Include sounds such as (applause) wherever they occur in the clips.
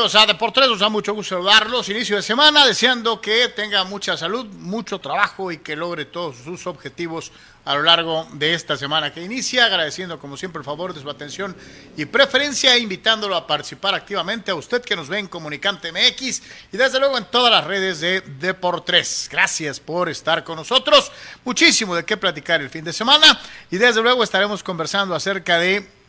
bienvenidos a Deportes. Nos da mucho gusto saludarlos. Inicio de semana, deseando que tenga mucha salud, mucho trabajo y que logre todos sus objetivos a lo largo de esta semana que inicia. Agradeciendo, como siempre, el favor de su atención y preferencia, invitándolo a participar activamente a usted que nos ve en Comunicante MX y desde luego en todas las redes de Deportes. Gracias por estar con nosotros. Muchísimo de qué platicar el fin de semana y desde luego estaremos conversando acerca de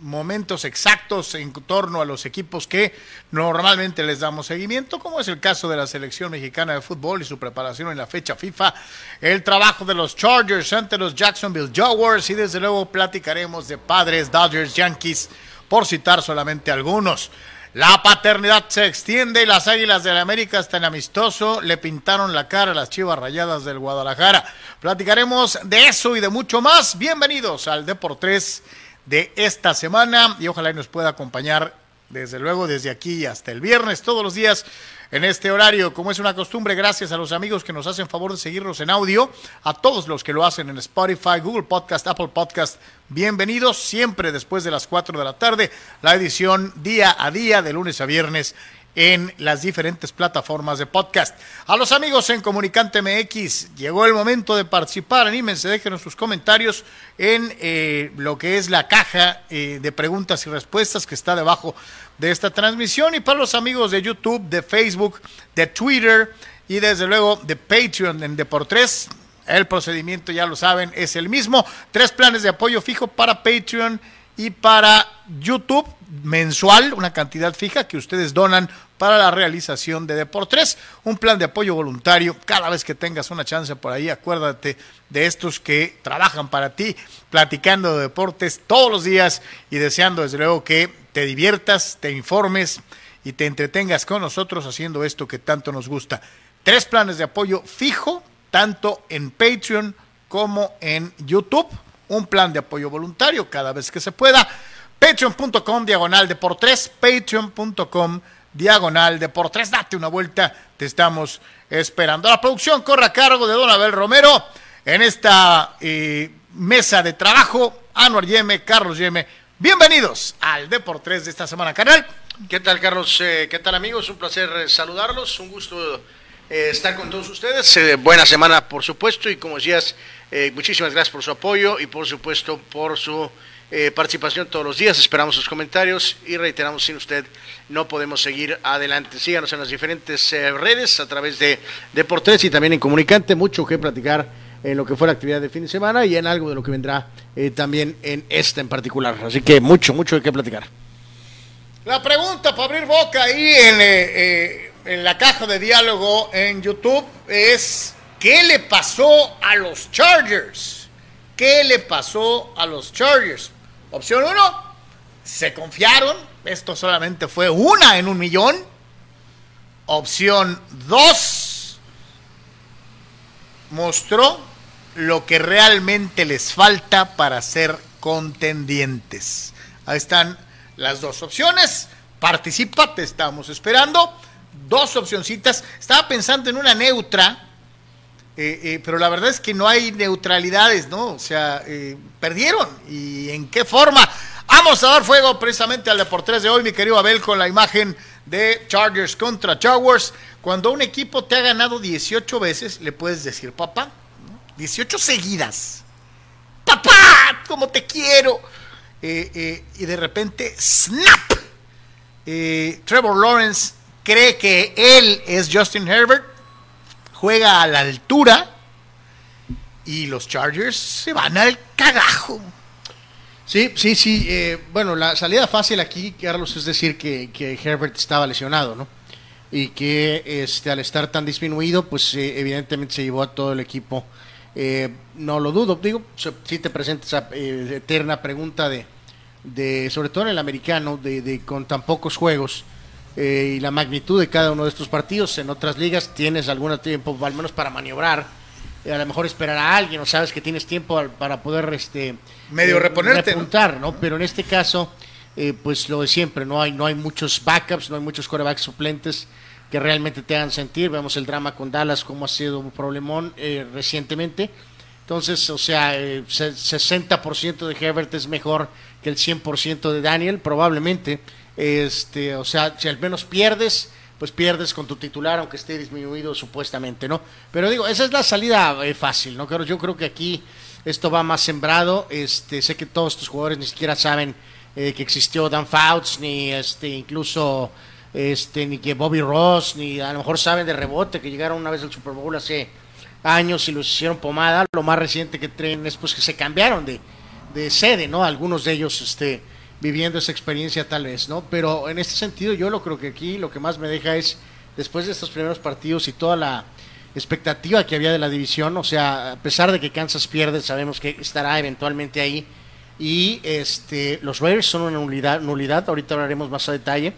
momentos exactos en torno a los equipos que normalmente les damos seguimiento, como es el caso de la selección mexicana de fútbol y su preparación en la fecha FIFA, el trabajo de los Chargers ante los Jacksonville Jaguars y desde luego platicaremos de padres, Dodgers, Yankees, por citar solamente algunos. La paternidad se extiende y las Águilas del la América están amistoso le pintaron la cara a las Chivas Rayadas del Guadalajara. Platicaremos de eso y de mucho más. Bienvenidos al Deportes de esta semana y ojalá nos pueda acompañar desde luego desde aquí hasta el viernes, todos los días en este horario, como es una costumbre, gracias a los amigos que nos hacen favor de seguirnos en audio, a todos los que lo hacen en Spotify, Google Podcast, Apple Podcast, bienvenidos siempre después de las 4 de la tarde, la edición día a día de lunes a viernes en las diferentes plataformas de podcast. A los amigos en Comunicante MX, llegó el momento de participar. Anímense, déjenos sus comentarios en eh, lo que es la caja eh, de preguntas y respuestas que está debajo de esta transmisión. Y para los amigos de YouTube, de Facebook, de Twitter y desde luego de Patreon en Deportes, el procedimiento ya lo saben, es el mismo. Tres planes de apoyo fijo para Patreon y para YouTube mensual, una cantidad fija que ustedes donan para la realización de Deportes, un plan de apoyo voluntario. Cada vez que tengas una chance por ahí, acuérdate de estos que trabajan para ti, platicando de deportes todos los días y deseando desde luego que te diviertas, te informes y te entretengas con nosotros haciendo esto que tanto nos gusta. Tres planes de apoyo fijo, tanto en Patreon como en YouTube. Un plan de apoyo voluntario cada vez que se pueda Patreon.com diagonal de por tres, patreon.com diagonal de por tres. Date una vuelta, te estamos esperando. La producción corre a cargo de Don Abel Romero en esta eh, mesa de trabajo. Anuar Yeme, Carlos Yeme. Bienvenidos al Deportes de esta semana, canal. ¿Qué tal, Carlos? Eh, ¿Qué tal, amigos? Un placer eh, saludarlos. Un gusto estar con todos ustedes. buena semana, por supuesto. Y como decías, muchísimas gracias por su apoyo y, por supuesto, por su eh, participación todos los días. Esperamos sus comentarios y reiteramos, sin usted no podemos seguir adelante. Síganos en las diferentes eh, redes a través de Deportes y también en Comunicante. Mucho que platicar en lo que fue la actividad de fin de semana y en algo de lo que vendrá eh, también en esta en particular. Así que mucho, mucho qué platicar. La pregunta para abrir boca ahí en la caja de diálogo en YouTube es, ¿qué le pasó a los Chargers? ¿Qué le pasó a los Chargers? Opción 1, se confiaron. Esto solamente fue una en un millón. Opción 2, mostró lo que realmente les falta para ser contendientes. Ahí están las dos opciones. Participa, te estamos esperando. Dos opcioncitas. Estaba pensando en una neutra eh, eh, pero la verdad es que no hay neutralidades, ¿no? O sea, eh, perdieron. ¿Y en qué forma? Vamos a dar fuego precisamente al Deportes de hoy, mi querido Abel, con la imagen de Chargers contra Jaguars. Cuando un equipo te ha ganado 18 veces, le puedes decir, papá, 18 seguidas. Papá, como te quiero. y de repente, snap. Trevor Lawrence cree que él es Justin Herbert juega a la altura y los Chargers se van al cagajo. Sí, sí, sí. Eh, bueno, la salida fácil aquí, Carlos, es decir que, Herbert estaba lesionado, ¿no? Y que este, al estar tan disminuido, pues eh, evidentemente se llevó a todo el equipo. Eh, no lo dudo, digo, si te presenta esa eterna pregunta de, de, sobre todo en el americano, de, de con tan pocos juegos, eh, y la magnitud de cada uno de estos partidos. En otras ligas tienes algún tiempo, al menos para maniobrar, a lo mejor esperar a alguien, o sabes que tienes tiempo para poder este medio eh, reponerte, ¿no? Pero en este caso, eh, pues lo de siempre, no hay no hay muchos backups, no hay muchos corebacks suplentes que realmente te hagan sentir. Vemos el drama con Dallas, como ha sido un problemón recientemente. Entonces, o sea, 60% de Herbert es mejor que el 100% de Daniel, probablemente Este, o sea, si al menos pierdes, pues pierdes con tu titular, aunque esté disminuido supuestamente, ¿no? Pero digo, esa es la salida eh, fácil, ¿no? Yo creo que aquí esto va más sembrado. Este, sé que todos estos jugadores ni siquiera saben eh, que existió Dan Fouts, ni este, incluso este, ni que Bobby Ross, ni a lo mejor saben de rebote que llegaron una vez al Super Bowl hace años y los hicieron pomada. Lo más reciente que traen es pues que se cambiaron de, de sede, ¿no? Algunos de ellos este, viviendo esa experiencia tal vez, ¿no? Pero en este sentido yo lo creo que aquí lo que más me deja es, después de estos primeros partidos y toda la expectativa que había de la división, o sea, a pesar de que Kansas pierde, sabemos que estará eventualmente ahí. Y este, los Raiders son una nulidad, nulidad, ahorita hablaremos más a detalle.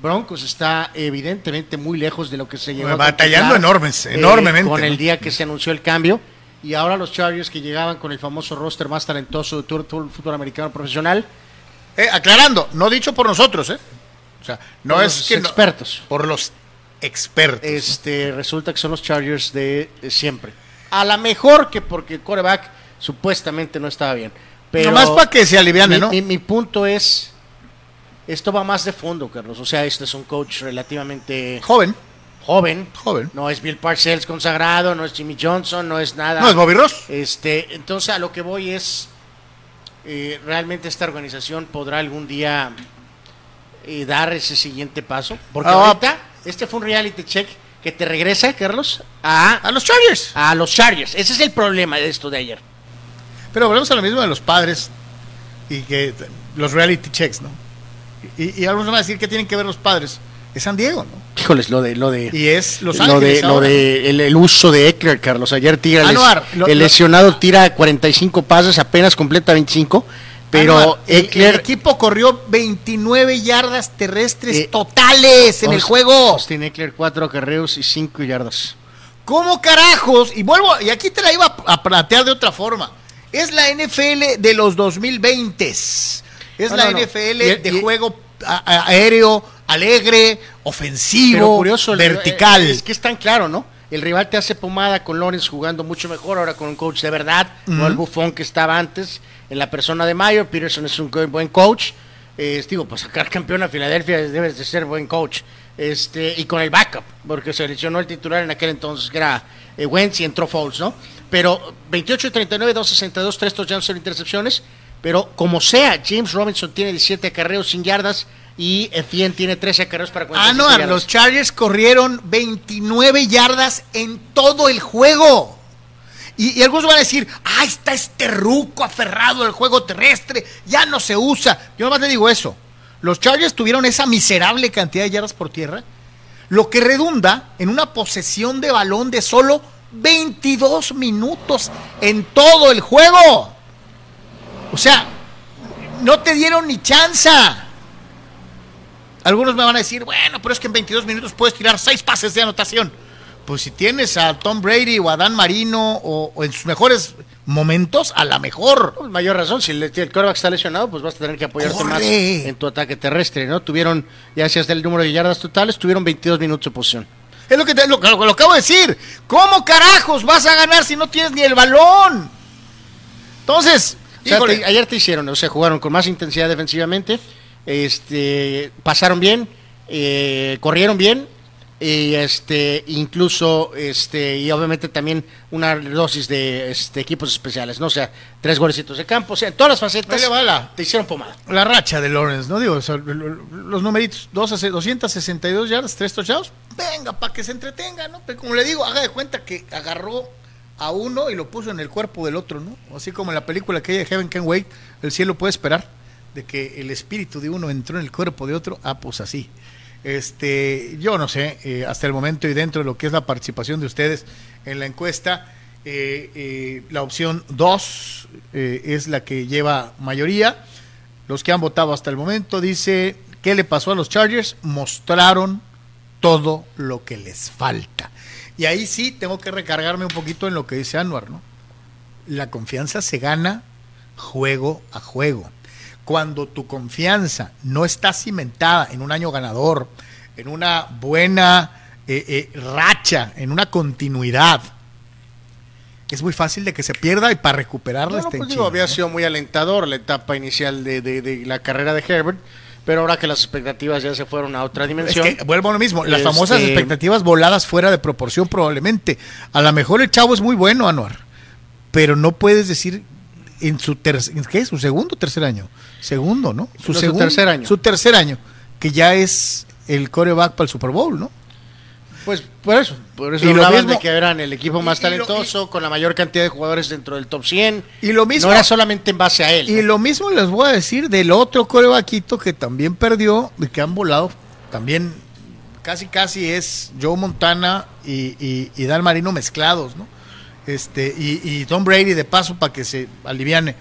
Broncos está evidentemente muy lejos de lo que se llegó batallando enormes, eh, enormemente con el día que se anunció el cambio y ahora los Chargers que llegaban con el famoso roster más talentoso de todo el fútbol americano profesional. Eh, aclarando, no dicho por nosotros, ¿eh? O sea, no es que expertos. por los expertos. Este, resulta que son los Chargers de, siempre. A la mejor que porque el coreback supuestamente no estaba bien. Pero más para que se aliviane, ¿no? mi punto es esto va más de fondo, Carlos. O sea, este es un coach relativamente joven. Joven. Joven. No es Bill Parcells consagrado, no es Jimmy Johnson, no es nada. No es Bobby Ross. Este, entonces a lo que voy es eh, realmente esta organización podrá algún día eh, dar ese siguiente paso. Porque ah. ahorita este fue un reality check que te regresa, Carlos, a, a los Chargers. A los Chargers. Ese es el problema de esto de ayer. Pero volvemos a lo mismo de los padres y que los reality checks, ¿no? Y, algunos van a decir que tienen que ver los padres. Es San Diego, ¿no? Híjoles, lo de, lo de. Y es Los Ángeles. Lo de, lo de el, uso de Eckler, Carlos. Ayer tira. el lesionado tira 45 pases, apenas completa 25. Pero Eckler. El, equipo corrió 29 yardas terrestres eh, totales en el juego. Tiene Eckler 4 carreos y 5 yardas. ¿Cómo carajos? Y vuelvo, y aquí te la iba a plantear de otra forma. Es la NFL de los 2020. Es la NFL de juego aéreo, alegre, ofensivo, vertical. Es que es tan claro, ¿no? El rival te hace pomada con Lawrence jugando mucho mejor, ahora con un coach de verdad, no el bufón que estaba antes, en la persona de Mayo. Peterson es un buen coach. Eh, digo, para sacar campeón a Filadelfia debes de ser buen coach. Este, y con el backup, porque seleccionó el titular en aquel entonces, que era eh, Wentz y entró Foles, ¿no? Pero 28-39, 2-62, 3 touchdowns en intercepciones. Pero como sea, James Robinson tiene 17 acarreos sin yardas y Etienne tiene 13 acarreos para Ah, no, los Chargers corrieron 29 yardas en todo el juego. Y, algunos van a decir, ah, está este ruco aferrado al juego terrestre, ya no se usa. Yo nomás le digo eso. Los Chargers tuvieron esa miserable cantidad de yardas por tierra, lo que redunda en una posesión de balón de solo 22 minutos en todo el juego. O sea, no te dieron ni chanza. Algunos me van a decir, bueno, pero es que en 22 minutos puedes tirar 6 pases de anotación. Pues si tienes a Tom Brady o a Dan Marino o, en sus mejores momentos, a la mejor. Con mayor razón, si el, el está lesionado, pues vas a tener que apoyarte más en tu ataque terrestre, ¿no? Tuvieron, ya hasta el número de yardas totales, tuvieron 22 minutos de posición. Es lo que, te, lo, lo acabo de decir. ¿Cómo carajos vas a ganar si no tienes ni el balón? Entonces, ayer te hicieron, o sea, jugaron con más intensidad defensivamente, este, pasaron bien, eh, corrieron bien, y este incluso este y obviamente también una dosis de este, equipos especiales no o sea tres golecitos de campo o sea en todas las facetas te hicieron pomada. la racha de Lawrence no digo los numeritos 262 yardas tres touchdowns. Venga para que se entretenga no pero como le digo haga de cuenta que agarró a uno y lo puso en el cuerpo del otro, ¿no? Así como en la película que hay de Heaven Can Wait, el cielo puede esperar, de que el espíritu de uno entró en el cuerpo de otro, ah, pues así. Este, yo no sé, eh, hasta el momento y dentro de lo que es la participación de ustedes en la encuesta, eh, eh, la opción 2 es la que lleva mayoría. Los que han votado hasta el momento dice, ¿qué le pasó a los Chargers? Mostraron todo lo que les falta. Y ahí sí tengo que recargarme un poquito en lo que dice Anuar, ¿no? La confianza se gana juego a juego. Cuando tu confianza no está cimentada en un año ganador, en una buena eh, eh, racha, en una continuidad, es muy fácil de que se pierda y para recuperarla no, pues había sido muy alentador la etapa inicial de, de la carrera de Herbert pero ahora que las expectativas ya se fueron a otra dimensión. Es que vuelvo a lo mismo, las Este- famosas expectativas voladas fuera de proporción probablemente. A lo mejor el chavo es muy bueno, Anuar, pero no puedes decir en su tercer, ¿qué? ¿Su segundo o tercer año? Segundo, ¿no? No, su tercer año. Su tercer año, que ya es el coreback para el Super Bowl, ¿no? Pues por eso, por eso Y lo mismo- de que eran el equipo más y- y lo- talentoso, con la mayor cantidad de jugadores dentro del top 100. Y lo mismo- No era solamente en base a él. Y ¿no? lo mismo les voy a decir del otro corebaquito que también perdió y que han volado. También casi casi es Joe Montana y, y, Dan Marino mezclados, ¿no? Este, y, y Tom Brady de paso para que se aliviane.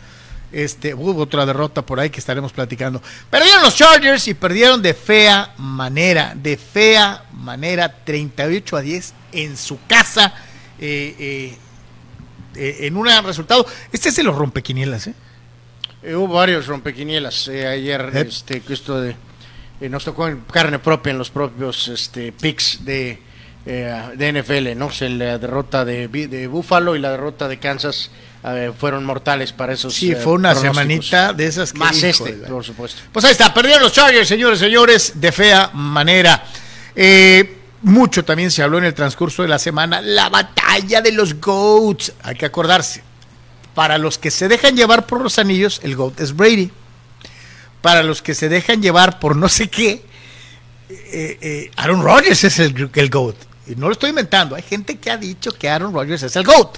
Este, hubo otra derrota por ahí que estaremos platicando. Perdieron los Chargers y perdieron de fea manera, de fea manera, 38 a 10 en su casa. eh, eh, eh, en un resultado. Este es de los rompequinielas, ¿eh? Eh, hubo varios rompequinielas ayer, este, que esto de, nos tocó en carne propia en los propios este, picks de, de NFL, ¿no? O sea, la derrota de, de Buffalo y la derrota de Kansas eh, fueron mortales para esos. Sí, eh, fue una semanita de esas que Más este, de por supuesto. Pues ahí está, perdieron los Chargers, señores, señores, de fea manera. Eh, mucho también se habló en el transcurso de la semana, la batalla de los GOATs. Hay que acordarse, para los que se dejan llevar por los anillos, el GOAT es Brady. Para los que se dejan llevar por no sé qué, eh, eh, Aaron Rodgers es el, el GOAT. Y no lo estoy inventando, hay gente que ha dicho que Aaron Rodgers es el GOAT.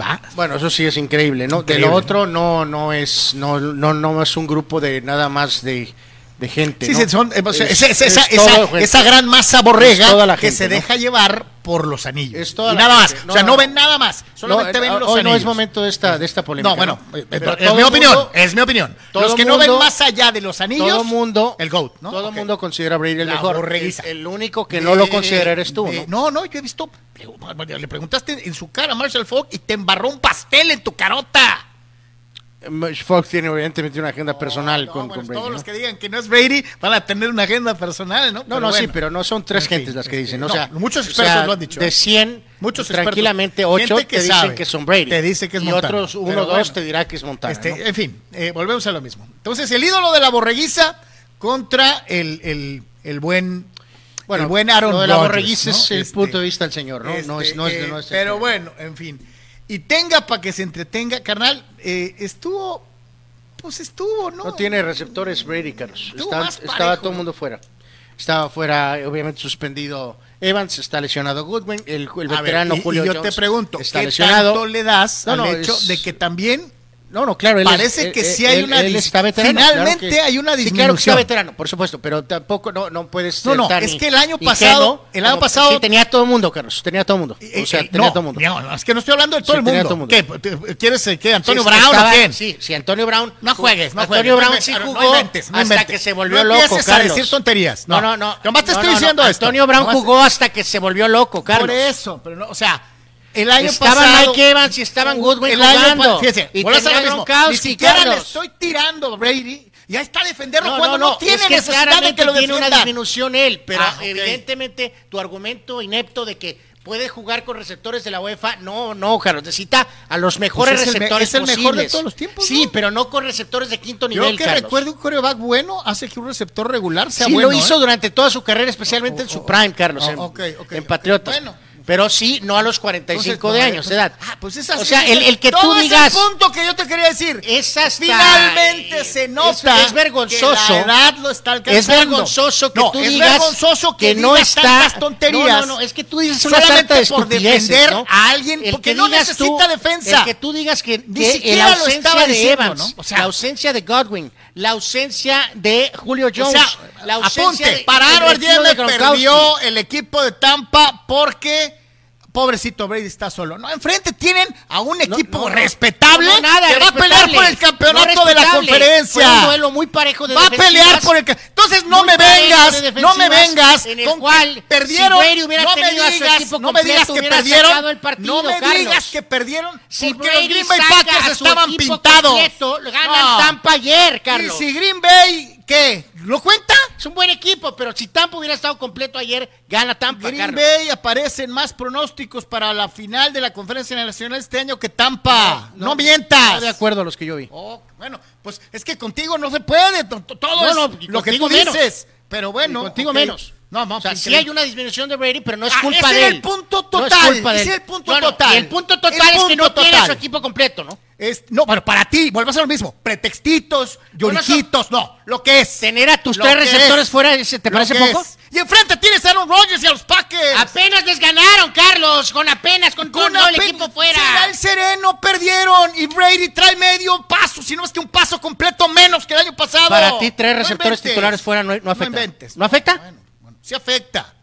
¿Va? Bueno, eso sí es increíble, ¿no? Increíble. De lo otro no no es no no no es un grupo de nada más de, de gente. Sí, ¿no? sí, son, eh, o sea, Es- esa, esa- es esa- todo esa- gente. esa gran masa borrega que se ¿no? deja llevar por los anillos. Es toda y nada más. o sea, No, ven nada más. Solamente No, ven eh, los hoy anillos. no es momento de esta de esta polémica. No, bueno, eh, Pero es mi opinión. es mi opinión. Los que no ven más allá de los anillos. todo mundo El GOAT, ¿no? Todo Ok. mundo considera a Brady el La mejor. El, el único que no lo Eh, considera eres tú, eh, ¿no? No, no, yo he visto. Le, preguntaste en su cara a Marshall Falk y te embarró un pastel en tu carota. Fox tiene evidentemente una agenda personal No, con, bueno, con Brady. Todos ¿no? los que digan que no es Brady van a tener una agenda personal, ¿no? No, no, sí, bueno. pero no son tres En fin, gentes las que este, dicen. no, o sea, muchos o expertos sea, lo han dicho, De ¿eh? 100, Muchos tranquilamente expertos, 8 gente que te dicen sabe, que son Brady. te dice que es Y Montana, otros, uno pero o dos bueno. te dirá que es Montana. Este, ¿no? En fin, eh, volvemos a lo mismo. Entonces, el ídolo de la borreguiza contra el, el, el buen. el buen Aaron lo de la Rodgers, borreguiza ¿no? es el Este, punto de vista del señor, ¿no? no es, no es, este, no es- eh, pero bueno, en fin. Y tenga para que se entretenga, carnal, eh, estuvo. Pues estuvo, ¿no? No tiene receptores. Estuvo Está- estaba todo el mundo fuera. Estaba fuera, obviamente suspendido Evans, está lesionado Goodwin, el, el ver, veterano y- Julio y yo Jones te pregunto, está ¿qué lesionado. tanto le das No, al no, hecho es- de que también No, no, claro, él Parece es- que él- sí hay él- una él está veterano, finalmente claro que- hay una Sí, claro que está disminución. veterano, por supuesto, pero tampoco no, no puedes No, ser no, es que el año pasado- el año pasado- sí, tenía todo el mundo, Carlos, tenía todo el mundo. Eh, O sea, eh, tenía no, todo el mundo. no, es que no estoy hablando de todo Sí, el mundo. todo el mundo. ¿Qué? ¿Te- ¿Quieres eh, qué? ¿Antonio Sí, Brown estaba- o quién? Sí, sí, Antonio Brown. No juegues, no Antonio juegues. Brown No sí no jugó inventes, no hasta inventes. que se volvió No loco, empieces a decir tonterías. No, no, no. Nomás te No, estoy no, no. diciendo esto. Antonio Brown jugó hasta que se volvió loco, Carlos. Por eso, pero no, o sea, el año Estaban pasado. Mike Evans y estaban Goodwin el año jugando. Fíjese, Y mismo. Ni siquiera le Carlos. estoy tirando Brady. Ya está a defenderlo No, cuando no, tiene es que necesidad de que lo tiene una disminución él, pero Ah, evidentemente tu argumento inepto de que puede jugar con receptores de la UEFA, no, no, Carlos, necesita a los mejores Pues es el me- receptores es el mejor de todos los tiempos, Sí, ¿no? pero no con receptores de quinto Yo nivel, que Carlos. recuerdo un coreback bueno hace que un receptor regular sea sí bueno. lo hizo ¿eh? durante toda su carrera, especialmente en Oh, su prime, Carlos, oh, en, ok, ok, en. Patriotas. Bueno. Pero sí, no a los 45 Entonces, de no, años eh, de edad. Ah, pues es así. o sea, ese- el, el que todo tú ese digas... punto que yo te quería decir. Es hasta- Finalmente se es- nota es vergonzoso. que la edad lo está alcanzando. Es vergonzoso que No, tú es digas vergonzoso que, no está tantas tonterías. No, no, no, es que tú dices una solamente de por defender ¿no? a alguien El porque que no necesita tú- defensa. El que tú digas que, Ni que siquiera la lo ausencia estaba de diciendo, Evans, ¿no? O sea- la ausencia de Godwin, la ausencia de Julio O Jones, sea, la ausencia apunte, de, para Aaron perdió el equipo de Tampa porque pobrecito Brady está solo. No, enfrente tienen a un equipo no, no. respetable No, no, nada, que va a pelear por el campeonato de la conferencia. Fue un duelo muy parejo de Va a pelear por el Entonces no me vengas, de no me vengas en el con que cual, perdieron, si no me digas, no me digas que perdieron, partido, no me Carlos. digas que perdieron Si porque Brady los Green Bay Packers estaban pintados. completo, ganan. Tampa ayer, Carlos. Y si Green Bay ¿qué? ¿Lo cuenta? Es un buen equipo, pero si Tampa hubiera estado completo ayer, gana Tampa, Green Carlos. Bay aparecen más pronósticos para la final de la Conferencia Nacional este año que Tampa. No, mientas. No de acuerdo a los que yo vi. Oh, bueno, pues es que contigo no se puede. to- to- Todo No, es no, lo que tú menos. dices. Pero bueno. Y contigo ok. menos. No, no, O sea, pues, sí hay una disminución de Brady, pero no es Ah, culpa ese de era él. el punto No total, es culpa de ese él. era el punto No, no, total. y el punto total El es que punto no tiene a total. su equipo completo, ¿no? Es- no, bueno, para ti, vuelve a ser lo mismo. Pretextitos, lloriquitos, no. Lo que es. Tener a tus Lo tres receptores es. fuera, ¿ese ¿te parece poco? es. Y enfrente tienes a Aaron Rodgers y a los Packers. Apenas les ganaron, Carlos, con apenas, con, todo una el equipo fuera. Será el sereno, perdieron. Y Brady trae medio paso, si no es que un paso completo menos que el año pasado. Para ti, tres receptores titulares fuera no, no afecta. No inventes. ¿No afecta? Bueno, bueno, sí afecta.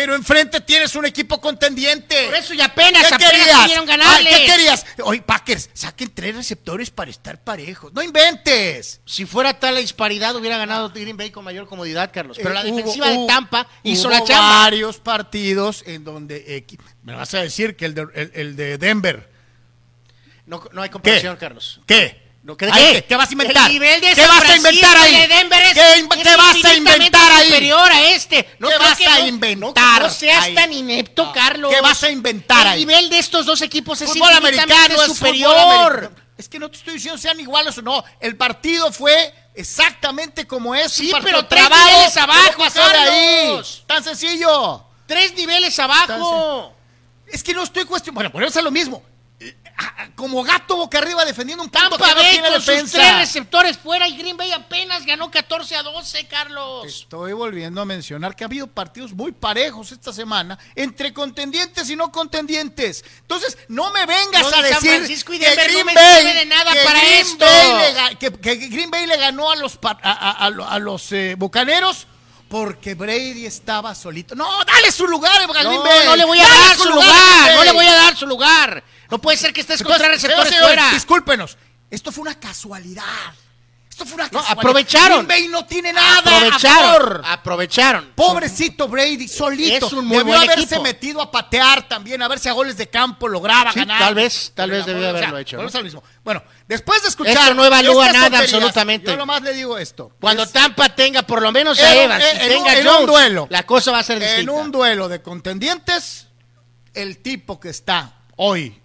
Pero enfrente tienes un equipo contendiente. Por eso y apenas, ¿Qué apenas querías? Ay, ¿Qué querías? Oye, Packers, saquen tres receptores para estar parejos. No inventes. Si fuera tal la disparidad, hubiera ganado Green Bay con mayor comodidad, Carlos. Pero la Eh, defensiva hubo- de Tampa hizo hubo la chamba. varios partidos en donde... equi- me vas a decir que el de, el- el de Denver... No, no hay comparación, ¿Qué? Carlos. ¿Qué? No, ¿qué- qué? ¿qué? ¿Qué vas a inventar? El nivel de ¿Qué San vas a inventar ahí? es, ¿Qué, es qué vas a inventar ahí? superior a este. No ¿Qué vas a no- inventar No, seas ahí? tan inepto, No. Carlos. ¿Qué vas a inventar El ahí? nivel de estos dos equipos es Fútbol americano es superior. fútbol americano. Es que no te estoy diciendo sean iguales o no. El partido fue exactamente como es. Sí, pero tres niveles abajo, ahí. Tan sencillo. Tres niveles abajo. Es que no estoy cuestionando. Bueno, por eso es lo mismo. Como gato boca arriba defendiendo un Tampa que no Bay tiene con sus defensa. tres receptores fuera y Green Bay apenas ganó 14 a 12, Carlos. Estoy volviendo a mencionar que ha habido partidos muy parejos esta semana entre contendientes y no contendientes. Entonces, no me vengas Los a decir Francisco y que no Green me Bay, sirve de nada que para Green esto. Bay le que, que Green Bay le ganó a los a, a- a lo- a los eh, Bucaneros porque Brady estaba solito. No, dale su lugar Green No, Bay. no le voy a Dale dar su lugar, no le voy a dar su lugar. No puede ser que estés con Entonces, tres receptores fuera. Discúlpenos, esto fue una casualidad. Esto fue una No, casualidad. aprovecharon. Green Bay no tiene nada. a Aprovecharon, aprovecharon. Pobrecito Brady, solito. Es un muy Debió buen haberse equipo. metido a patear también, a ver si a goles de campo lograba Sí, ganar. tal vez, tal vez debió haberlo hecho, ¿no? al mismo. Bueno, después de escuchar. Esto no evalúa nada absolutamente. Yo nomás le digo esto. Cuando Es- Tampa tenga por lo menos a En- Evans en- y en tenga un- a en duelo. la cosa va a ser En distinta. un duelo de contendientes, el tipo que está hoy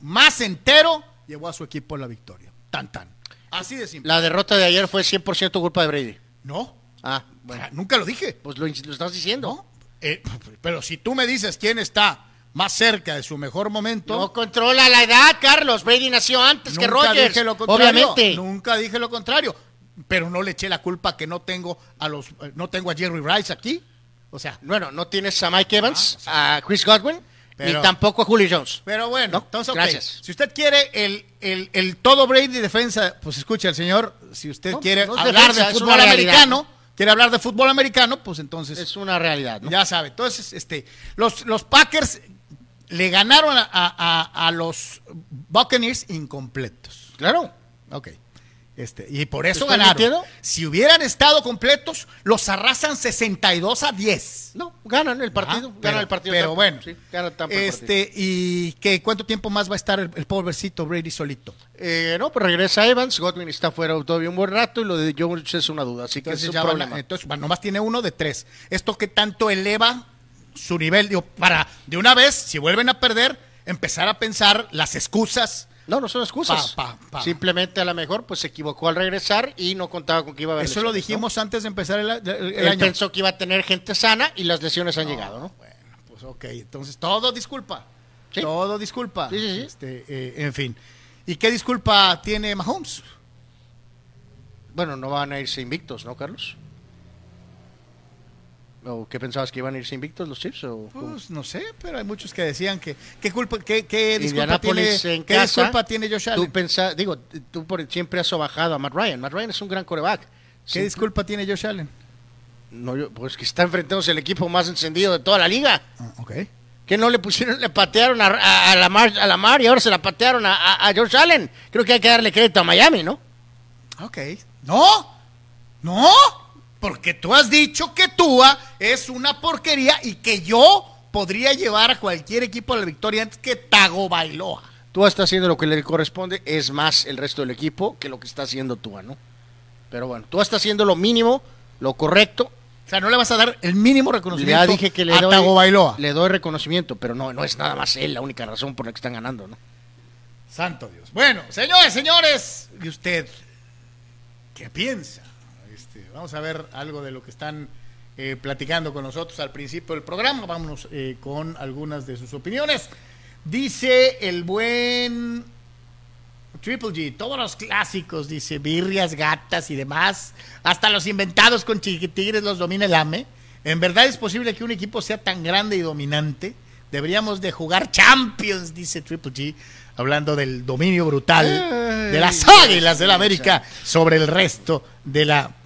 más entero llevó a su equipo a la victoria. Tan, tan. Así de simple. La derrota de ayer fue 100% culpa de Brady. No, Ah, bueno. Ah, nunca lo dije. Pues lo, lo estás diciendo. ¿No? Eh, pero si tú me dices quién está más cerca de su mejor momento. No controla la edad, Carlos. Brady nació antes que Rogers. dije lo contrario. Obviamente. Nunca dije lo contrario. Pero no le eché la culpa que no tengo a los eh, no tengo a Jerry Rice aquí. O sea, Bueno, no tienes a Mike Evans, a Chris Godwin, Pero- ni tampoco a Julio Jones. pero bueno, No, entonces gracias. Si usted quiere el, el, el todo Brady defensa, pues escuche al señor. Si usted No, quiere no hablar defensa, de fútbol americano, quiere hablar de fútbol americano, pues entonces Es una realidad, ¿no? Ya sabe, entonces, este, los, los Packers le ganaron a, a- a los Buccaneers incompletos. Claro. Ok. Este, y por eso ¿Estoy ganaron. mintiendo? Si hubieran estado completos, los arrasan 62 a 10. No, ganan el partido. Ah, ganan pero- el partido. Pero bueno, Sí, gana Tampa el partido. este, ¿y qué, cuánto tiempo más va a estar el, el pobrecito Brady solito? Eh, no, pues regresa Evans. Godwin está fuera todavía un buen rato y lo de Jones es una duda. Así que es un ya van problema. entonces bueno, nomás tiene uno de tres. Esto que tanto eleva su nivel, digo, para de una vez, si vuelven a perder, empezar a pensar las excusas. No, no son excusas. Pa, pa, pa. Simplemente a lo mejor pues se equivocó al regresar y no contaba con que iba a haber Eso lo dijimos antes de empezar el, el- el Él año. pensó que iba a tener gente sana y las lesiones han llegado, ¿no? Bueno, pues ok, entonces todo disculpa. Sí. Todo disculpa. Sí, sí, sí. Este, eh, en fin. ¿Y qué disculpa tiene Mahomes? Bueno, no van a irse invictos, ¿no, Carlos? ¿O qué pensabas que iban a irse invictos los Chiefs? O, Pues no sé, pero hay muchos que decían que qué culpa, qué, qué disculpa tiene, en qué casa, disculpa tiene Josh Tú Allen. pensa- digo, tú por- siempre has sobajado a Matt Ryan. Matt Ryan es un gran coreback. ¿Qué disculpa tiene Josh Allen? No, yo- pues que está enfrentándose el equipo más encendido de toda la liga. Ah, ok. Que no le pusieron, le patearon a, a, a Lamar, a Lamar y ahora se la patearon a, a, a George Allen. Creo que hay que darle crédito a Miami, ¿no? Ok. No, no, porque tú has dicho que Tua es una porquería y que yo podría llevar a cualquier equipo a la victoria antes que Tago Bailoa. Tua está haciendo lo que le corresponde, es más el resto del equipo que lo que está haciendo Tua, ¿no? Pero bueno, tú estás haciendo lo mínimo, lo correcto. O sea, no le vas a dar el mínimo reconocimiento Ya dije que le a doy, Tagovailoa. le doy reconocimiento, pero no, no es nada más él la única razón por la que están ganando, ¿no? Santo Dios. Bueno, señores, señores, ¿y usted qué piensa? Vamos a ver algo de lo que están eh, platicando con nosotros al principio del programa. Vámonos eh, con algunas de sus opiniones. Dice el buen Triple G, todos los clásicos, dice, birrias, gatas y demás, hasta los inventados con chiquitigres los domina el AME. En verdad es posible que un equipo sea tan grande y dominante. Deberíamos de jugar Champions, dice Triple G, hablando del dominio brutal de las águilas del América sobre el resto de la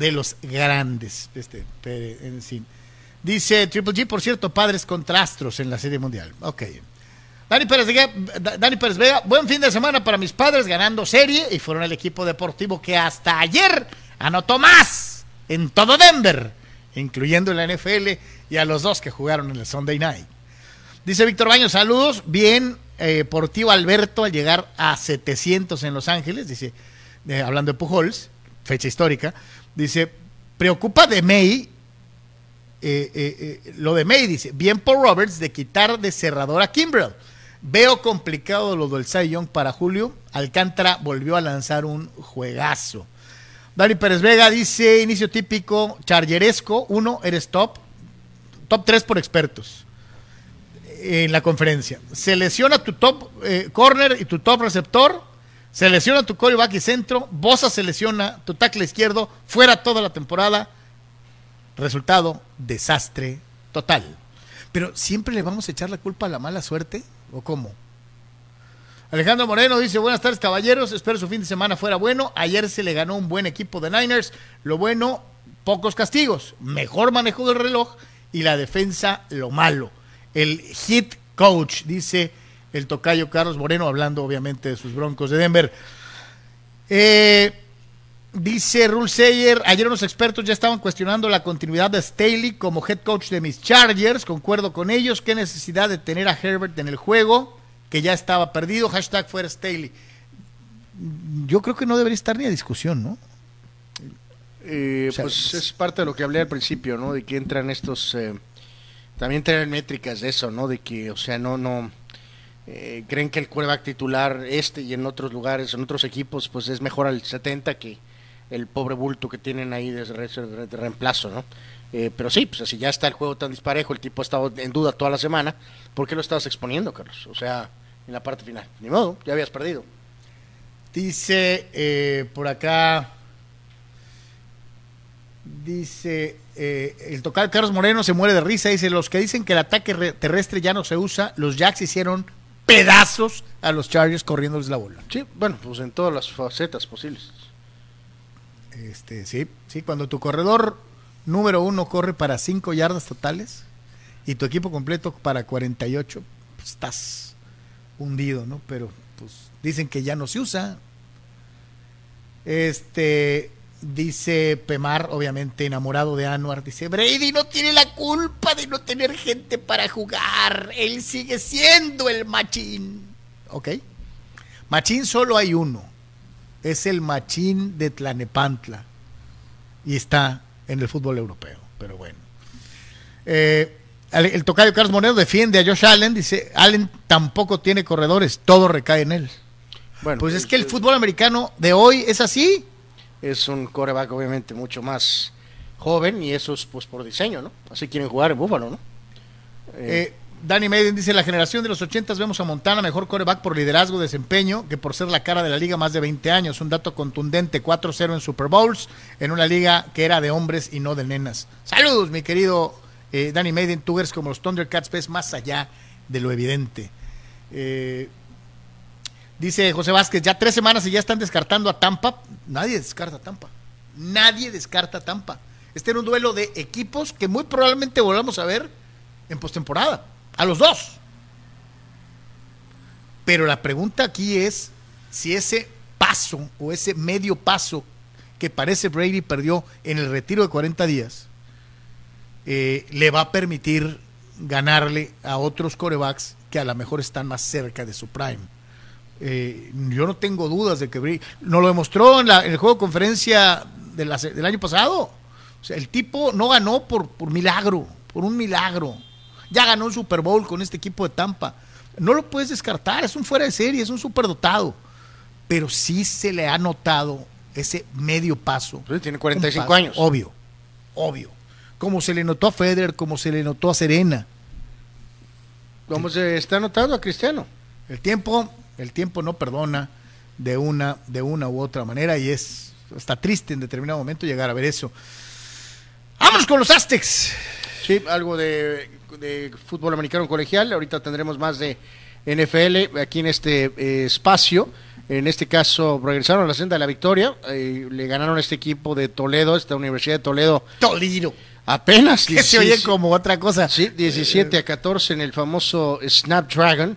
de los grandes. Este, en. Dice Triple G, por cierto, padres contra astros en la Serie Mundial. Ok. Dani Pérez, Dani Pérez Vega, buen fin de semana para mis padres ganando serie y fueron el equipo deportivo que hasta ayer anotó más en todo Denver, incluyendo en la NFL y a los dos que jugaron en el Sunday Night. Dice Víctor Baños, saludos, bien eh, por tío Alberto al llegar a 700 en Los Ángeles, dice, eh, hablando de Pujols, fecha histórica, dice, preocupa de May eh, eh, eh, lo de May dice, bien por Roberts de quitar de cerrador a Kimbrell. Veo complicado lo del Cy Young para Julio. Alcántara volvió a lanzar un juegazo. Dani Pérez Vega dice, inicio típico, chargeresco, uno, eres top. Top 3 por expertos en la conferencia. Se lesiona tu top corner y tu top receptor. Se lesiona tu quarterback y centro. Bosa se lesiona tu tackle izquierdo. Fuera toda la temporada. Resultado, desastre total. Pero siempre le vamos a echar la culpa a la mala suerte, ¿o cómo? Alejandro Moreno dice, buenas tardes caballeros, espero su fin de semana fuera bueno. Ayer se le ganó un buen equipo de Niners. Lo bueno, pocos castigos, mejor manejo del reloj y la defensa lo malo. El hit coach, dice el tocayo Carlos Moreno, hablando obviamente de sus broncos de Denver. Eh, Dice Rule Sayer, ayer unos expertos ya estaban cuestionando la continuidad de Staley como head coach de mis Chargers, concuerdo con ellos, qué necesidad de tener a Herbert en el juego, que ya estaba perdido, hashtag fuera Staley. Yo creo que no debería estar ni a discusión, ¿no? Eh, O sea, pues es parte de lo que hablé al principio, ¿no? De que entran estos, eh, también traen métricas de eso, ¿no? De que, o sea, no, no, eh, creen que el quarterback titular este y en otros lugares, en otros equipos, pues es mejor al 70 que el pobre bulto que tienen ahí de, re- de reemplazo, ¿no? Eh, pero sí, pues si ya está el juego tan disparejo, el tipo ha estado en duda toda la semana, ¿por qué lo estabas exponiendo, Carlos? O sea, en la parte final. Ni modo, ya habías perdido. Dice eh, por acá, dice eh, el tocal Carlos Moreno se muere de risa, dice, los que dicen que el ataque re- terrestre ya no se usa, los Jacks hicieron pedazos a los Chargers corriéndoles la bola. Sí, bueno, pues en todas las facetas posibles. Este, sí, sí, cuando tu corredor número uno corre para 5 yardas totales y tu equipo completo para 48, pues estás hundido, ¿no? Pero pues dicen que ya no se usa. Este dice Pemar, obviamente enamorado de Anuar, dice Brady no tiene la culpa de no tener gente para jugar. Él sigue siendo el machín. ¿Ok? Machín solo hay uno. Es el machín de Tlanepantla. Y está en el fútbol europeo. Pero bueno. Eh, el, tocayo Carlos Monero defiende a Josh Allen. Dice, Allen tampoco tiene corredores. Todo recae en él. Bueno, Pues es que el fútbol americano de hoy es así. Es un coreback obviamente mucho más joven y eso es pues por diseño, ¿no? Así quieren jugar en Búfalo, ¿no? Eh, Danny Maiden dice, la generación de los 80 vemos a Montana mejor coreback por liderazgo, desempeño, que por ser la cara de la liga más de 20 años. Un dato contundente, 4-0 en Super Bowls, en una liga que era de hombres y no de nenas. Saludos, mi querido eh, Danny Maiden, tú eres como los Thundercats, ves más allá de lo evidente. Eh, dice José Vázquez, ya tres semanas y ya están descartando a Tampa. Nadie descarta a Tampa. Nadie descarta a Tampa. Este era un duelo de equipos que muy probablemente volvamos a ver en postemporada. A los dos. Pero la pregunta aquí es si ese paso o ese medio paso que parece Brady perdió en el retiro de 40 días eh, le va a permitir ganarle a otros corebacks que a lo mejor están más cerca de su prime. Eh, yo no tengo dudas de que brilla. Nos lo demostró en, la, en el juego de conferencia de la- del año pasado. O sea, el tipo no ganó por, por milagro, por un milagro. Ya ganó un Super Bowl con este equipo de Tampa. No lo puedes descartar, es un fuera de serie, es un superdotado. Pero sí se le ha notado ese medio paso. Sí, tiene 45 Un paso, años. Obvio, obvio. Como se le notó a Federer, como se le notó a Serena. ¿Cómo se está notando a Cristiano? El tiempo, el tiempo no perdona de una, de una u otra manera y es está triste en determinado momento llegar a ver eso. Vámonos con los Aztecs. Sí, algo de, de fútbol americano colegial. Ahorita tendremos más de NFL aquí en este eh, espacio. En este caso, regresaron a la senda de la victoria. eh, le ganaron a este equipo de Toledo, esta Universidad de Toledo, Toliro. apenas. Que se 16 oye como otra cosa. Sí, 17 a 14 en el famoso Snapdragon.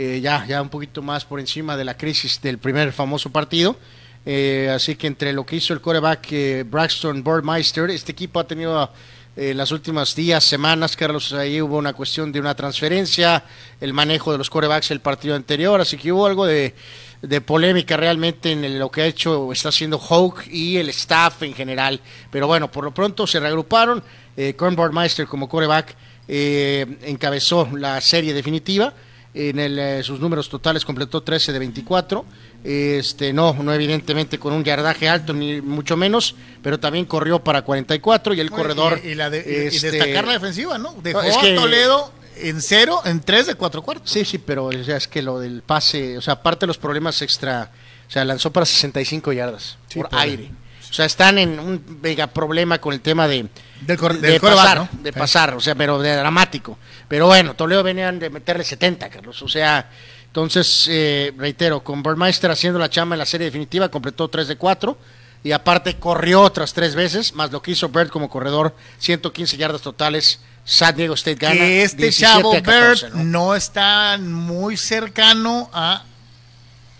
Eh, ya, ya un poquito más por encima de la crisis del primer famoso partido. Eh, así que entre lo que hizo el coreback eh, Braxton Burmeister, este equipo ha tenido eh, las últimas días, semanas, Carlos, ahí hubo una cuestión de una transferencia, el manejo de los corebacks el partido anterior, así que hubo algo de, de polémica realmente en lo que ha hecho o está haciendo Hawk y el staff en general. Pero bueno, por lo pronto se reagruparon, eh, con Burmeister como coreback encabezó la serie definitiva. En el, eh, sus números totales completó 13 de 24. Este, no, no evidentemente con un yardaje alto ni mucho menos, pero también corrió para 44 y el corredor. Y, y la de- y- y este, destacar la defensiva, ¿no? Dejó es que- a Toledo en cero, en tres de cuatro cuartos. Sí, sí, pero o sea, es que lo del pase, o sea, aparte de los problemas extra, o sea, lanzó para 65 yardas Sí, por aire. O sea, están en un mega problema con el tema de, Del cor- de coreback, pasar, ¿no? de pasar, o sea, pero de dramático. Pero bueno, Toledo venían de meterle 70, Carlos. O sea, entonces, eh, reitero, con Burmeister haciendo la chamba en la serie definitiva, completó 3 de 4. Y aparte corrió otras tres veces, más lo que hizo Bird como corredor, 115 yardas totales. San Diego State gana. que este 17 chavo a 14, Bird ¿no? ¿no? está muy cercano a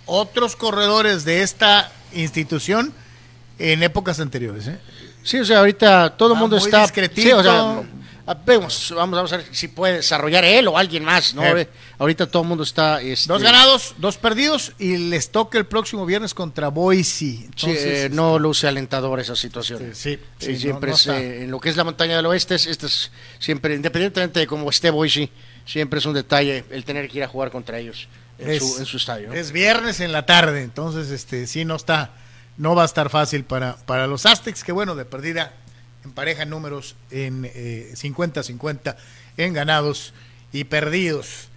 otros corredores de esta institución en épocas anteriores. ¿eh? Sí, o sea, ahorita todo el mundo muy está. Sí, o sea, vemos, vamos, vamos a ver si puede desarrollar él o alguien más, ¿no? Eh. Ahorita todo el mundo está. este, Dos ganados, dos perdidos y les toca el próximo viernes contra Boise. Sí, Entonces, eh, no luce alentador esa situación. Sí, sí, Sí, sí, siempre no- no es, eh, en lo que es la montaña del oeste, es, este es siempre, independientemente de cómo esté Boise, siempre es un detalle el tener que ir a jugar contra ellos en, es, su, en su estadio. ¿no? es viernes en la tarde, entonces este sí no está, no va a estar fácil para, para los Aztecs, que bueno, de perdida emparejan números en eh, 50-50 en ganados y perdidos.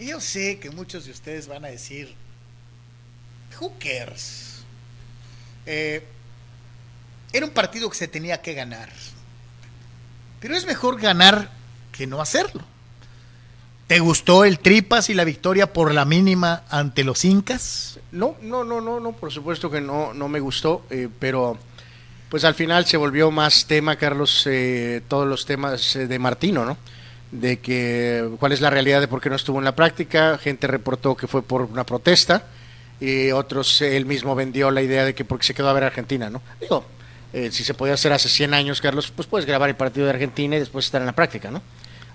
Yo sé que muchos de ustedes van a decir, who cares? Eh, era un partido que se tenía que ganar. Pero es mejor ganar que no hacerlo. ¿Te gustó el Tripas y la victoria por la mínima ante los Incas? No, no, no, no, no, por supuesto que no, no me gustó, eh, pero pues al final se volvió más tema, Carlos, eh, todos los temas eh, de Martino, ¿no? De que cuál es la realidad de por qué no estuvo en la práctica, gente reportó que fue por una protesta, y otros, él mismo vendió la idea de que porque se quedó a ver Argentina, ¿no? Digo, eh, si se podía hacer hace 100 años, Carlos, pues puedes grabar el partido de Argentina y después estar en la práctica, ¿no?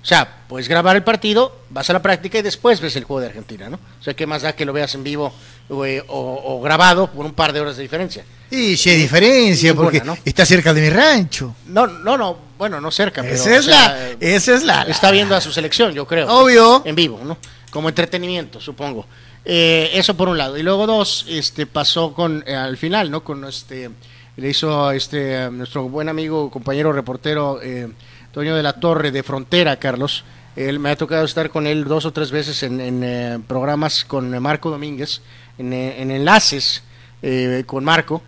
O sea, puedes grabar el partido, vas a la práctica y después ves el juego de Argentina, ¿no? O sea, ¿qué más da que lo veas en vivo o, o- o grabado por un par de horas de diferencia? Y se diferencia Ninguna, porque ¿no? está cerca de mi rancho. No, no, no, bueno, no cerca, pero... Esa o es sea, la, esa es la. está viendo a su selección, yo creo. Obvio. En vivo, ¿no? Como entretenimiento, supongo. Eh, eso por un lado. Y luego dos, este pasó con eh, al final, ¿no? Con este le hizo este nuestro buen amigo, compañero reportero eh, Toño de la Torre de Frontera, Carlos. Él me ha tocado estar con él dos o tres veces en, en, eh, programas con eh, Marco Domínguez, en, eh, en enlaces eh, con Marco.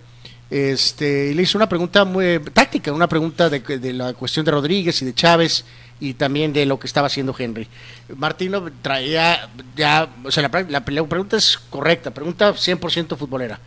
Este, y le hizo una pregunta muy táctica, una pregunta de, de la cuestión de Rodríguez y de Chávez y también de lo que estaba haciendo Henry. Martino traía ya, o sea, la- la pregunta es correcta, pregunta 100% futbolera.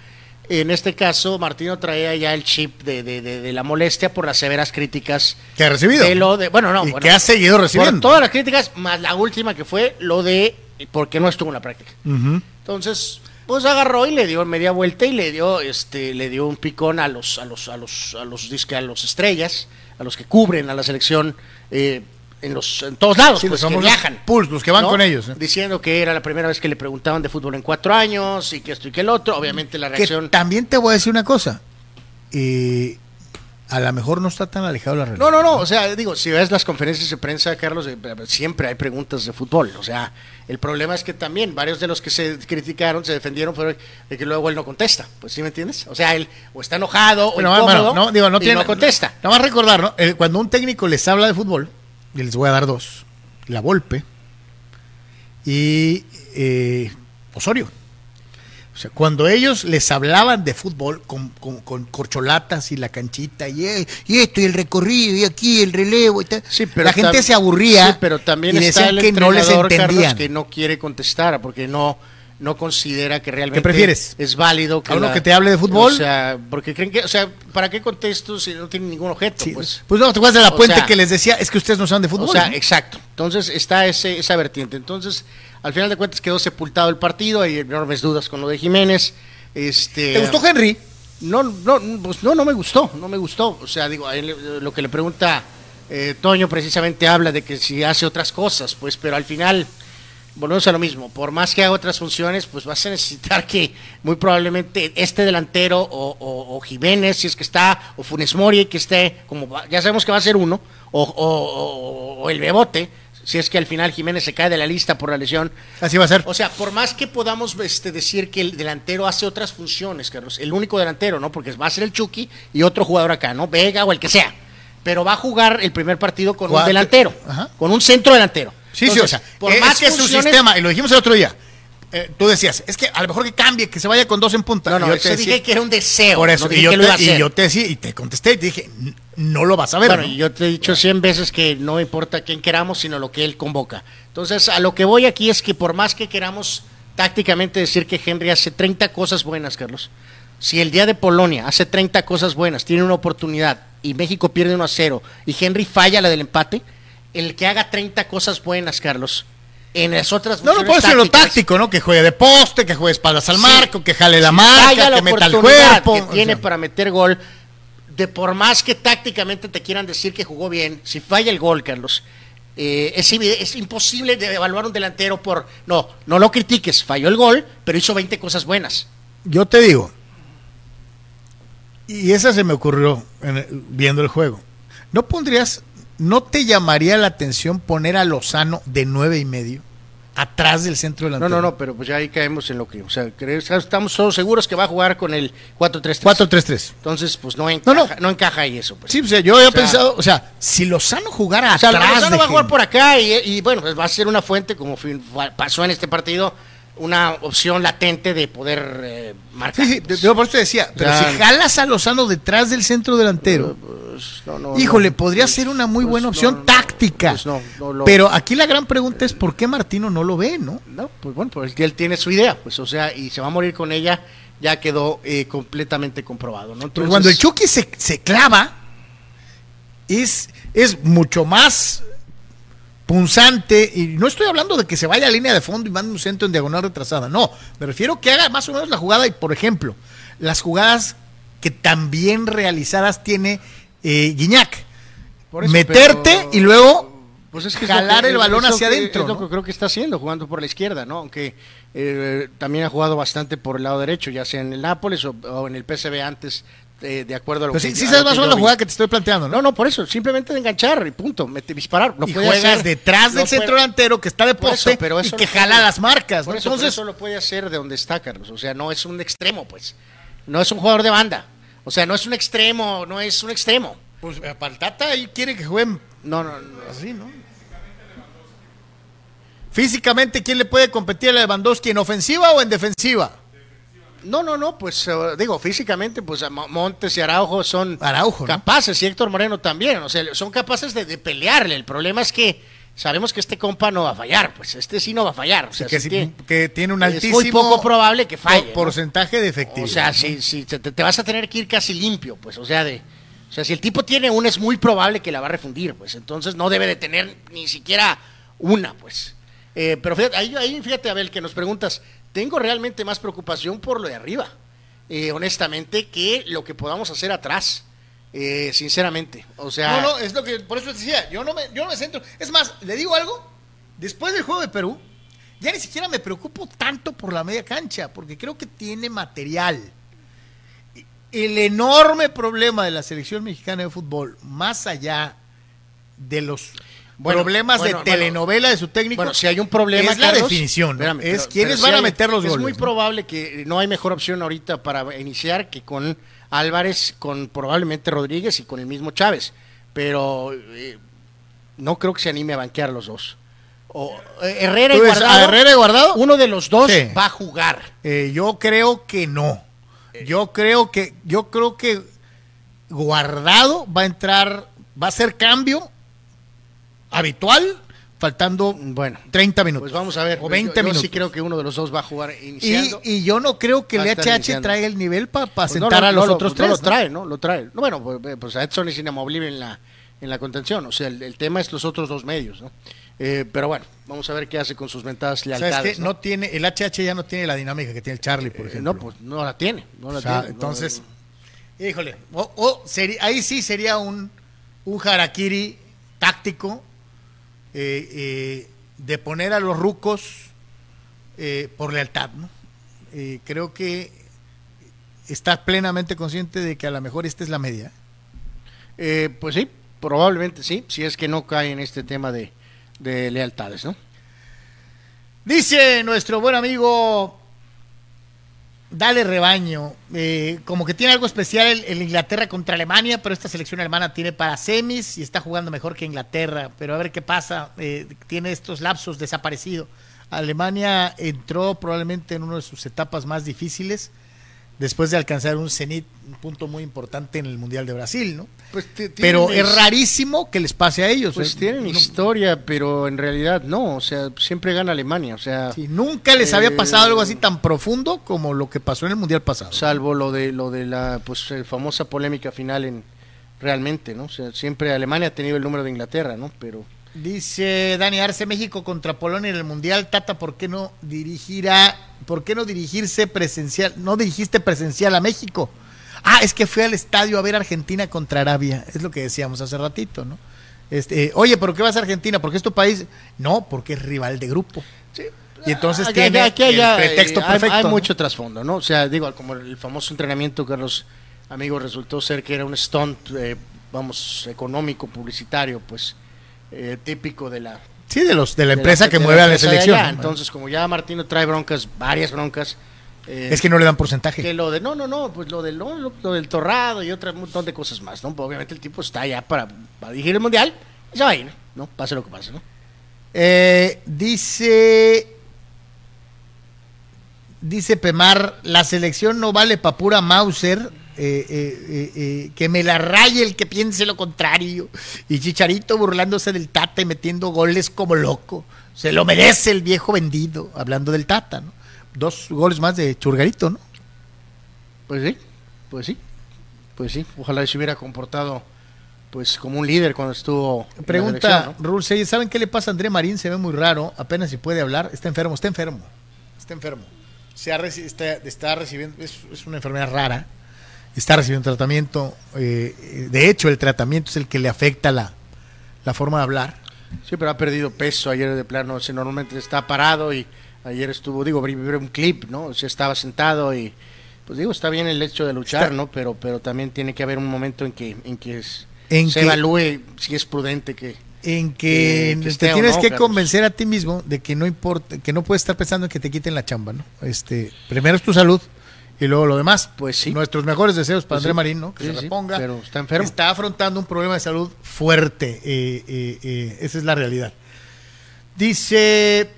En este caso, Martino traía ya el chip de, de- de- de la molestia por las severas críticas Que ha recibido. de lo de, bueno, no, y bueno, que ha seguido por recibiendo. todas las críticas, más la última que fue lo de por qué no estuvo en la práctica. Entonces, pues agarró y le dio media vuelta y le dio este le dio un picón a los a los a los a los disque a los estrellas, a los que cubren a la selección eh, en los en todos lados, pues que viajan. Puls, los que van con ellos. ¿eh? Diciendo que era la primera vez que le preguntaban de fútbol en cuatro años y que esto y que el otro. Obviamente la reacción. también te voy a decir una cosa. Eh, a lo mejor no está tan alejado la realidad. No, no, no. O sea, digo, si ves las conferencias de prensa, Carlos, eh, siempre hay preguntas de fútbol. O sea, el problema es que también varios de los que se criticaron, se defendieron, fueron de que luego él no contesta. Pues sí, ¿me entiendes? O sea, él o está enojado o incómodo no, digo, no, tiene, no contesta. Nada más recordar, ¿no? cuando un técnico les habla de fútbol, y les voy a dar dos, la Volpe y eh, Osorio o sea, cuando ellos les hablaban de fútbol con, con, corcholatas y la canchita y, y, esto y el recorrido y aquí el relevo y tal, la gente se aburría pero también y está que no les entendían. que no quiere contestar porque no no considera que realmente prefieres? es válido que, uno que te hable de fútbol. O sea, porque creen que, o sea, ¿para qué contesto si no tiene ningún objeto? pues, pues no, te vas de la puente que les decía, es que ustedes no saben de fútbol. O sea, exacto. Entonces está ese, esa vertiente. Entonces, al final de cuentas quedó sepultado el partido, hay enormes dudas con lo de Jiménez. Este, ¿Te gustó Henry? No, no, pues no, no me gustó, no me gustó. O sea, digo, lo que le pregunta eh, Toño precisamente habla de que si hace otras cosas, pues, pero al final volvemos a lo mismo, por más que haga otras funciones, pues vas a necesitar que muy probablemente este delantero o, Jiménez, si es que está, o Funes Mori, que esté, como ya sabemos que va a ser uno, o, el Bebote, si es que al final Jiménez se cae de la lista por la lesión. Así va a ser. O sea, por más que podamos este, decir que el delantero hace otras funciones, Carlos, el único delantero, ¿no? Porque va a ser el Chucky y otro jugador acá, ¿no? Vega o el que sea. Pero va a jugar el primer partido con un delantero, con un centro delantero. Sí, sí, o sea, por más que su sistema, y lo dijimos el otro día, eh, tú decías, es que a lo mejor que cambie, que se vaya con dos en punta. No, no, yo te dije que era un deseo. Por eso, y, yo te, y, yo te, decía, y te contesté, y te dije, no lo vas a ver. Bueno, yo te he dicho cien veces que no importa quién queramos, sino lo que él convoca. Entonces, a lo que voy aquí es que por más que queramos tácticamente decir que Henry hace 30 cosas buenas, Carlos, si el día de Polonia hace 30 cosas buenas, tiene una oportunidad y México pierde 1 a 0 y Henry falla la del empate, el que haga 30 cosas buenas, Carlos, en las otras No, no puede ser lo táctico, ¿no? Que juegue de poste, que juegue espaldas al marco, que jale la marca, que meta el cuerpo. Que tiene para meter gol. De por más que tácticamente te quieran decir que jugó bien, si falla el gol, Carlos, eh, es, es, imposible de evaluar un delantero por. No, no lo critiques, falló el gol, pero hizo 20 cosas buenas. Yo te digo, y esa se me ocurrió viendo el juego. ¿No pondrías ¿no te llamaría la atención poner a Lozano de nueve y medio? Atrás del centro delantero. No, no, no, pero pues ya ahí caemos en lo que. O sea, estamos todos seguros que va a jugar con el 4-3-3. 4-3-3. Entonces, pues no encaja, no, encaja ahí eso. Pues. Sí, o sea, yo había pensado, o sea, si Lozano jugara o sea, Lozano va a jugar por acá y, y, bueno, pues va a ser una fuente, como pasó en este partido, una opción latente de poder eh, marcar. Sí, sí, yo por eso te decía, pero si jalas a Lozano detrás del centro delantero, pues, híjole, podría ser una muy pues, buena opción táctica. Pues, pero aquí la gran pregunta es por qué Martino no lo ve, ¿no? No, pues bueno, pues él tiene su idea, pues o sea, y se va a morir con ella, ya quedó eh, completamente comprobado, ¿no? cuando el Chucky se, se clava, es, es mucho más punzante, y no estoy hablando de que se vaya a línea de fondo y mande un centro en diagonal retrasada, no, me refiero que haga más o menos la jugada y, por ejemplo, las jugadas que también realizadas tiene eh, Guiñac. Meterte y luego pues es que jalar el balón hacia adentro. Es lo que creo que está haciendo, jugando por la izquierda, ¿no? Aunque eh, también ha jugado bastante por el lado derecho, ya sea en el Nápoles o en el PSV antes eh, de acuerdo a lo que sí, sí sabes más o menos la jugada que te estoy planteando, ¿no? No, no, por eso, simplemente de enganchar y punto, mete, disparar. Lo y juegas detrás del centro delantero que está de poste pero y que jala las marcas. Por, eso, eso lo puede hacer de donde está, Carlos. O sea, no es un extremo, pues. No es un jugador de banda. O sea, no es un extremo, no es un extremo. Pues eh, Paltata ahí quiere que jueguen. No, no, no. Así, ¿no? Físicamente, ¿quién le puede competir a Lewandowski en ofensiva o en defensiva? No, no, no, pues eh, digo, físicamente, pues Montes y Araujo son Araujo, capaces, y Héctor Moreno también, o sea, son capaces de, pelearle. El problema es que sabemos que este compa no va a fallar, pues este sí no va a fallar. O sea, que, tiene, un altísimo. Es muy poco probable que falle. Porcentaje de efectividad. O sea, si, te, vas a tener que ir casi limpio, pues, o sea, de. O sea, si el tipo tiene una, es muy probable que la va a refundir, pues. Entonces no debe de tener ni siquiera una, pues. Eh, pero fíjate, ahí, ahí fíjate, Abel, que nos preguntas, tengo realmente más preocupación por lo de arriba, eh, honestamente, que lo que podamos hacer atrás. Eh, sinceramente, o sea... No, no, es lo que, por eso decía, yo no, me, yo no me centro. Es más, le digo algo, después del juego de Perú, ya ni siquiera me preocupo tanto por la media cancha, porque creo que tiene material. El enorme problema de la selección mexicana de fútbol, más allá de los problemas de telenovela de su técnico. Bueno, si hay un problema, es la definición. es quiénes van a meter los goles. Es muy probable que no hay mejor opción ahorita para iniciar que con Álvarez, con probablemente Rodríguez y con el mismo Chávez. Pero eh, no creo que se anime a banquear los dos. O, eh, Herrera, y Guardado, Herrera y Guardado. Uno de los dos va a jugar. Eh, yo creo que no. Yo creo que, yo creo que Guardado va a entrar, va a hacer cambio habitual faltando bueno 30 minutos. Pues vamos a ver. O 20 yo, minutos. sí creo que uno de los dos va a jugar iniciando. Y, yo no creo que el HH traiga el nivel para pues sentar a los otros tres. No lo trae, ¿no? Lo trae. bueno, pues, eh, pues a Edson es inamovible en la, en la contención. O sea, el, tema es los otros dos medios, ¿no? Eh, pero bueno, vamos a ver qué hace con sus ventajas lealtades. ¿no? tiene, el HH ya no tiene la dinámica que tiene el Charlie, por eh, ejemplo. no, pues no la tiene. No la tiene entonces, híjole, o, sería, ahí sí sería un, un harakiri táctico eh, eh, de poner a los rucos eh, por lealtad. ¿no? creo que está plenamente consciente de que a lo mejor esta es la media. pues sí, probablemente sí, si es que no cae en este tema de, de lealtades, ¿no? Dice nuestro buen amigo Dale rebaño. Eh, como que tiene algo especial el, Inglaterra contra Alemania, pero esta selección alemana tiene para semis y está jugando mejor que Inglaterra. Pero a ver qué pasa. Eh, tiene estos lapsos desaparecido. Alemania entró probablemente en una de sus etapas más difíciles después de alcanzar un cenit, un punto muy importante en el Mundial de Brasil, ¿no? Pues pero es rarísimo que les pase a ellos. Pues ¿eh? tienen historia, pero en realidad no, o sea, siempre gana Alemania, o sea... nunca les había pasado algo así tan profundo como lo que pasó en el Mundial pasado. Salvo lo de lo de la pues eh, famosa polémica final en realmente, ¿no? O sea, siempre Alemania ha tenido el número de Inglaterra, ¿no? Pero Dice Dani Arce, México contra Polonia en el Mundial. Tata, ¿por qué no dirigirá, por qué no dirigirse presencial, no dirigiste presencial a México? Ah, es que fui al estadio a ver Argentina contra Arabia. Es lo que decíamos hace ratito, ¿no? Este, oye, ¿pero qué vas a Argentina? ¿Porque es tu país? No, porque es rival de grupo. Sí. Y entonces tiene aquí, el pretexto eh, perfecto. Hay, mucho trasfondo, ¿no? O sea, digo, como el famoso entrenamiento que los amigos resultó ser que era un stunt, eh, vamos, económico, publicitario, pues eh, típico de la sí de los de la empresa que mueve a la selección entonces como ya Martino trae broncas varias broncas eh, es que no le dan porcentaje. que lo de no no no pues lo del lo, del torrado y otro montón de cosas más no pues, obviamente el tipo está ya para, para dirigir el mundial y se va a ir no pase lo que pase no eh, dice dice Pemar la selección no vale para pura Mauser eh, eh, eh, que me la raye el que piense lo contrario. Y Chicharito burlándose del Tata y metiendo goles como loco. Se lo merece el viejo vendido, hablando del Tata, ¿no? Dos goles más de Churgarito, ¿no? Pues sí, pues sí, pues sí. Ojalá se hubiera comportado pues como un líder cuando estuvo. Pregunta, Rulse, ¿saben qué le pasa a André Marín? Se ve muy raro, apenas si puede hablar. Está enfermo, está enfermo, está enfermo. Se ha está, recibiendo, es una enfermedad rara está recibiendo tratamiento. Eh, de hecho, el tratamiento es el que le afecta la, la forma de hablar. Sí, pero ha perdido peso ayer de plano. normalmente está parado y ayer estuvo, digo, un clip, ¿no? O estaba sentado y, pues digo, está bien el hecho de luchar, ¿no? Pero, pero también tiene que haber un momento en que, en que se evalúe si es prudente que, en que, te tienes que convencer a ti mismo de que no importa, que no puedes estar pensando en que te quiten la chamba, ¿no? Este, primero es tu salud y luego lo demás, pues sí. Nuestros mejores deseos para pues André Marín, ¿no? Que se reponga. pero está enfermo. Está afrontando un problema de salud fuerte. Eh, eh, eh, esa es la realidad. Dice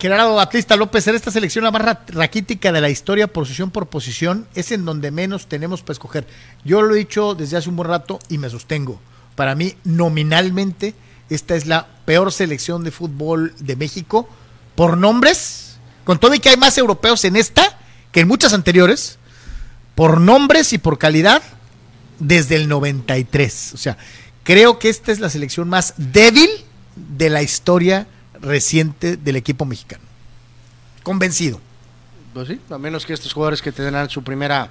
Gerardo Batista López, era esta selección la más raquítica de la historia, posición por posición, es en donde menos tenemos para escoger. Yo lo he dicho desde hace un buen rato y me sostengo. Para mí, nominalmente, esta es la peor selección de fútbol de México por nombres, con todo y que hay más europeos en esta que en muchas anteriores, por nombres y por calidad, desde el 93. O sea, creo que esta es la selección más débil de la historia reciente del equipo mexicano. Convencido. Pues sí, a menos que estos jugadores que tendrán su primera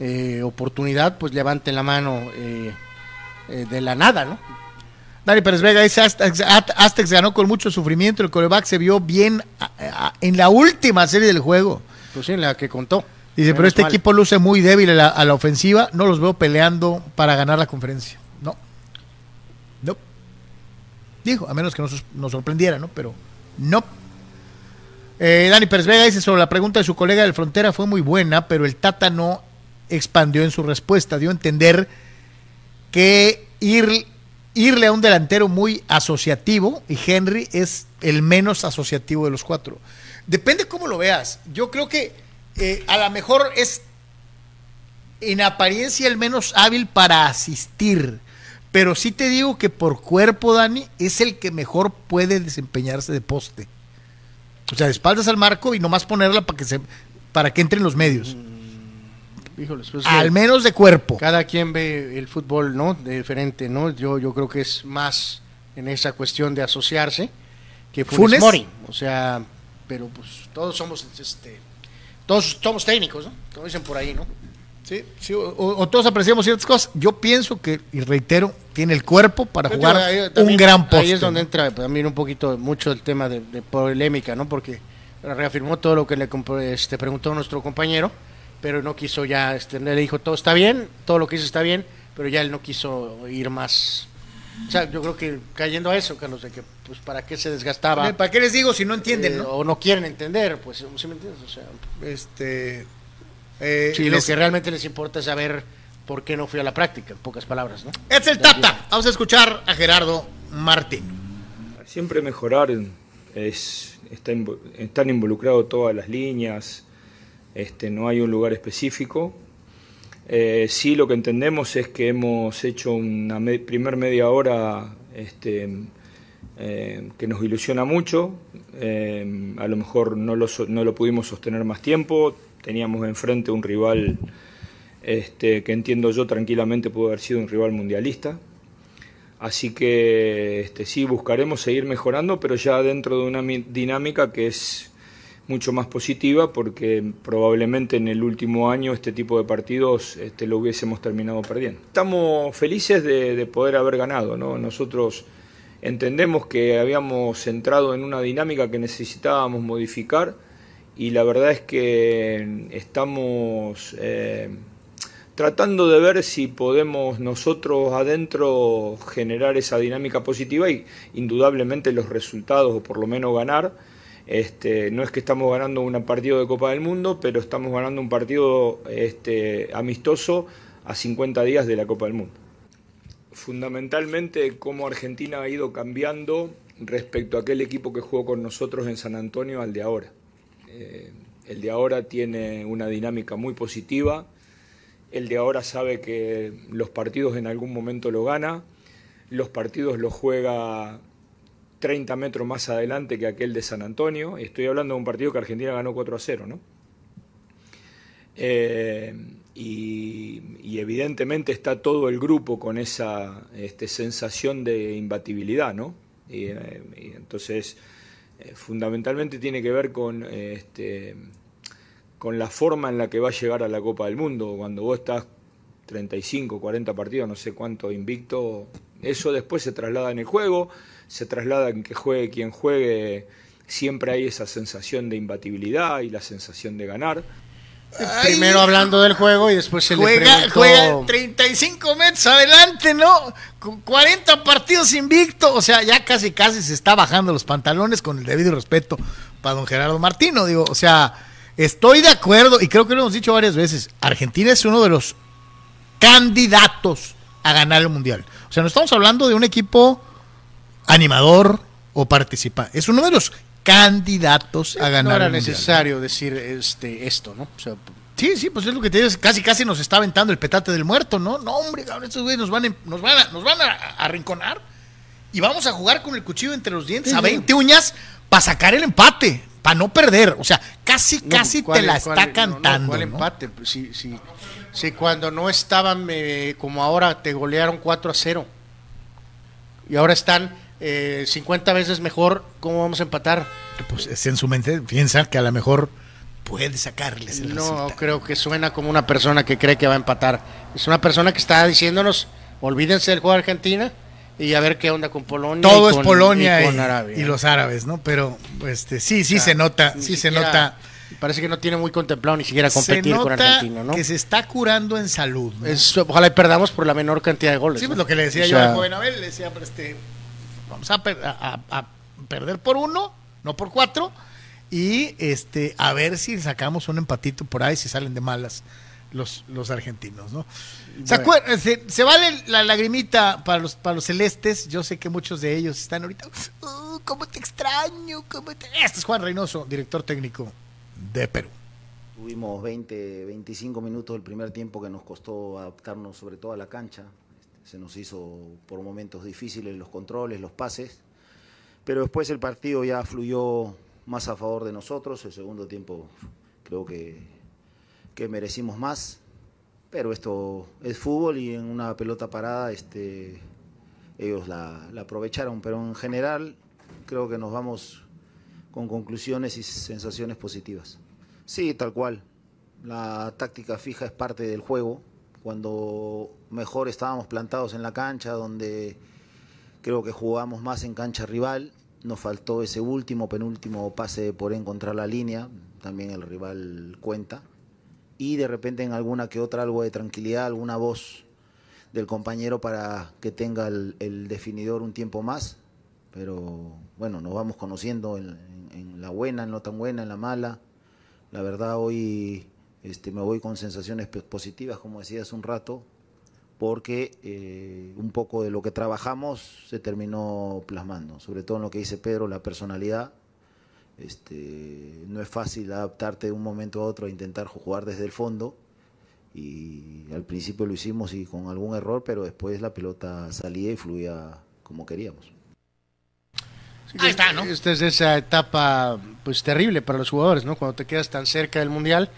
eh, oportunidad, pues levanten la mano eh, eh, de la nada, ¿no? Dani Pérez Vega dice, Aztecs ganó con mucho sufrimiento, el coreback se vio bien en la última serie del juego. Pues sí, en la que contó. Dice, pero este equipo luce muy débil a la, ofensiva, no los veo peleando para ganar la conferencia. No. No. Dijo, a menos que nos, nos sorprendiera, ¿no? Pero no. Eh, Dani Pérez Vega dice sobre la pregunta de su colega del Frontera fue muy buena, pero el Tata no expandió en su respuesta, dio a entender que ir, irle a un delantero muy asociativo y Henry es el menos asociativo de los cuatro. Depende cómo lo veas. Yo creo que eh, a lo mejor es en apariencia el menos hábil para asistir, pero sí te digo que por cuerpo, Dani, es el que mejor puede desempeñarse de poste. O sea, de espaldas al marco y nomás ponerla para que se para que entren los medios. Mm, pues al menos de cuerpo. Cada quien ve el fútbol, ¿no? De diferente, ¿no? Yo yo creo que es más en esa cuestión de asociarse que Funes, Mori. O sea, pero pues todos somos este todos somos técnicos, ¿no? Como dicen por ahí, ¿no? Sí, sí o, todos apreciamos ciertas cosas. Yo pienso que, y reitero, tiene el cuerpo para jugar un gran poste. Ahí es donde entra también un poquito mucho el tema de, polémica, ¿no? Porque reafirmó todo lo que le este, preguntó nuestro compañero, pero no quiso ya, este, le dijo todo está bien, todo lo que hizo está bien, pero ya él no quiso ir más. O sea, yo creo que cayendo a eso, Carlos, de que, pues, ¿para qué se desgastaba? ¿Para qué les digo si no entienden, eh, O no quieren entender, pues, ¿sí me entiendes? O sea, este eh, lo que realmente les importa es saber por qué no fui a la práctica, en pocas palabras, ¿no? Es el Tata. Vamos a escuchar a Gerardo Martín. Siempre mejorar es están involucrados todas las líneas, este, no hay un lugar específico. Eh, sí, lo que entendemos es que hemos hecho una primer media hora este, eh, que nos ilusiona mucho. Eh, a lo mejor no lo, no lo pudimos sostener más tiempo, teníamos enfrente un rival este, que entiendo yo tranquilamente pudo haber sido un rival mundialista. Así que este, sí, buscaremos seguir mejorando, pero ya dentro de una dinámica que es mucho más positiva, porque probablemente en el último año este tipo de partidos este, lo hubiésemos terminado perdiendo. Estamos felices de, de poder haber ganado, ¿no? Nosotros entendemos que habíamos entrado en una dinámica que necesitábamos modificar y la verdad es que estamos eh, tratando de ver si podemos nosotros adentro generar esa dinámica positiva y indudablemente los resultados o por lo menos ganar. Este, no es que estamos ganando un partido de Copa del Mundo, pero estamos ganando un partido este, amistoso a 50 días de la Copa del Mundo. Fundamentalmente cómo Argentina ha ido cambiando respecto a aquel equipo que jugó con nosotros en San Antonio al de ahora. Eh, el de ahora tiene una dinámica muy positiva. El de ahora sabe que los partidos en algún momento lo gana. Los partidos los juega 30 metros más adelante que aquel de San Antonio. Estoy hablando de un partido que Argentina ganó 4 a 0, ¿no? Eh, y, evidentemente está todo el grupo con esa este, sensación de imbatibilidad, ¿no? y eh, entonces eh, fundamentalmente tiene que ver con, este, con la forma en la que va a llegar a la Copa del Mundo. Cuando vos estás 35, 40 partidos, no sé cuánto invicto, eso después se traslada en el juego, se traslada en que juegue quien juegue, siempre hay esa sensación de imbatibilidad y la sensación de ganar. Primero hablando del juego y después se juega, le Juega 35 metros adelante, ¿no? 40 partidos invicto. O sea, ya casi casi se está bajando los pantalones con el debido respeto para don Gerardo Martino. Digo, o sea, estoy de acuerdo y creo que lo hemos dicho varias veces. Argentina es uno de los candidatos a ganar el Mundial. O sea, no estamos hablando de un equipo animador o participa. Es uno de los candidatos a ganar. No era necesario decir este esto, ¿no? sí, sí, pues es lo que te digo, casi casi nos está aventando el petate del muerto, ¿no? No, hombre, estos güeyes nos van, a, nos van, a, nos van a arrinconar y vamos a jugar con el cuchillo entre los dientes a 20 uñas para sacar el empate, para no perder. O sea, casi, casi te la está cantando. ¿Cuál empate? Pues si, si, si, cuando no estaban eh, como ahora te golearon 4 a 0 y ahora están eh, 50 veces mejor, ¿cómo vamos a empatar? Pues en su mente piensa que a lo mejor puede sacarles el No, creo que suena como una persona que cree que va a empatar. Es una persona que está diciéndonos, olvídense del juego de Argentina y a ver qué onda con Polonia. Todo es Polonia y, los árabes, ¿no? Pero este sí, sí se nota, sí se nota. Parece que no tiene muy contemplado ni siquiera competir con Argentina, ¿no? Que se está curando en salud. ojalá y perdamos por la menor cantidad de goles. Sí, pues lo que le decía yo al joven Abel, le decía, este, vamos a, a, perder por uno, no por cuatro, y este, a ver si sacamos un empatito por ahí, si salen de malas los, los argentinos, ¿no? ¿Se, vale la lagrimita para los, para los celestes? Yo sé que muchos de ellos están ahorita, oh, ¿cómo te extraño? ¿Cómo Este es Juan Reynoso, director técnico de Perú. Tuvimos 20, 25 minutos del primer tiempo que nos costó adaptarnos sobre todo a la cancha. Se nos hizo por momentos difíciles los controles, los pases, pero después el partido ya fluyó más a favor de nosotros. El segundo tiempo creo que, que merecimos más pero esto es fútbol y en una pelota parada este, ellos la, aprovecharon, pero en general creo que nos vamos con conclusiones y sensaciones positivas. Sí, tal cual. La táctica fija es parte del juego. Cuando mejor estábamos plantados en la cancha, donde creo que jugamos más en cancha rival, nos faltó ese último, penúltimo pase por encontrar la línea, también el rival cuenta y de repente en alguna que otra algo de tranquilidad, alguna voz del compañero para que tenga el, definidor un tiempo más. Pero bueno, nos vamos conociendo en, la buena, en no tan buena, en la mala. La verdad hoy este, me voy con sensaciones positivas, como decía hace un rato, porque eh, un poco de lo que trabajamos se terminó plasmando, sobre todo en lo que dice Pedro, la personalidad este, no es fácil adaptarte de un momento a otro a intentar jugar desde el fondo. Y al principio lo hicimos y con algún error, pero después la pelota salía y fluía como queríamos. Ahí está, ¿no? Esta es esa etapa pues terrible para los jugadores, ¿no? Cuando te quedas tan cerca del mundial,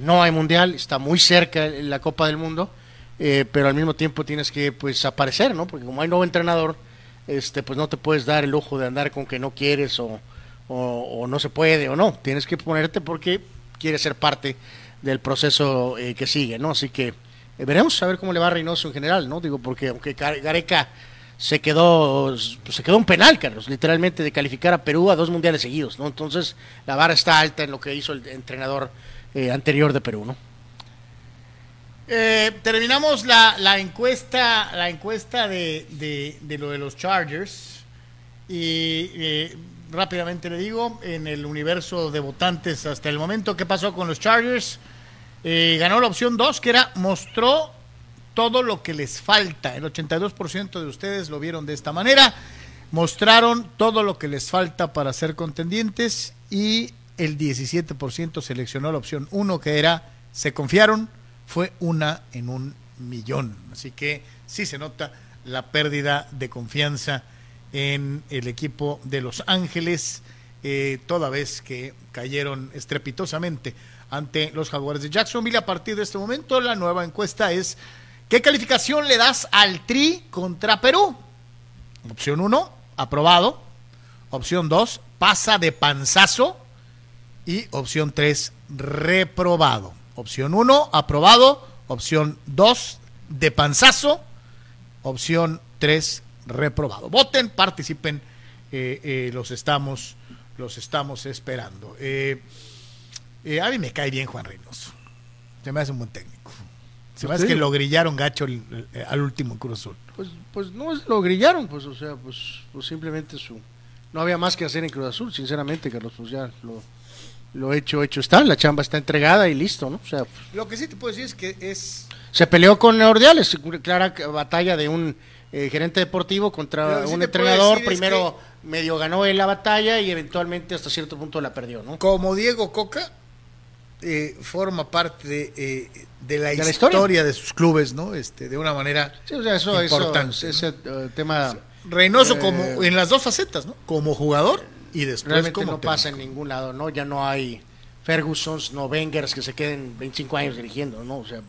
no hay mundial, está muy cerca la Copa del Mundo, eh, pero al mismo tiempo tienes que pues aparecer, ¿no? Porque como hay nuevo entrenador, este pues no te puedes dar el lujo de andar con que no quieres o, o, no se puede o no. Tienes que ponerte porque quieres ser parte del proceso eh, que sigue, ¿no? Así que eh, veremos a ver cómo le va a Reynoso en general, ¿no? Digo, porque aunque Gareca se quedó se quedó un penal, Carlos, literalmente de calificar a Perú a dos mundiales seguidos, ¿no? Entonces la vara está alta en lo que hizo el entrenador eh, anterior de Perú, ¿no? terminamos la, encuesta la encuesta de, lo de los Chargers y rápidamente le digo, en el universo de votantes hasta el momento, ¿qué pasó con los Chargers? Eh, ganó la opción 2, que era mostró todo lo que les falta. El 82% de ustedes lo vieron de esta manera. Mostraron todo lo que les falta para ser contendientes y el 17% seleccionó la opción 1, que era se confiaron, fue una en un millón. Así que sí se nota la pérdida de confianza en el equipo de Los Ángeles, eh, toda vez que cayeron estrepitosamente ante los Jaguares de Jacksonville. A partir de este momento, la nueva encuesta es, ¿qué calificación le das al Tri contra Perú? Opción 1, aprobado. Opción 2, pasa de panzazo. Y opción 3, reprobado. Opción 1, aprobado. Opción 2, de panzazo. Opción 3, reprobado. Voten, participen, eh, eh, los estamos, los estamos esperando. Eh, a mí me cae bien Juan Reynoso. Se me hace un buen técnico. Se me hace que lo grillaron gacho al último Cruz Azul. Pues, pues no es lo grillaron, pues, o sea, pues, pues, simplemente su. No había más que hacer en Cruz Azul, sinceramente, Carlos, pues ya lo, lo hecho, hecho está, la chamba está entregada y listo, ¿no? O sea, lo que sí te puedo decir es que es... Se peleó con Ordiales, clara batalla de un eh, gerente deportivo contra un entrenador. Primero medio ganó él la batalla y eventualmente hasta cierto punto la perdió, ¿no? Como Diego Coca eh, forma parte de, eh, de, la, historia? de sus clubes, ¿no? Este, de una manera importante. ese tema. Reynoso como en las dos facetas, ¿no? Como jugador y después realmente no pasa en ningún lado, ¿no? Ya no hay Fergusons, no Wengers que se queden 25 años dirigiendo, ¿no? O sea,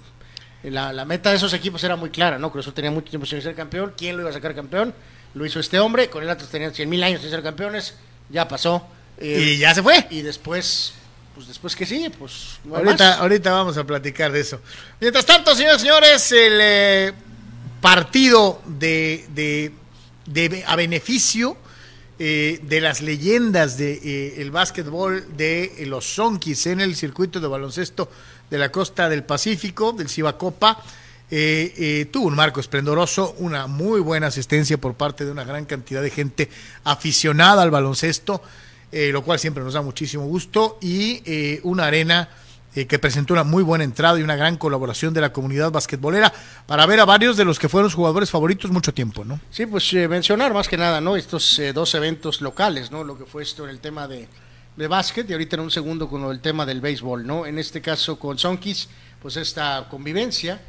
la, meta de esos equipos era muy clara, ¿no? Cruz tenía mucho tiempo sin ser campeón. ¿Quién lo iba a sacar campeón? Lo hizo este hombre. Con el Atlas tenían 100 mil años sin ser campeones. Ya pasó. Eh, y ya se fue. Y después, pues después que sigue, pues ahorita, ahorita vamos a platicar de eso. Mientras tanto, señores señores, el eh, partido de, de, a beneficio eh, de las leyendas del de, eh, el básquetbol de los Sonkis en el circuito de baloncesto de la costa del Pacífico, del Cibacopa. tuvo un marco esplendoroso, una muy buena asistencia por parte de una gran cantidad de gente aficionada al baloncesto. Eh, lo cual siempre nos da muchísimo gusto, y eh, una arena eh, que presentó una muy buena entrada y una gran colaboración de la comunidad basquetbolera para ver a varios de los que fueron jugadores favoritos mucho tiempo, ¿no? Sí, pues mencionar más que nada, ¿no? Estos dos eventos locales, ¿no? Lo que fue esto en el tema de, de básquet y ahorita en un segundo con el tema del béisbol, ¿no? En este caso con Sonkis, pues esta convivencia,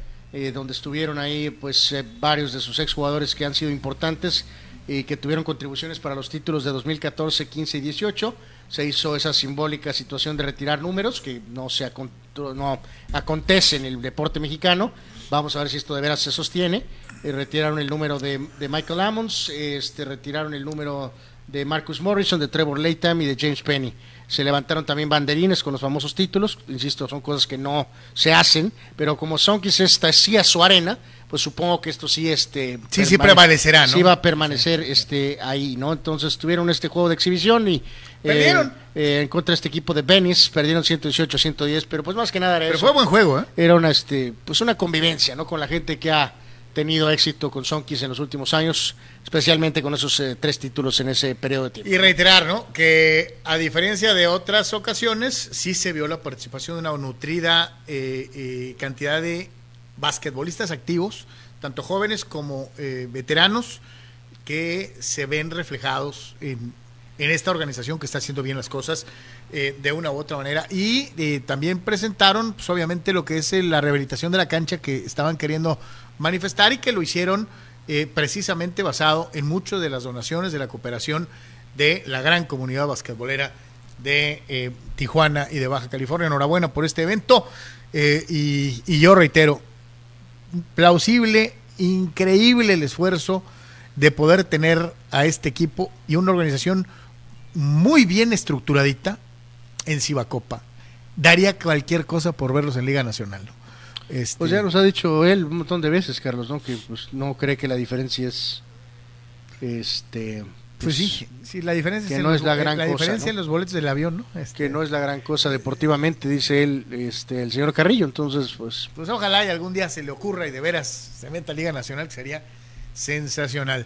donde estuvieron ahí pues varios de sus exjugadores que han sido importantes y que tuvieron contribuciones para los títulos de 2014, 15 y 18. Se hizo esa simbólica situación de retirar números que no, se no acontece en el deporte mexicano. Vamos a ver si esto de veras se sostiene. Eh, retiraron el número de, Michael Ammons, este, retiraron el número de Marcus Morrison, de Trevor Latham y de James Penny. Se levantaron también banderines con los famosos títulos. Insisto, son cosas que no se hacen, pero como Sonkis esta sí a su arena, pues supongo que esto sí este sí sí prevalecerá ¿no? sí va a permanecer este ahí no entonces tuvieron este juego de exhibición y perdieron. eh, en contra de este equipo de Venice perdieron 118 110 pero pues más que nada era pero fue buen juego ¿eh? era una este pues una convivencia no con la gente que ha tenido éxito con Sonkis en los últimos años especialmente con esos eh, tres títulos en ese periodo de tiempo. Y reiterar no que a diferencia de otras ocasiones sí se vio la participación de una nutrida eh, cantidad de basquetbolistas activos, tanto jóvenes como eh, veteranos, que se ven reflejados en, esta organización que está haciendo bien las cosas eh, de una u otra manera. Y eh, también presentaron, pues, obviamente, lo que es la rehabilitación de la cancha que estaban queriendo manifestar y que lo hicieron precisamente basado en muchas de las donaciones de la cooperación de la gran comunidad basquetbolera de Tijuana y de Baja California. Enhorabuena por este evento. y, yo reitero, plausible, increíble el esfuerzo de poder tener a este equipo y una organización muy bien estructuradita en Cibacopa. Daría cualquier cosa por verlos en Liga Nacional. Este... Pues ya nos ha dicho él un montón de veces, Carlos, ¿no? que pues, no cree que la diferencia es este pues, sí, sí, la diferencia que no es la gran la cosa, diferencia en los boletos del avión, ¿no? Este... Que no es la gran cosa deportivamente, dice él, este, el señor Carrillo. Entonces, pues, pues ojalá y algún día se le ocurra y de veras se meta a Liga Nacional, que sería sensacional.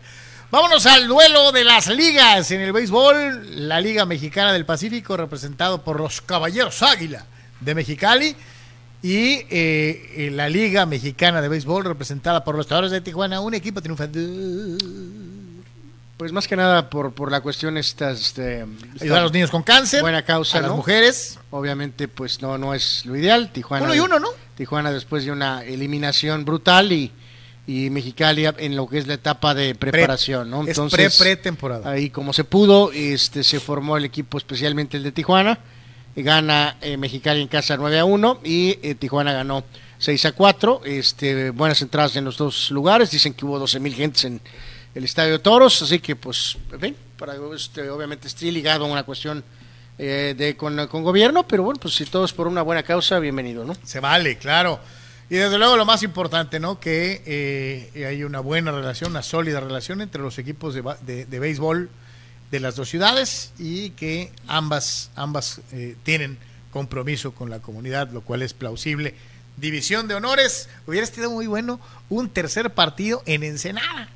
Vámonos al duelo de las ligas en el béisbol. La Liga Mexicana del Pacífico, representado por los Caballeros Águila de Mexicali. Y eh, la Liga Mexicana de Béisbol, representada por los Toros de Tijuana, un equipo triunfador. Pues más que nada por, por la cuestión estas este, ayudar a los niños con cáncer, buena causa, a las mujeres. Obviamente, pues no no es lo ideal. Tijuana uno y uno, ¿no? Tijuana después de una eliminación brutal y, y Mexicali en lo que es la etapa de preparación, ¿no? Entonces, pre pretemporada. Ahí como se pudo, este se formó el equipo especialmente el de Tijuana. Gana eh, Mexicali en casa 9 a 1 y eh, Tijuana ganó 6 a 4. Este, buenas entradas en los dos lugares. Dicen que hubo 12 mil gentes en el Estadio Toros, así que pues, en para, este, obviamente estoy ligado a una cuestión eh, de con, gobierno, pero bueno, pues si todo es por una buena causa, bienvenido, ¿no? Se vale, claro. Y desde luego lo más importante, ¿no? Que eh, hay una buena relación, una sólida relación entre los equipos de, de, béisbol de las dos ciudades y que ambas, ambas eh, tienen compromiso con la comunidad, lo cual es plausible. División de honores, hubiera sido muy bueno un tercer partido en Ensenada.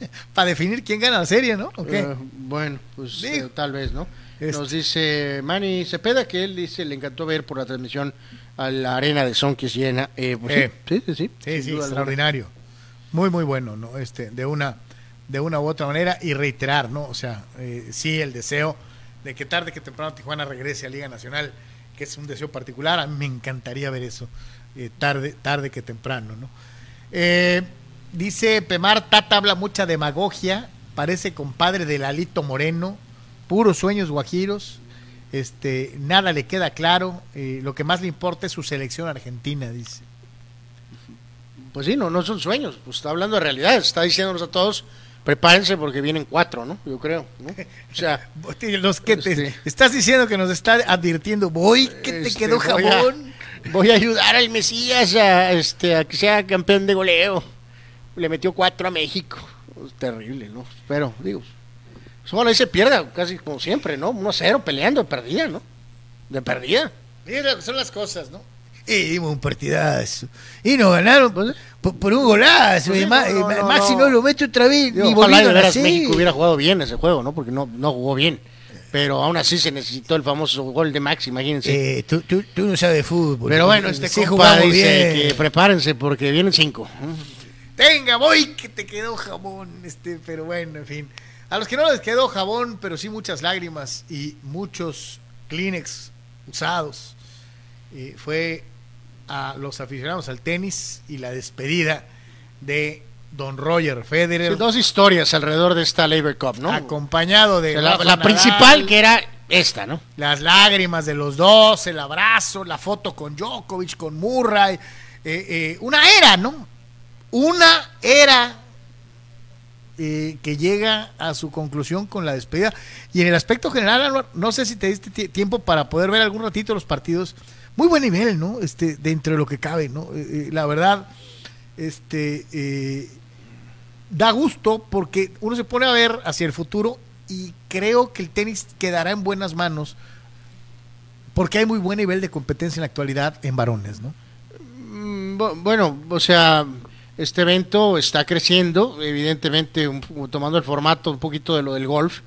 (laughs) para definir quién gana la serie, ¿no? Eh, bueno, pues eh, tal vez, ¿no? Nos dice Manny Cepeda que él dice le encantó ver por la transmisión a la arena de Son que llena. Eh, pues sí, sí, sí, sí, sí extraordinario. Muy, muy bueno, ¿no? Este, de una, de una u otra manera y reiterar, ¿no? O sea, sí el deseo de que tarde que temprano Tijuana regrese a Liga Nacional, que es un deseo particular. A mí me encantaría ver eso, tarde, tarde que temprano, ¿no? Eh, Dice Pemar, Tata habla mucha demagogia, parece compadre de Lalito Moreno, puros sueños guajiros, este, nada le queda claro, eh, lo que más le importa es su selección argentina, dice. Pues sí, no, no son sueños, pues está hablando de realidad, está diciéndonos a todos prepárense porque vienen cuatro, ¿no? Yo creo. O sea, (laughs) los que te este, estás diciendo que nos está advirtiendo, voy que te este, quedó jabón. Voy a, ayudar al Mesías a, este, a que sea campeón de goleo. Le metió cuatro a México. terrible, ¿no? Pero, digo, solo ahí se pierde, casi como siempre, ¿no? 1-0 peleando, de perdida, ¿no? De perdida. Mira, son las cosas, ¿no? Y dimos un partidazo. Y nos ganaron por, un golazo. y más, si no lo mete otra vez, ni volviendo a México hubiera jugado bien ese juego, ¿no? Porque no, no jugó bien. Pero aún así se necesitó el famoso gol de Max, imagínense. Eh, tú, tú, tú, no sabes de fútbol. Pero bueno, este sí compa dice que prepárense porque vienen cinco. Tenga, voy que te quedó jabón. este Pero bueno, en fin. A los que no les quedó jabón, pero sí muchas lágrimas y muchos Kleenex usados, eh, fue a los aficionados al tenis y la despedida de Don Roger Federer. dos historias alrededor de esta Labor Cup, ¿no? Acompañado de... La, principal que era esta, ¿no? Las lágrimas de los dos, el abrazo, la foto con Djokovic, con Murray. Eh, eh, una era, ¿no? Una era eh, que llega a su conclusión con la despedida. Y en el aspecto general, no sé si te diste tiempo para poder ver algún ratito los partidos muy buen nivel, ¿no? Este, dentro de lo que cabe, ¿no? Eh, eh, la verdad, este, da gusto porque uno se pone a ver hacia el futuro y creo que el tenis quedará en buenas manos porque hay muy buen nivel de competencia en la actualidad en varones, ¿no? Mm, bueno, o sea, este evento está creciendo, evidentemente tomando el formato un poquito de lo del golf,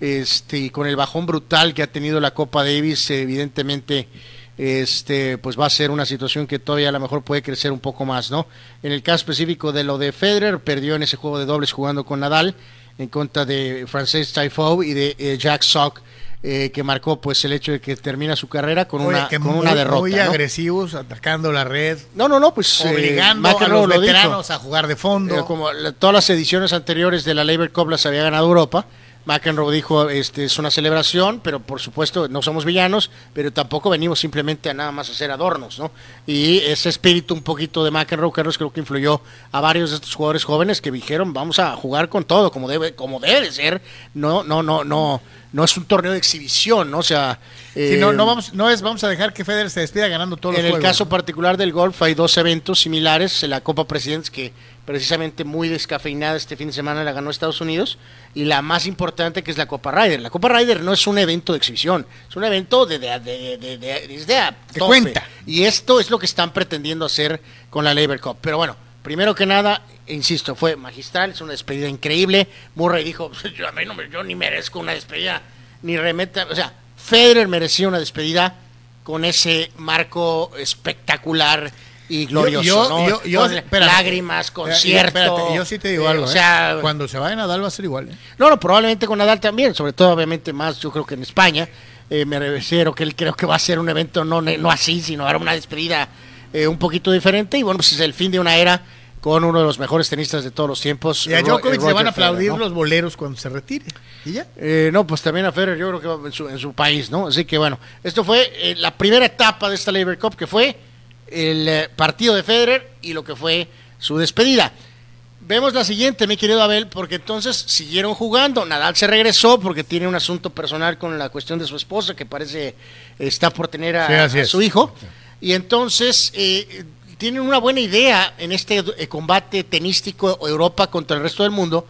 este, con el bajón brutal que ha tenido la Copa Davis, evidentemente este, pues va a ser una situación que todavía a lo mejor puede crecer un poco más, ¿no? En el caso específico de lo de Federer, perdió en ese juego de dobles jugando con Nadal en contra de Frances Tiafoe y de eh, Jack Sock. Eh, que marcó pues el hecho de que termina su carrera con una con una derrota muy agresivos atacando la red no no no pues eh, obligando a los veteranos a jugar de fondo. Como todas las ediciones anteriores de la Labor Cup las había ganado Europa McEnroe dijo, este es una celebración, pero por supuesto no somos villanos, pero tampoco venimos simplemente a nada más hacer adornos, ¿no? Y ese espíritu un poquito de McEnroe, Carlos, creo que influyó a varios de estos jugadores jóvenes que dijeron, vamos a jugar con todo, como debe, como debe ser, no, no, no, no, no es un torneo de exhibición, ¿no? O sea, no, no, vamos, no es vamos a dejar que Federer se despida ganando todos los En el caso particular del golf hay dos eventos similares, en la Copa Presidentes que precisamente muy descafeinada este fin de semana la ganó Estados Unidos y la más importante que es la Copa Ryder. La Copa Ryder no es un evento de exhibición, es un evento de, de, de, de, cuenta. Y esto es lo que están pretendiendo hacer con la Labor Cup. Pero bueno, primero que nada, insisto, fue magistral, es una despedida increíble. Murray dijo, yo, a mí no, yo ni merezco una despedida, ni remeta, o sea, Federer merecía una despedida con ese marco espectacular y glorioso, yo, yo, lágrimas, concierto. yo sí te digo algo, o sea, ¿eh? cuando se vaya Nadal va a ser igual. ¿eh? No, no, probablemente con Nadal también, sobre todo obviamente más, yo creo que en España, eh, me refiero que él creo que va a ser un evento no, no así, sino ahora una despedida un poquito diferente y bueno, pues es el fin de una era con uno de los mejores tenistas de todos los tiempos. Y a Djokovic se van a aplaudir los boleros cuando se retire. ¿Y ya? no, pues también a Federer yo creo que va en su, en su país, ¿no? Así que bueno, esto fue la primera etapa de esta Labor Cup que fue el eh, partido de Federer y lo que fue su despedida. Vemos la siguiente, mi querido Abel, porque entonces siguieron jugando. Nadal se regresó porque tiene un asunto personal con la cuestión de su esposa, que parece está por tener a, su hijo. Y entonces eh, tienen una buena idea en este eh, combate tenístico Europa contra el resto del mundo,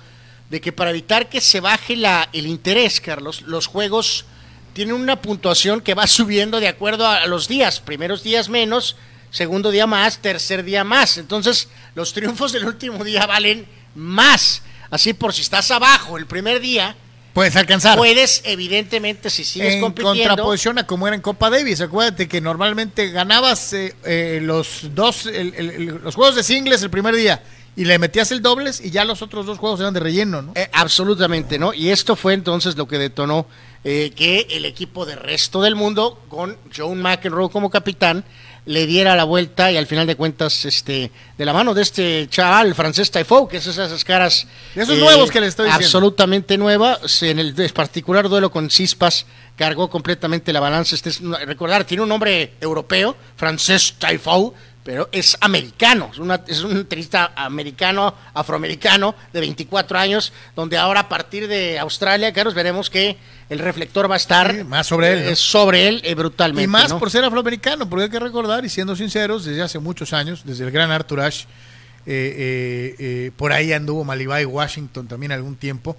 de que para evitar que se baje la, el interés, Carlos, los juegos tienen una puntuación que va (laughs) subiendo de acuerdo a los días. Primeros días menos, segundo día más, tercer día más. Entonces, los triunfos del último día valen más. Así por si estás abajo el primer día, puedes alcanzar. Puedes, evidentemente, si sigues en compitiendo. contraposición a como era en Copa Davis. Acuérdate que normalmente ganabas eh, eh, los dos, los juegos de singles el primer día y le metías el dobles y ya los otros dos juegos eran de relleno, ¿no? Eh, absolutamente, ¿no? Y esto fue entonces lo que detonó que el equipo de resto del mundo, con John McEnroe como capitán, le diera la vuelta y al final de cuentas, este, de la mano de este chaval francés Taifou, que es esas caras. esos nuevos que le estoy diciendo. Absolutamente nueva. En el particular duelo con Cispas cargó completamente la balanza. Este recordar, tiene un nombre europeo, francés Taifou, pero es americano, es, es un tenista americano, afroamericano, de 24 años, donde ahora a partir de Australia, Carlos, veremos que el reflector va a estar más sobre él, eh, sobre él eh, brutalmente. Y más por ser afroamericano, porque hay que recordar, y siendo sinceros, desde hace muchos años, desde el gran Arthur Ashe, eh, por ahí anduvo Malibay Washington también algún tiempo,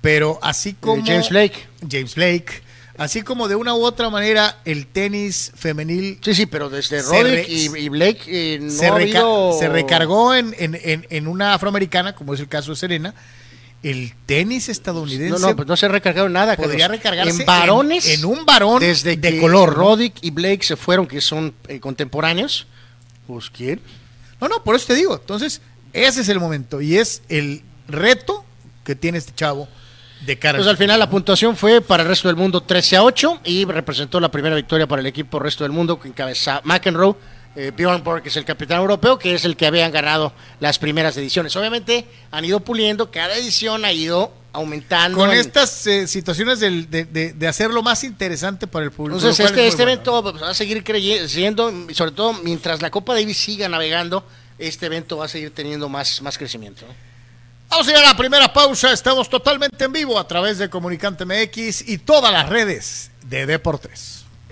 pero así como... James Blake. James Blake Así como de una u otra manera el tenis femenil. Sí, sí, pero desde Roddick y, Blake eh, no se, se, recargó en, en, en, una afroamericana, como es el caso de Serena. El tenis estadounidense. No, no, pues no se ha recargado nada. Podría recargarse en varones. En, un varón desde de color. Roddick y Blake se fueron, que son eh, contemporáneos. Pues quién. No, no, por eso te digo. Entonces, ese es el momento y es el reto que tiene este chavo de cara. Pues al final la puntuación fue para el resto del mundo 13 a 8 y representó la primera victoria para el equipo resto del mundo que encabeza McEnroe. Eh, Bjorn Borg, que es el capitán europeo, que es el que habían ganado las primeras ediciones. Obviamente han ido puliendo, cada edición ha ido aumentando. Con estas eh, situaciones de, de, hacerlo más interesante para el público. Entonces, este, este evento va a seguir creyendo, sobre todo mientras la Copa Davis siga navegando, este evento va a seguir teniendo más, más crecimiento. Vamos a ir a la primera pausa. Estamos totalmente en vivo a través de Comunicante MX y todas las redes de Deportes.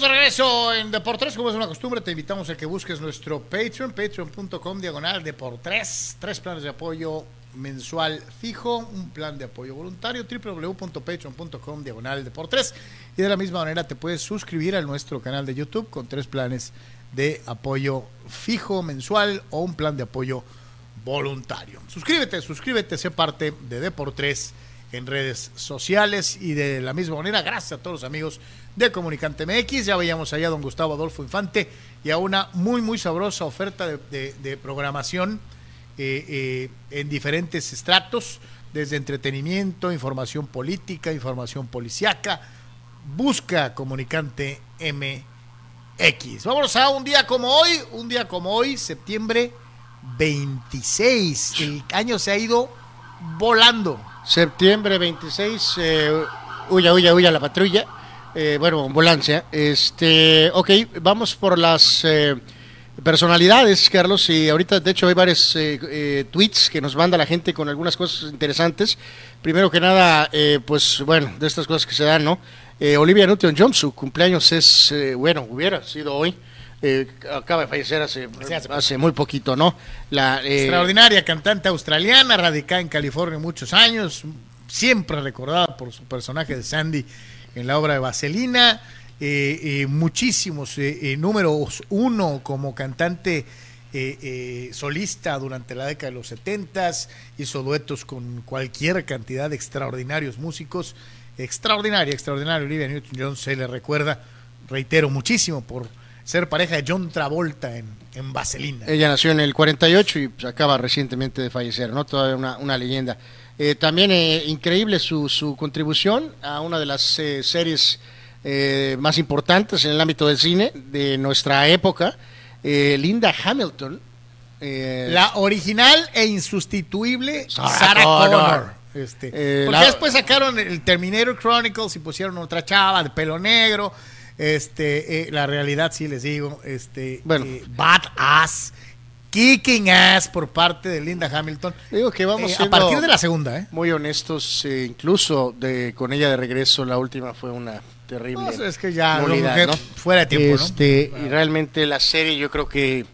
De regreso en Deportes, como es una costumbre, te invitamos a que busques nuestro Patreon, patreon.com diagonal Deportes, tres planes de apoyo mensual fijo, un plan de apoyo voluntario, www.patreon.com diagonal Deportes, y de la misma manera te puedes suscribir a nuestro canal de YouTube con tres planes de apoyo fijo mensual o un plan de apoyo voluntario. Suscríbete, suscríbete, sé parte de Deportes en redes sociales y de la misma manera, gracias a todos los amigos de Comunicante MX. Ya veíamos allá a don Gustavo Adolfo Infante y a una muy, muy sabrosa oferta de, programación eh, eh, en diferentes estratos, desde entretenimiento, información política, información policiaca. Busca Comunicante MX. Vámonos a un día como hoy, un día como hoy, septiembre 26. El año se ha ido volando. Septiembre 26, eh, huya, huya, huya la patrulla. Eh, bueno, ambulancia. Este, ok, vamos por las eh, personalidades, Carlos. Y ahorita, de hecho, hay varios eh, tweets que nos manda la gente con algunas cosas interesantes. Primero que nada, pues bueno, de estas cosas que se dan, ¿no? Olivia Newton-John, su cumpleaños es, bueno, hubiera sido hoy. eh, acaba de fallecer hace, hace muy poquito, ¿no? La, eh, Extraordinaria cantante australiana, radicada en California muchos años, siempre recordada por su personaje de Sandy en la obra de Vaselina, eh, muchísimos números uno como cantante solista durante la década de los setentas, hizo duetos con cualquier cantidad de extraordinarios músicos, extraordinaria, extraordinaria Olivia Newton-John se le recuerda, reitero, muchísimo por ser pareja de John Travolta en, en Vaselina. Ella nació en el 48 y pues, acaba recientemente de fallecer, ¿no? Todavía una, una leyenda. Eh, también eh, increíble su, su, contribución a una de las eh, series más importantes en el ámbito del cine de nuestra época, Linda Hamilton. la original e insustituible Sarah, Connor. Este, porque después sacaron el Terminator Chronicles y pusieron otra chava de pelo negro este, la realidad sí les digo, este, bueno. Eh, bad ass, kicking ass por parte de Linda Hamilton. Digo que vamos eh, a partir de la segunda, ¿eh? Muy honestos, incluso de con ella de regreso la última fue una terrible. es que ya fuera de tiempo, este, Y realmente la serie yo creo que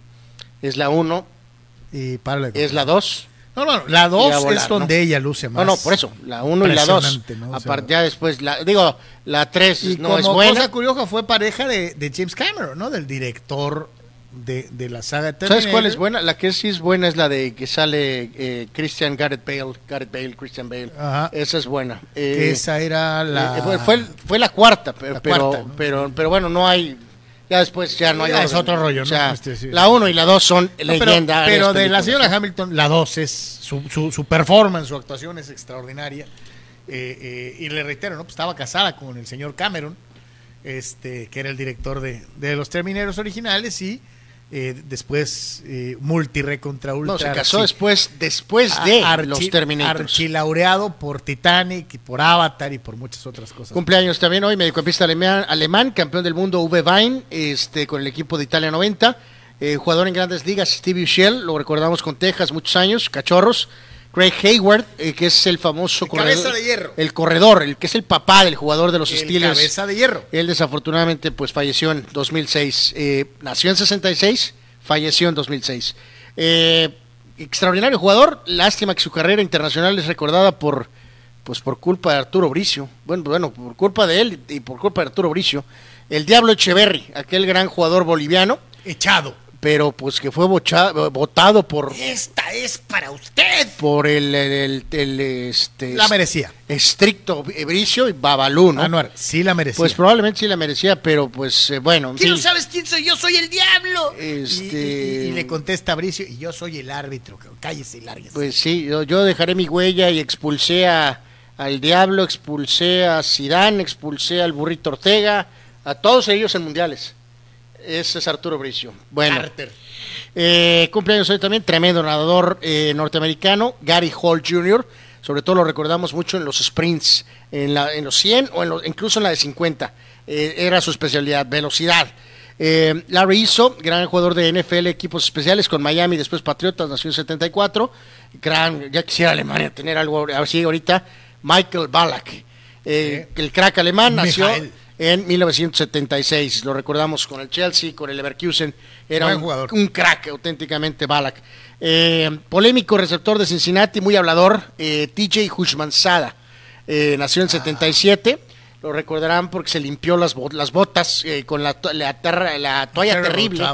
es la uno. Y es la dos no, no, la 2 es donde ella luce más. No, no, por eso, la 1 y la 2. Aparte, ya después, la, digo, la 3 no es buena. cosa curiosa fue pareja de, de, James Cameron, ¿no? Del director de, de la saga de ¿Sabes cuál es buena? La que sí es buena es la de que sale eh, Christian Garrett Bale, Garrett Bale, Christian Bale. Ajá. Esa es buena. Eh, esa era la... Eh, fue, fue, la cuarta, pero, pero, pero, pero bueno, no hay ya después ya no hay. es otro rollo, ¿no? Este, la 1 y la 2 son leyenda. Pero, de la señora Hamilton, la 2 es su, su, su, performance, su actuación es extraordinaria. Eh, eh, y le reitero, ¿no? Pues estaba casada con el señor Cameron, este, que era el director de, de los Termineros originales, y eh, después eh, multire contra ultra. No, se casó después, después de los Terminators. Archilaureado por Titanic y por Avatar y por muchas otras cosas. Cumpleaños también hoy, mediocampista alemán, alemán campeón del mundo V Vine, este, con el equipo de Italia 90. Eh, jugador en grandes ligas, Stevie Shell, lo recordamos con Texas muchos años, cachorros. Craig Hayward, eh, que es el famoso corredor, de hierro. el corredor, el que es el papá del jugador de los el Steelers. Cabeza de hierro. Él desafortunadamente pues falleció en 2006. Eh, nació en 66, falleció en 2006. Eh, extraordinario jugador, lástima que su carrera internacional es recordada por pues por culpa de Arturo Bricio. Bueno, bueno, por culpa de él y por culpa de Arturo Bricio. El Diablo Echeverry, aquel gran jugador boliviano. Echado pero pues que fue votado por esta es para usted. por el, el, este la merecía. estricto Bricio y Babalú ¿no? Anuar, sí la merecía. Pues probablemente sí la merecía pero pues eh, bueno ¿Quién no sabes quién soy yo soy el diablo. Este... y, le contesta a Bricio y yo soy el árbitro cállese y lárguese pues sí yo, yo dejaré mi huella y expulsé a, al diablo expulsé a Zidane expulsé al burrito Ortega a todos ellos en mundiales ese es Arturo Bricio. Bueno. Eh, cumpleaños hoy también, tremendo nadador eh, norteamericano, Gary Hall Jr., sobre todo lo recordamos mucho en los sprints, en, la, en los 100 o incluso en la de 50. Eh, era su especialidad, velocidad. Larry Izzo, gran jugador de NFL, equipos especiales con Miami, después Patriotas, nació en 74. Gran, ya quisiera Alemania tener algo así ahorita. Michael Ballack, el crack alemán, nació en 1976. Lo recordamos con el Chelsea, con el Leverkusen. Era un, un, crack, auténticamente Balak. Eh, polémico receptor de Cincinnati, muy hablador, eh, TJ Hushmanzada. Eh, nació en 77. Lo recordarán porque se limpió las, las botas eh, con la, la, toalla terrible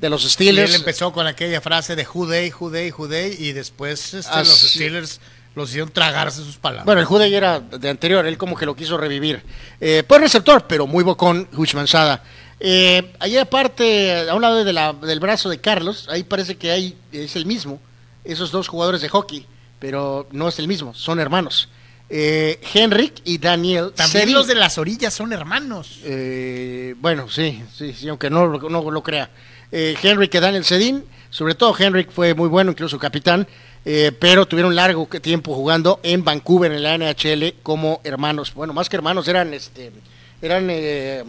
de los Steelers. Y él empezó con aquella frase de Juday, Juday, Juday y después este, los Steelers los hicieron tragarse sus palabras. Bueno, el Jude era de anterior, él como que lo quiso revivir. Eh, pues receptor, pero muy bocón, Huchmanzada. Eh, ahí aparte, a un lado de la, del brazo de Carlos, ahí parece que hay, es el mismo, esos dos jugadores de hockey, pero no es el mismo, son hermanos. Eh, Henrik y Daniel. También los de las orillas son hermanos. Eh, bueno, sí, sí, sí, aunque no, no lo crea. Eh, Henrik y Daniel Sedin, sobre todo Henrik fue muy bueno, incluso capitán. Eh, pero tuvieron largo tiempo jugando en Vancouver en la NHL como hermanos. Bueno, más que hermanos, eran este eran eh,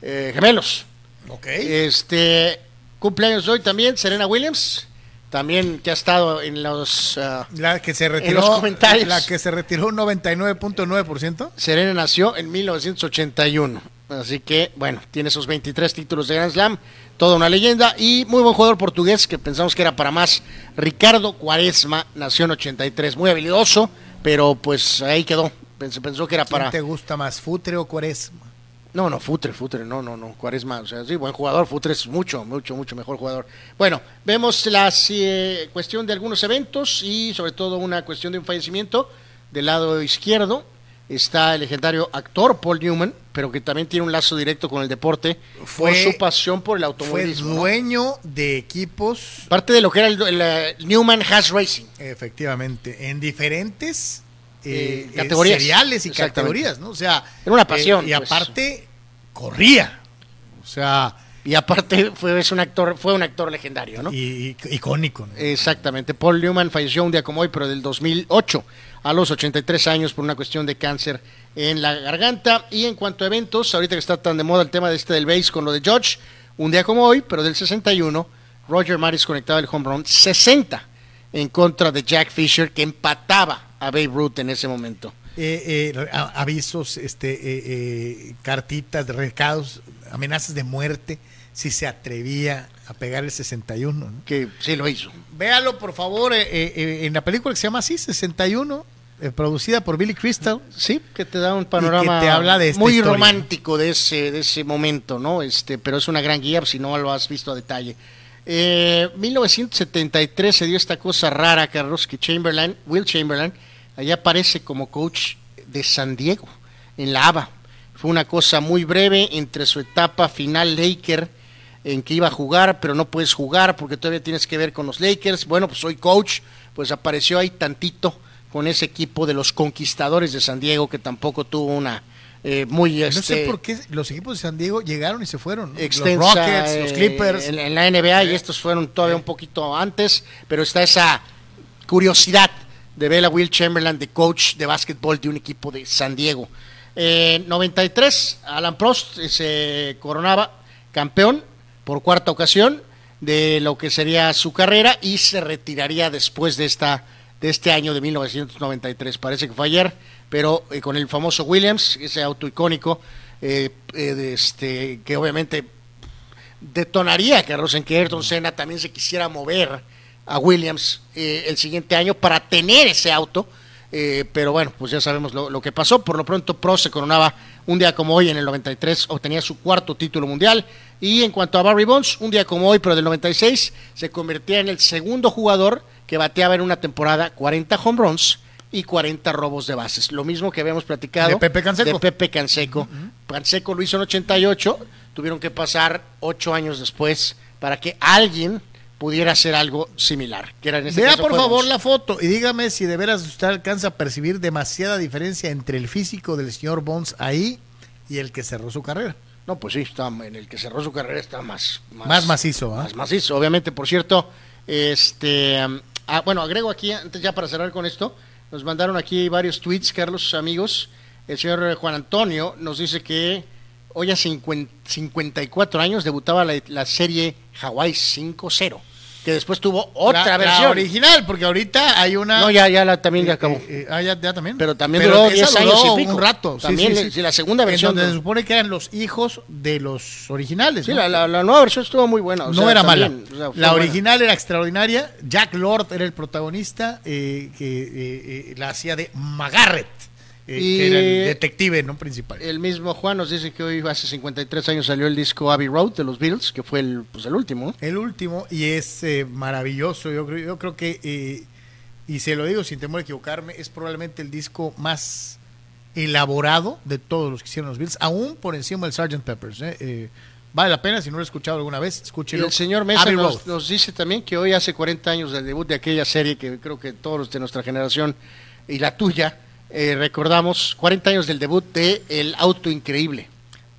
eh, gemelos. Ok. Este cumpleaños hoy también Serena Williams, también que ha estado en los ah, la que se retiró los comentarios. La que se retiró un 99.9%. Serena nació en 1981. Así que, bueno, tiene esos 23 títulos de Grand Slam, toda una leyenda y muy buen jugador portugués que pensamos que era para más. Ricardo Cuaresma, nació en 83, muy habilidoso, pero pues ahí quedó. Se pensó que era para. te gusta más, Futre o Cuaresma? No, no, Futre, Futre, no, no, no, Cuaresma, o sea, sí, buen jugador, Futre es mucho, mucho, mucho mejor jugador. Bueno, vemos la eh, cuestión de algunos eventos y sobre todo una cuestión de un fallecimiento del lado izquierdo está el legendario actor Paul Newman, pero que también tiene un lazo directo con el deporte fue, por su pasión por el automovilismo. Fue dueño de equipos. Parte de lo que era el, Newman Has Racing. Efectivamente, en diferentes eh, eh, categorías. seriales y categorías, ¿no? O sea, era una pasión. Eh, y pues. aparte, corría. O sea. Y aparte fue, es un actor, fue un actor legendario, ¿no? Y, icónico. Exactamente. Paul Newman falleció un día como hoy, pero del 2008 a los 83 años por una cuestión de cáncer en la garganta. Y en cuanto a eventos, ahorita que está tan de moda el tema de este del base con lo de George, un día como hoy, pero del 61, Roger Maris conectaba el home run 60 en contra de Jack Fisher, que empataba a Babe Ruth en ese momento. Eh, eh, avisos, este, eh, cartitas, recados, amenazas de muerte, si se atrevía a pegar el 61. Que sí lo hizo. Véalo, por favor, en la película que se llama así, 61, producida por Billy Crystal. Sí, que te da un panorama te habla de muy romántico de ese, de ese momento, ¿no? Este, pero es una gran guía si no lo has visto a detalle. Eh, 1973 se dio esta cosa rara, Carlos, que Chamberlain, Will Chamberlain, allá aparece como coach de San Diego, en la ABA. Fue una cosa muy breve entre su etapa final Laker, en que iba a jugar, pero no puedes jugar porque todavía tienes que ver con los Lakers. Bueno, pues soy coach, pues apareció ahí tantito con ese equipo de los conquistadores de San Diego, que tampoco tuvo una eh, muy... no sé este, por qué los equipos de San Diego llegaron y se fueron. los Rockets, los eh, Clippers. En, la NBA y estos fueron todavía un poquito antes, pero está esa curiosidad de ver a Will Chamberlain de coach de básquetbol de un equipo de San Diego. Eh, 93, Alan Prost se coronaba campeón por cuarta ocasión de lo que sería su carrera y se retiraría después de esta de este año de 1993. Parece que fue ayer, pero eh, con el famoso Williams, ese auto icónico, eh, eh, este, que obviamente detonaría Carlos en que Ayrton Senna también se quisiera mover a Williams el siguiente año para tener ese auto. pero bueno, pues ya sabemos lo, que pasó. Por lo pronto, Pro se coronaba un día como hoy, en el 93, obtenía su cuarto título mundial. Y en cuanto a Barry Bonds, un día como hoy, pero del 96, se convertía en el segundo jugador que bateaba en una temporada 40 home runs y 40 robos de bases. Lo mismo que habíamos platicado de Pepe Canseco. De Pepe Canseco. Canseco lo hizo en 88, tuvieron que pasar ocho años después para que alguien pudiera hacer algo similar. Que era en Vea por favor la foto y dígame si de veras usted alcanza a percibir demasiada diferencia entre el físico del señor Bonds ahí y el que cerró su carrera. No, pues sí, está, en el que cerró su carrera está más... Más, macizo, ¿ah? Más macizo, obviamente. Por cierto, este Ah, bueno, agrego aquí, antes ya para cerrar con esto, nos mandaron aquí varios tweets, Carlos, amigos. El señor Juan Antonio nos dice que hoy a 54 años debutaba la, la serie Hawaii 5-0 que después tuvo otra versión. original, porque ahorita hay una. No, ya, ya la, también ya acabó. Eh, eh, ah, ya, también. Pero también duró 10 años y pico. un rato. También sí, sí, la segunda versión. donde se supone que eran los hijos de los originales. Sí, la, la, nueva versión estuvo muy buena. no era mala. la original era extraordinaria. Jack Lord era el protagonista eh, que la hacía de Magarret. Eh, que era el detective no principal. El mismo Juan nos dice que hoy hace 53 años salió el disco Abbey Road de los Beatles, que fue el, pues, el último. El último, y es eh, maravilloso. Yo creo, yo creo que, eh, y se lo digo sin temor a equivocarme, es probablemente el disco más elaborado de todos los que hicieron los Beatles, aún por encima del Sgt. Peppers. Vale la pena, si no lo he escuchado alguna vez, escúchelo. el señor Mesa nos, nos, dice también que hoy hace 40 años del debut de aquella serie que creo que todos los de nuestra generación y la tuya eh, recordamos 40 años del debut de El Auto Increíble.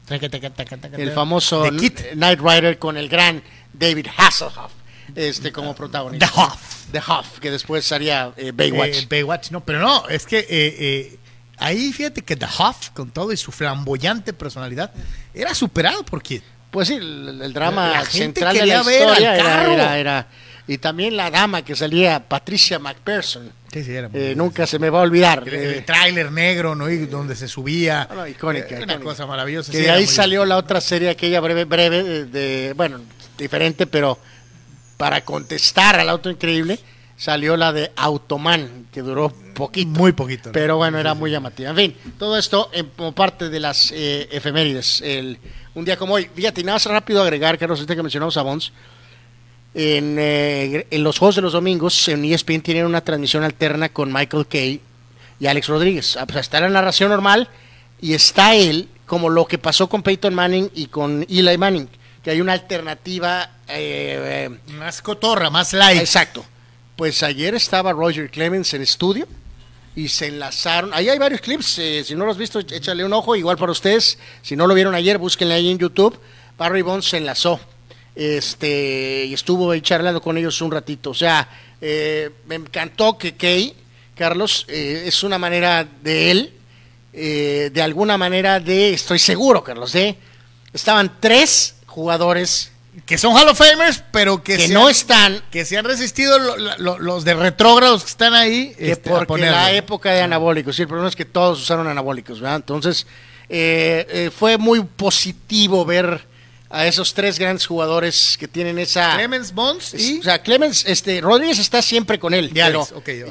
El famoso Night Rider con el gran David Hasselhoff este, como protagonista. The Huff. The Huff, que después haría eh, Baywatch. Eh, Baywatch, no, pero no, es que ahí fíjate que The Huff, con todo y su flamboyante personalidad, era superado por Kid. Pues sí, el, drama central de la historia era, era, y también la dama que salía, Patricia McPherson eh, nunca se me va a olvidar. El, el tráiler negro, ¿no? Y donde se subía. Ah, icónica, Una cosa maravillosa. Que de ahí salió la otra serie, aquella breve, breve, de, bueno, diferente, pero para contestar al auto increíble, salió la de Automan, que duró poquito. Muy poquito. Pero bueno, era muy llamativa. En fin, todo esto como parte de las eh, efemérides. El, un día como hoy. Fíjate, nada más rápido agregar, Carlos, este que mencionamos a Bones. En, eh, en, los juegos de los domingos, en ESPN tienen una transmisión alterna con Michael Kay y Alex Rodríguez. Ah, pues está la narración normal y está él, como lo que pasó con Peyton Manning y con Eli Manning, que hay una alternativa. Eh, más cotorra, más light. Exacto. Pues ayer estaba Roger Clemens en estudio y se enlazaron. Ahí hay varios clips, eh, si no los has visto, échale un ojo, igual para ustedes. Si no lo vieron ayer, búsquenle ahí en YouTube. Barry Bonds se enlazó este y estuvo ahí charlando con ellos un ratito. O sea, eh, me encantó que Kay, Carlos, eh, es una manera de él, de alguna manera de, estoy seguro, Carlos, de, estaban tres jugadores que son Hall of Famers, pero que, no están. Que se han resistido los de retrógrados que están ahí. Que este, porque la época de anabólicos. Sí, el problema es que todos usaron anabólicos, ¿verdad? Entonces, eh, eh, fue muy positivo ver a esos tres grandes jugadores que tienen esa. Clemens Bonds y. O sea, Clemens, este, Rodríguez está siempre con él. Ya, pero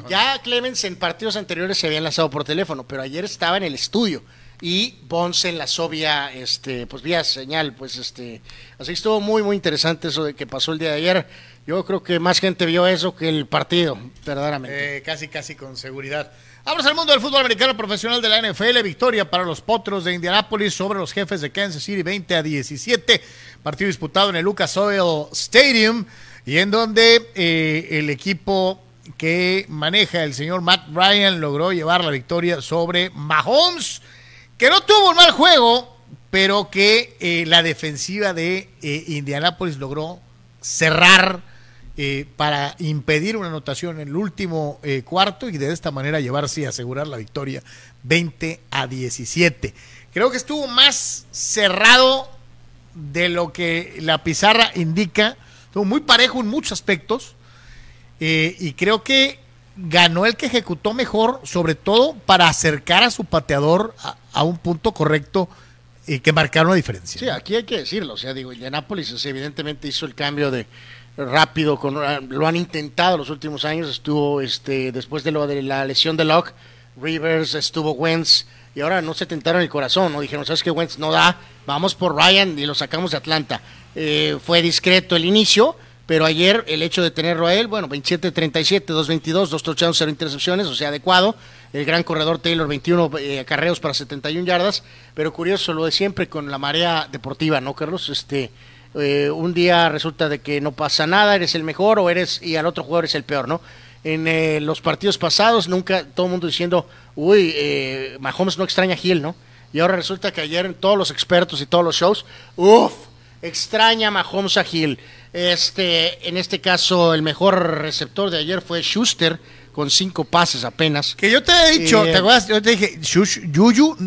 ya Clemens en partidos anteriores se había enlazado por teléfono, pero ayer estaba en el estudio y Bonds en la vía, este, pues vía señal, pues este, así estuvo muy muy interesante eso de que pasó el día de ayer. Yo creo que más gente vio eso que el partido, verdaderamente. Eh, casi casi con seguridad. Vamos al mundo del fútbol americano profesional de la NFL. Victoria para los Potros de Indianápolis sobre los jefes de Kansas City 20 a 17. Partido disputado en el Lucas Oil Stadium y en donde eh, el equipo que maneja el señor Matt Ryan logró llevar la victoria sobre Mahomes que no tuvo un mal juego, pero que eh, la defensiva de eh, Indianápolis logró cerrar eh, para impedir una anotación en el último cuarto y de esta manera llevarse y asegurar la victoria 20 a 17. Creo que estuvo más cerrado de lo que la pizarra indica, estuvo muy parejo en muchos aspectos y creo que ganó el que ejecutó mejor, sobre todo para acercar a su pateador a, un punto correcto y que marcar una diferencia. Sí, aquí hay que decirlo, o sea, digo, Indianapolis evidentemente hizo el cambio de rápido, con, ah, lo han intentado los últimos años, estuvo este después de lo de la lesión de Locke, Rivers, estuvo Wentz, y ahora no se tentaron el corazón, no dijeron, sabes que Wentz no da, vamos por Ryan y lo sacamos de Atlanta. Eh, fue discreto el inicio, pero ayer el hecho de tenerlo a él, bueno, 27-37, 2-22, dos touchdowns, cero intercepciones, o sea, adecuado. El gran corredor Taylor, 21 eh, acarreos para 71 yardas, pero curioso lo de siempre con la marea deportiva, ¿no, Carlos? Este, eh, un día resulta de que no pasa nada, eres el mejor o eres y al otro jugador es el peor, ¿no? En eh, los partidos pasados nunca todo el mundo diciendo, uy, Mahomes no extraña a Gil, ¿no? Y ahora resulta que ayer todos los expertos y todos los shows, uff, extraña a Mahomes a Gil. Este, en este caso, el mejor receptor de ayer fue Schuster, con cinco pases apenas. Que yo te he dicho, ¿te eh, acuerdas? Yo te dije, Yuyu,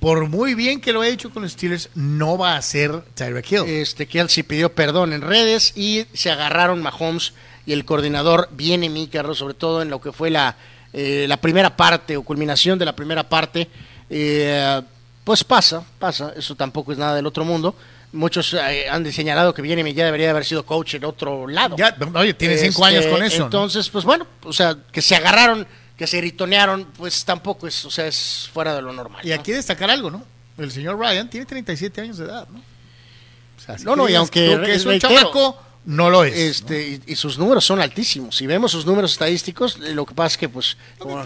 por muy bien que lo he hecho con los Steelers, no va a ser Tyreek Hill. Este, Kelsey pidió perdón en redes y se agarraron Mahomes y el coordinador viene mi sobre todo en lo que fue la, eh, la primera parte o culminación de la primera parte. Eh, pues pasa, pasa, eso tampoco es nada del otro mundo. Muchos eh, han señalado que Viene ya debería haber sido coach en otro lado. Ya, oye, tiene cinco años con eso. Entonces, pues bueno, o sea, que se agarraron, que se gritonearon, pues tampoco es, o sea, es fuera de lo normal. Y aquí destacar algo, ¿no? El señor Ryan tiene 37 años de edad, ¿no? O sea, no, no, y aunque es un chamaco, no lo es. Este, y, sus números son altísimos. Si vemos sus números estadísticos, eh, lo que pasa es que, pues, como,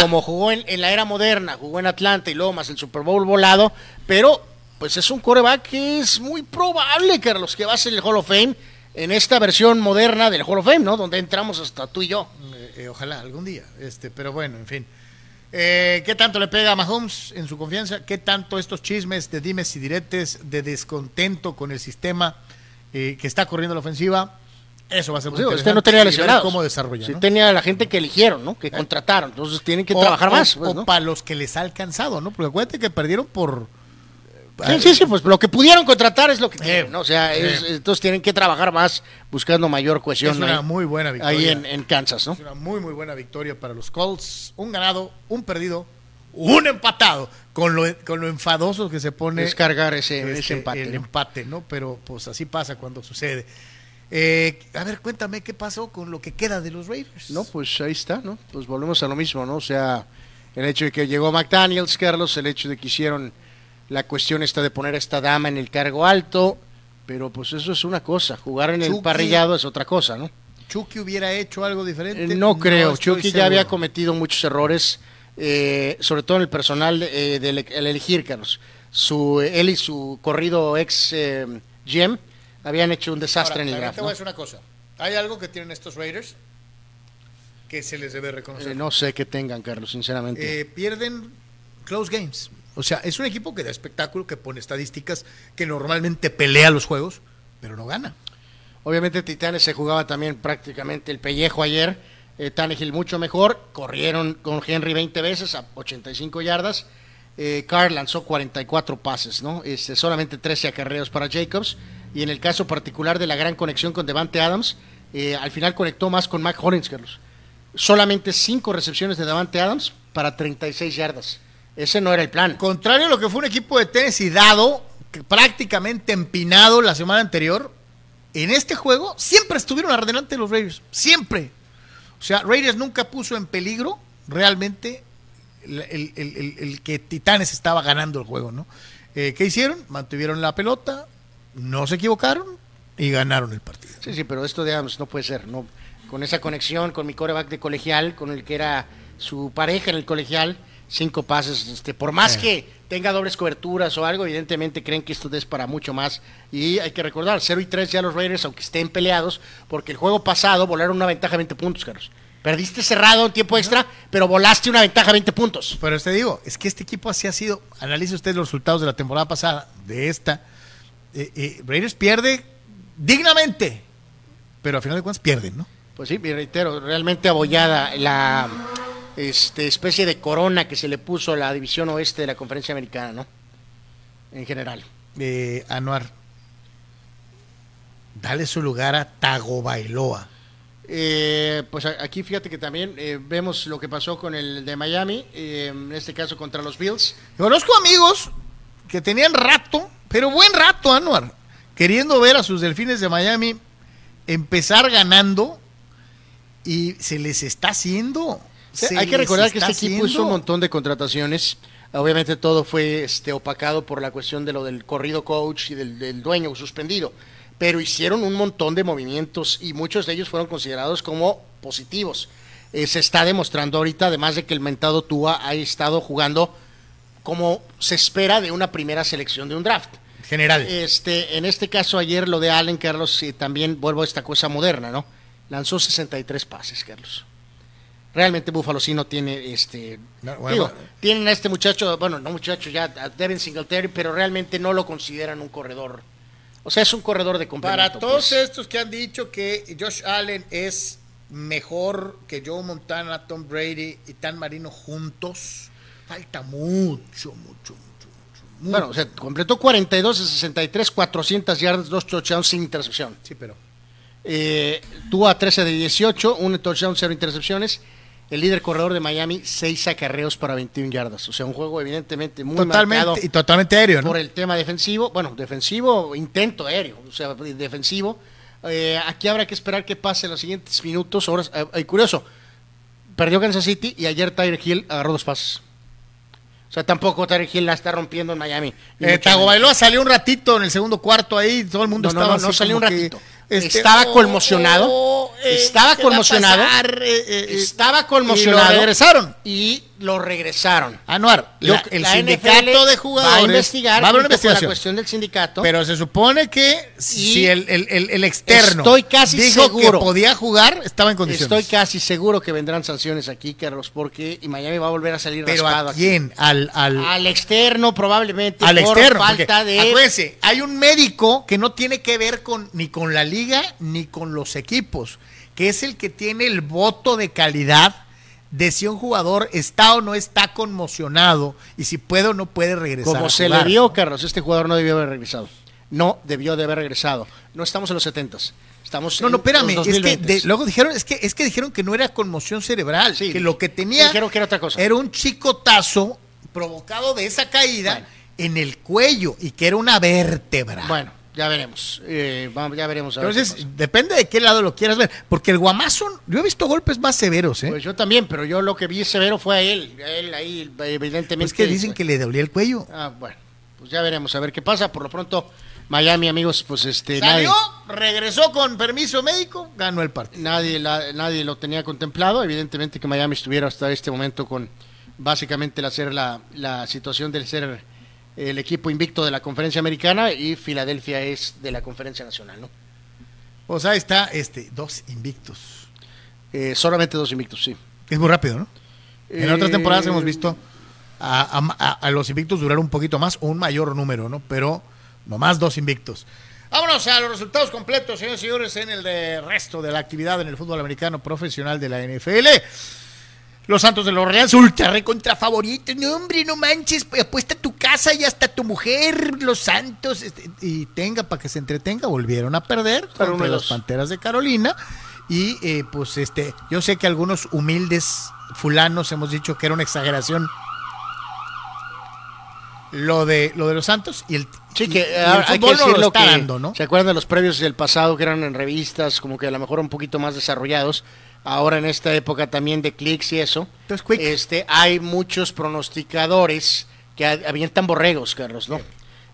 como, jugó en, en, la era moderna, jugó en Atlanta y luego más el Super Bowl volado, pero pues es un coreback que es muy probable, Carlos, que va a ser el Hall of Fame en esta versión moderna del Hall of Fame, ¿no? Donde entramos hasta tú y yo. Eh, eh, ojalá, algún día. Este, pero bueno, en fin. Eh, ¿Qué tanto le pega a Mahomes en su confianza? ¿Qué tanto estos chismes de dimes y diretes, de descontento con el sistema que está corriendo la ofensiva? Eso va a ser muy pues Usted no tenía lesionados. ¿Cómo desarrollar? Sí, tenía la gente que eligieron, ¿no? Que contrataron. Entonces tienen que trabajar más. Pues, o para los que les ha alcanzado, ¿no? Porque acuérdate que perdieron por Sí, sí, sí, pues lo que pudieron contratar es lo que quieren, ¿no? O sea, entonces tienen que trabajar más buscando mayor cohesión. Es una muy buena victoria. Ahí en, Kansas, ¿no? Es una muy, muy buena victoria para los Colts. Un ganado, un perdido, un empatado. Con lo, con lo enfadoso que se pone. Descargar ese, ese este, empate. El empate, ¿no? Pero pues así pasa cuando sucede. Eh, a ver, cuéntame qué pasó con lo que queda de los Raiders. No, pues ahí está, ¿no? Pues volvemos a lo mismo, ¿no? O sea, el hecho de que llegó McDaniels, Carlos, el hecho de que hicieron la cuestión esta de poner a esta dama en el cargo alto, pero pues eso es una cosa, jugar en el parrillado es otra cosa, ¿no? Chucky hubiera hecho algo diferente. Eh, no creo, Chucky ya había cometido muchos errores, eh, sobre todo en el personal eh, del elegir, Carlos. Su, él y su corrido ex GM habían hecho un desastre en el draft. Te voy a decir una cosa. Hay algo que tienen estos Raiders que se les debe reconocer. Eh, no sé qué tengan, Carlos, sinceramente. Eh, pierden close games. O sea, es un equipo que da espectáculo, que pone estadísticas, que normalmente pelea los juegos, pero no gana. Obviamente Titanes se jugaba también prácticamente el pellejo ayer. Eh, Tannehill mucho mejor. Corrieron con Henry 20 veces a 85 yardas. Eh, Carr lanzó 44 pases, ¿no? Este, solamente 13 acarreos para Jacobs y en el caso particular de la gran conexión con Devante Adams, eh, al final conectó más con Mac Hollins, Carlos. Solamente cinco recepciones de Devante Adams para 36 yardas. Ese no era el plan. Contrario a lo que fue un equipo de Tennessee dado, prácticamente empinado la semana anterior, en este juego siempre estuvieron adelante los Raiders. Siempre. O sea, Raiders nunca puso en peligro realmente el, que Titanes estaba ganando el juego, ¿no? Eh, ¿Qué hicieron? Mantuvieron la pelota, no se equivocaron y ganaron el partido. Sí, sí, pero esto de Adams no puede ser, no con esa conexión con mi coreback de colegial, con el que era su pareja en el colegial, cinco pases, este, por más que tenga dobles coberturas o algo, evidentemente creen que esto es para mucho más. Y hay que recordar, 0 y 3 ya los Raiders, aunque estén peleados, porque el juego pasado volaron una ventaja de 20 puntos, Carlos. Perdiste cerrado en tiempo extra, pero volaste una ventaja de 20 puntos. Pero te digo, es que este equipo así ha sido, analice usted los resultados de la temporada pasada, de esta, eh, eh, Raiders pierde dignamente, pero al final de cuentas pierden, ¿no? Pues sí, me reitero, realmente abollada la este, especie de corona que se le puso a la división oeste de la conferencia americana, ¿no? En general. Eh, Anuar, dale su lugar a Tagovailoa. Eh, pues aquí fíjate que también eh, vemos lo que pasó con el de Miami, eh, en este caso contra los Bills. Conozco amigos que tenían rato pero buen rato, Anuar, queriendo ver a sus delfines de Miami empezar ganando y se les está haciendo. Hay que recordar que este equipo hizo un montón de contrataciones. Obviamente todo fue este, opacado por la cuestión de lo del corrido coach y del, dueño suspendido. Pero hicieron un montón de movimientos y muchos de ellos fueron considerados como positivos. Eh, se está demostrando ahorita, además de que el mentado Tua ha estado jugando como se espera de una primera selección de un draft general. Este, en este caso, ayer lo de Allen, Carlos, y también vuelvo a esta cosa moderna, ¿no? Lanzó 63 pases, Carlos. Realmente Buffalo sí no tiene este. tienen a este muchacho, bueno, no muchacho ya, a Devin Singletary, pero realmente no lo consideran un corredor. O sea, es un corredor de complemento. Para todos pues. estos que han dicho que Josh Allen es mejor que Joe Montana, Tom Brady y Tan Marino juntos, falta mucho, mucho, mucho bueno, o sea, completó 42 de 63, 400 yardas, dos touchdowns sin intercepción. Sí, pero. Eh, tuvo a 13 de 18, un touchdown, cero intercepciones. El líder corredor de Miami, seis acarreos para 21 yardas. O sea, un juego evidentemente muy totalmente, y totalmente aéreo, ¿no? Por el tema defensivo. Bueno, defensivo, intento aéreo. O sea, defensivo. Eh, aquí habrá que esperar qué pase en los siguientes minutos. Ahora, eh, curioso, perdió Kansas City y ayer Tyler Hill agarró dos pases. O sea, tampoco Tarek Hill la está rompiendo en Miami. Eh, Tagovailoa salió un ratito en el segundo cuarto ahí, todo el mundo no, estaba no, no, salió un ratito. Este, estaba conmocionado. Oh, eh, estaba conmocionado. Eh, estaba conmocionado. Y lo regresaron. Y lo regresaron. Anuar, el sindicato de jugadores va a investigar va a la cuestión del sindicato. Pero se supone que si el, el, el, externo estoy casi dijo seguro, que podía jugar, estaba en condiciones. Estoy casi seguro que vendrán sanciones aquí, Carlos, porque y Miami va a volver a salir ¿Pero a quién? Al, al, al, externo probablemente al por externo, falta de acuérdense, hay un médico que no tiene que ver con ni con la liga ni con los equipos, que es el que tiene el voto de calidad de si un jugador está o no está conmocionado y si puede o no puede regresar. Como se le vio, Carlos, este jugador no debió haber regresado. No debió de haber regresado. No estamos en los setentas. Estamos no, no, espérame, es que luego dijeron, es que, es que dijeron que no era conmoción cerebral, que lo que tenía dijeron que era, otra cosa. era un chicotazo provocado de esa caída en el cuello y que era una vértebra. Bueno, ya veremos. Eh, ya veremos. Entonces, depende de qué lado lo quieras ver. Porque el Guamazo, yo he visto golpes más severos, ¿eh? Pues yo también, pero yo lo que vi severo fue a él. A él ahí, evidentemente. Es que dicen que le dolía el cuello. Ah, bueno. Pues ya veremos, a ver qué pasa. Por lo pronto, Miami, amigos, pues este. Salió, regresó con permiso médico, ganó el partido. Nadie, nadie lo tenía contemplado. Evidentemente que Miami estuviera hasta este momento con básicamente la, ser la, la situación del ser el equipo invicto de la conferencia americana y Filadelfia es de la conferencia nacional, ¿no? Pues ahí está, este, dos invictos. Eh, solamente dos invictos, sí. Es muy rápido, ¿no? En otras eh, temporadas hemos visto a, los invictos durar un poquito más o un mayor número, ¿no? Pero nomás dos invictos. Vámonos a los resultados completos, señores y señores, en el de resto de la actividad en el fútbol americano profesional de la NFL. Los Santos de los Reales, ultra recontra favoritos. No, hombre, no manches. Pues, apuesta tu casa y hasta tu mujer, los Santos. Este, y tenga para que se entretenga. Volvieron a perder contra las Panteras de Carolina. Y eh, pues este, yo sé que algunos humildes fulanos hemos dicho que era una exageración lo de lo de los Santos y el sí que hay que decirlo que ¿no? se acuerdan de los previos del pasado que eran en revistas como que a lo mejor un poquito más desarrollados ahora en esta época también de clics y eso, este, hay muchos pronosticadores que avientan borregos, Carlos, ¿no?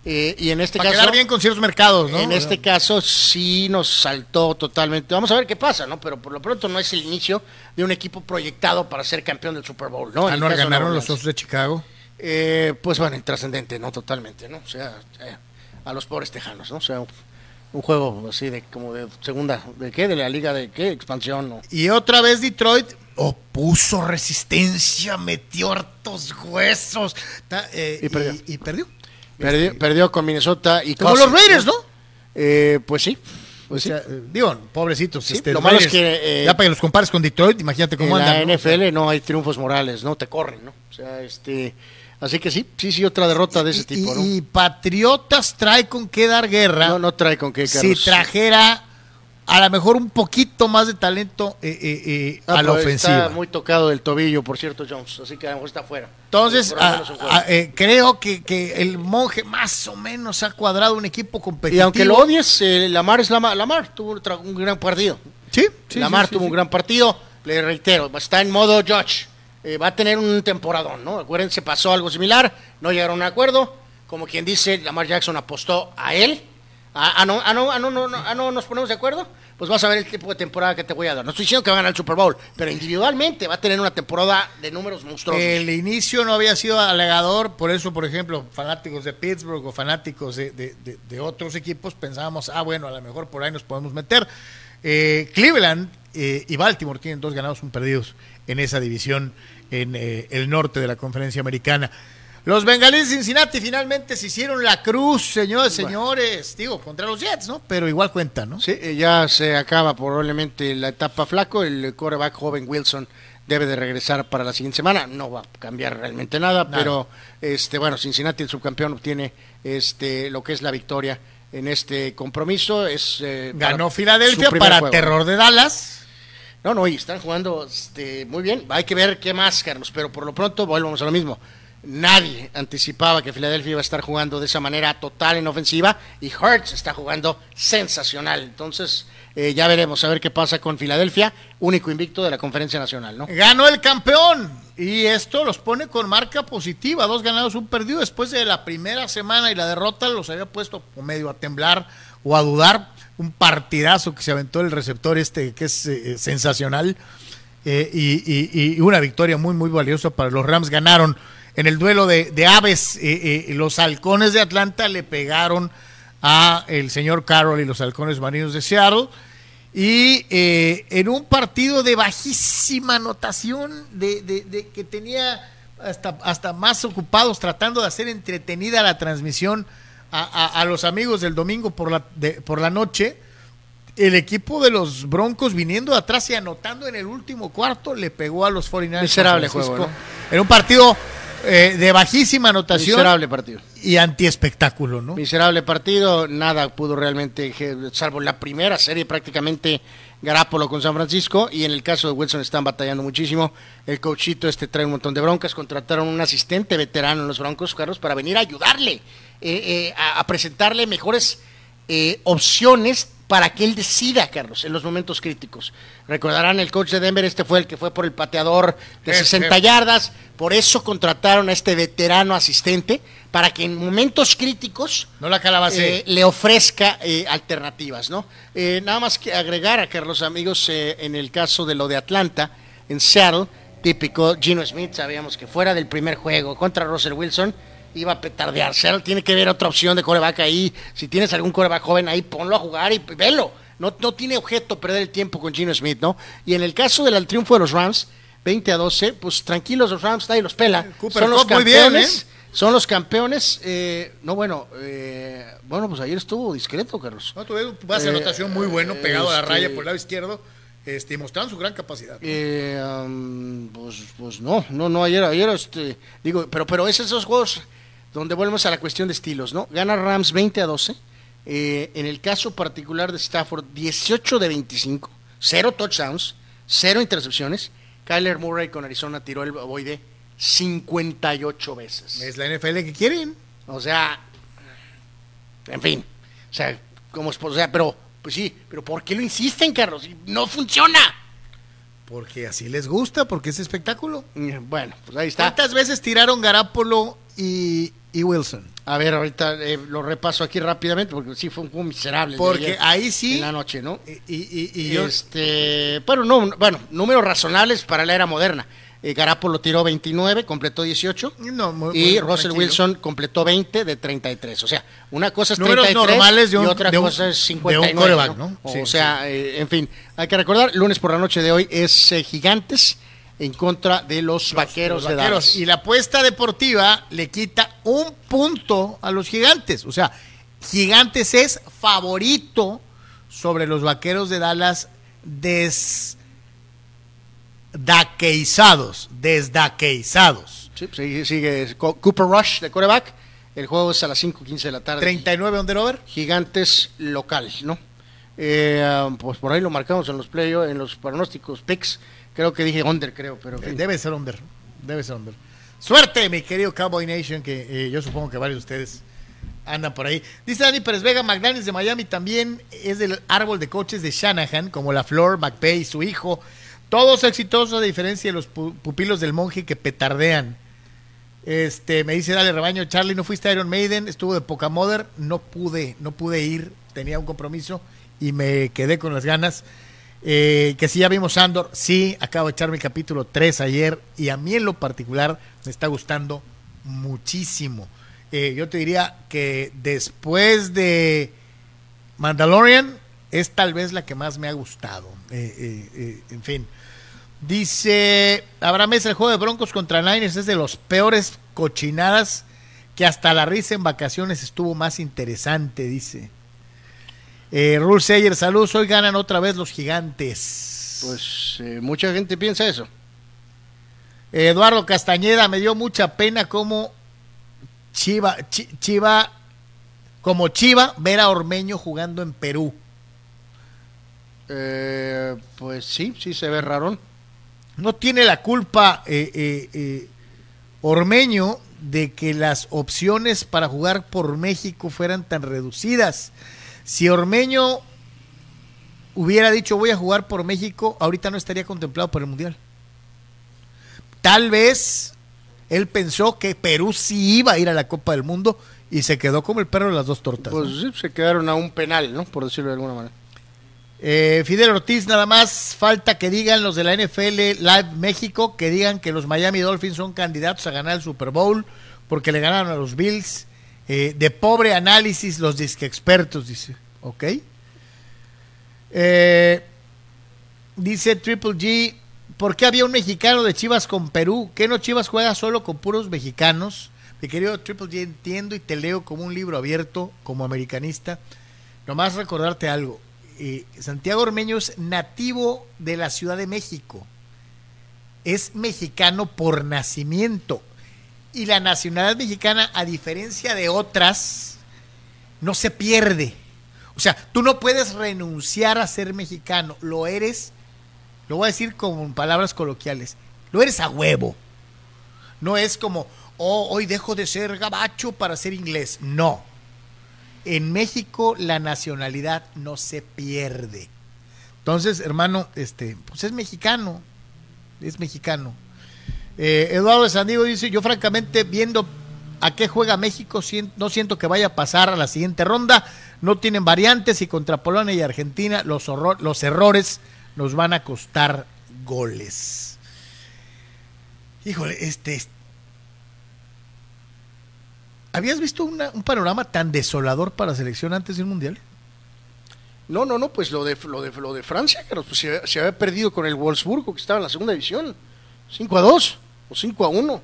Eh, y en este Para caso. quedar bien con ciertos mercados, ¿no? En este caso sí nos saltó totalmente. Vamos a ver qué pasa, ¿no? Pero por lo pronto no es el inicio de un equipo proyectado para ser campeón del Super Bowl, ¿no? Ah, ¿no ganaron los Osos de Chicago? Eh, pues bueno, intrascendente, ¿no? Totalmente, ¿no? O sea, eh, a los pobres tejanos, ¿no? O sea, un juego así de como de segunda, ¿de qué? De la liga de qué? Expansión. Y otra vez Detroit opuso resistencia, metió hartos huesos eh, y perdió. Y, perdió. Perdió, con Minnesota y Como los Raiders, ¿no? Eh, pues sí. Pues sí. digo, pobrecitos. este, lo malo es que. Eh, ya para que los compares con Detroit, imagínate cómo andan. En la NFL ¿no? hay triunfos morales, ¿no? Te corren, ¿no? O sea, este. Así que sí, sí, sí, otra derrota de ese tipo. ¿no? Y Patriotas trae con qué dar guerra. No, no trae con qué, Si trajera a lo mejor un poquito más de talento eh, eh, eh a la ofensiva. Está muy tocado del tobillo, por cierto, Jones, así que a lo mejor está fuera. Entonces, eh, creo que, que, el monje más o menos ha cuadrado un equipo competitivo. Y aunque lo odies, Lamar es Lamar, Lamar tuvo un gran partido. Sí, sí Lamar tuvo un gran partido, le reitero, está en modo Josh. Eh, va a tener un temporadón, ¿no? Acuérdense, pasó algo similar, no llegaron a un acuerdo, como quien dice, Lamar Jackson apostó a él. Ah, no, ah, no, ah, no, no, ah, no, nos ponemos de acuerdo. Pues vas a ver el tipo de temporada que te voy a dar. No estoy diciendo que va a ganar el Super Bowl, pero individualmente va a tener una temporada de números monstruosos. El inicio no había sido alegador, por eso, por ejemplo, fanáticos de Pittsburgh o fanáticos de, otros equipos pensábamos, ah, bueno, a lo mejor por ahí nos podemos meter. Eh, Cleveland eh, y Baltimore tienen dos ganados, un perdidos en esa división en eh, el norte de la conferencia americana. Los bengalíes de Cincinnati finalmente se hicieron la cruz, señores, señores, digo, contra los Jets, ¿no? Pero igual cuenta, ¿no? Sí, eh, ya se acaba probablemente la etapa flaco, el coreback joven Wilson debe de regresar para la siguiente semana, no va a cambiar realmente nada, pero este bueno, Cincinnati el subcampeón obtiene este lo que es la victoria en este compromiso, es eh, ganó Filadelfia para terror de Dallas. No, no, y están jugando este, muy bien. Hay que ver qué más, Carlos, pero por lo pronto volvemos a lo mismo. Nadie anticipaba que Filadelfia iba a estar jugando de esa manera total en ofensiva y Hurts está jugando sensacional. Entonces, eh, ya veremos a ver qué pasa con Filadelfia, único invicto de la Conferencia Nacional, ¿no? Ganó el campeón y esto los pone con marca positiva, dos ganados, un perdido. Después de la primera semana y la derrota los había puesto medio a temblar o a dudar un partidazo que se aventó el receptor este, que es eh, sensacional, eh, y, una victoria muy, muy valiosa para los Rams. Ganaron en el duelo de, aves, eh, los halcones de Atlanta le pegaron a el señor Carroll y los halcones marinos de Seattle. Y en un partido de bajísima anotación, de, de, que tenía hasta, hasta más ocupados tratando de hacer entretenida la transmisión, a, los amigos del domingo por la, por la noche, el equipo de los Broncos viniendo de atrás y anotando en el último cuarto le pegó a los 49ers. Miserable juego. En un partido eh, de bajísima anotación. Miserable partido. Y antiespectáculo, ¿no? Miserable partido, nada pudo realmente, salvo la primera serie prácticamente Garapolo con San Francisco y en el caso de Wilson están batallando muchísimo. El coachito este trae un montón de broncas, contrataron un asistente veterano en los Broncos, Carlos, para venir a ayudarle, eh, eh, a, presentarle mejores opciones para que él decida, Carlos, en los momentos críticos. Recordarán el coach de Denver, este fue el que fue por el pateador de 60 yardas, por eso contrataron a este veterano asistente para que en momentos críticos no la eh, le ofrezca eh, alternativas, ¿no? Eh, nada más que agregar a Carlos amigos en el caso de lo de Atlanta, en Seattle, típico Gino Smith, sabíamos que fuera del primer juego contra Russell Wilson iba a petardear. tiene que ver otra opción de coreback ahí. Si tienes algún coreback joven ahí, ponlo a jugar y velo. No, no tiene objeto perder el tiempo con Gino Smith, ¿no? Y en el caso del triunfo de los Rams, 20 a 12, pues tranquilos los Rams, nadie los pela. son los campeones. Son los campeones. no, bueno, eh, bueno, pues ayer estuvo discreto, Carlos. No, tuve un pase anotación muy bueno, pegado a la raya por el lado izquierdo. Este, mostraron su gran capacidad. Eh, pues, pues no, no, no, ayer, ayer, este, digo, pero, pero es esos juegos donde volvemos a la cuestión de estilos, ¿no? Gana Rams 20 a 12. Eh, en el caso particular de Stafford, 18 de 25, cero touchdowns, cero intercepciones. Kyler Murray con Arizona tiró el boide 58 veces. Es la NFL que quieren. O sea, en fin, o sea, como, o sea, pero, pues sí, pero ¿por qué lo insisten, Carlos? No funciona. Porque así les gusta, porque es espectáculo. Bueno, pues ahí está. ¿Cuántas veces tiraron Garápolo y, y Wilson. A ver, ahorita eh, lo repaso aquí rápidamente porque sí fue un miserable. Porque ahí sí. En la noche, ¿no? Y, y, yo... Este, bueno, no, bueno, números razonables para la era moderna. Eh, Garapolo tiró 29, completó 18. y Russell Wilson completó 20 de 33. O sea, una cosa es 33 normales y otra cosa es 59. ¿no? o sea, eh, en fin, hay que recordar, lunes por la noche de hoy es Gigantes en contra de los, vaqueros de Dallas. Y la apuesta deportiva le quita un punto a los gigantes. O sea, Gigantes es favorito sobre los vaqueros de Dallas desdaqueizados. Desdaqueizados. Sí, sigue, sigue Cooper Rush de coreback. El juego es a las 5:15 de la tarde. 39 under over. Gigantes local, ¿no? Eh, pues por ahí lo marcamos en los play en los pronósticos picks Creo que dije under, creo, pero... Debe ser under, debe ser under. Suerte, mi querido Cowboy Nation, que eh, yo supongo que varios de ustedes andan por ahí. Dice Dani Pérez Vega, McDaniels de Miami también es del árbol de coches de Shanahan, como la Flor, McPay, su hijo. Todos exitosos, a diferencia de los pupilos del monje que petardean. Este, me dice, dale rebaño, Charlie, ¿no fuiste a Iron Maiden? Estuvo de poca mother, no pude, no pude ir, tenía un compromiso y me quedé con las ganas. Eh, que si ya vimos Andor, sí, acabo de echarme el capítulo 3 ayer y a mí en lo particular me está gustando muchísimo. Eh, yo te diría que después de Mandalorian es tal vez la que más me ha gustado. Eh, en fin. Dice Abraham el juego de Broncos contra Niners es de los peores cochinadas que hasta la risa en vacaciones estuvo más interesante, dice. Eh, Rule Sayer, saludos. Hoy ganan otra vez los gigantes. Pues eh, mucha gente piensa eso. Eduardo Castañeda, me dio mucha pena como Chiva, Chiva, como Chiva, ver a Ormeño jugando en Perú. Eh, pues sí, sí se ve raro. No tiene la culpa eh, Ormeño de que las opciones para jugar por México fueran tan reducidas. Si Ormeño hubiera dicho voy a jugar por México, ahorita no estaría contemplado por el Mundial. Tal vez él pensó que Perú sí iba a ir a la Copa del Mundo y se quedó como el perro de las dos tortas. Pues sí, se quedaron a un penal, ¿no? Por decirlo de alguna manera. Eh, Fidel Ortiz, nada más falta que digan los de la NFL Live México, que digan que los Miami Dolphins son candidatos a ganar el Super Bowl porque le ganaron a los Bills eh, de pobre análisis los disque expertos, dice. ¿Ok? Eh, dice Triple G, ¿por qué había un mexicano de Chivas con Perú? ¿Qué no Chivas juega solo con puros mexicanos? Mi querido Triple G, entiendo y te leo como un libro abierto, como americanista. Nomás recordarte algo. Eh, Santiago Ormeño es nativo de la Ciudad de México. Es mexicano por nacimiento. Y la nacionalidad mexicana, a diferencia de otras, no se pierde. O sea, tú no puedes renunciar a ser mexicano. Lo eres, lo voy a decir con palabras coloquiales, lo eres a huevo. No es como, oh, hoy dejo de ser gabacho para ser inglés. No. En México la nacionalidad no se pierde. Entonces, hermano, este, pues es mexicano. Es mexicano. Eh, Eduardo de Sandiego dice, yo francamente viendo a qué juega México, no siento que vaya a pasar a la siguiente ronda. No tienen variantes y contra Polonia y Argentina los errores nos van a costar goles. Híjole, este... ¿Habías visto un panorama tan desolador para la selección antes del Mundial? No, no, no, pues lo de, lo de, lo de Francia, que pues se, había perdido con el Wolfsburgo, que estaba en la segunda división. 5 a 2 o 5 a 1.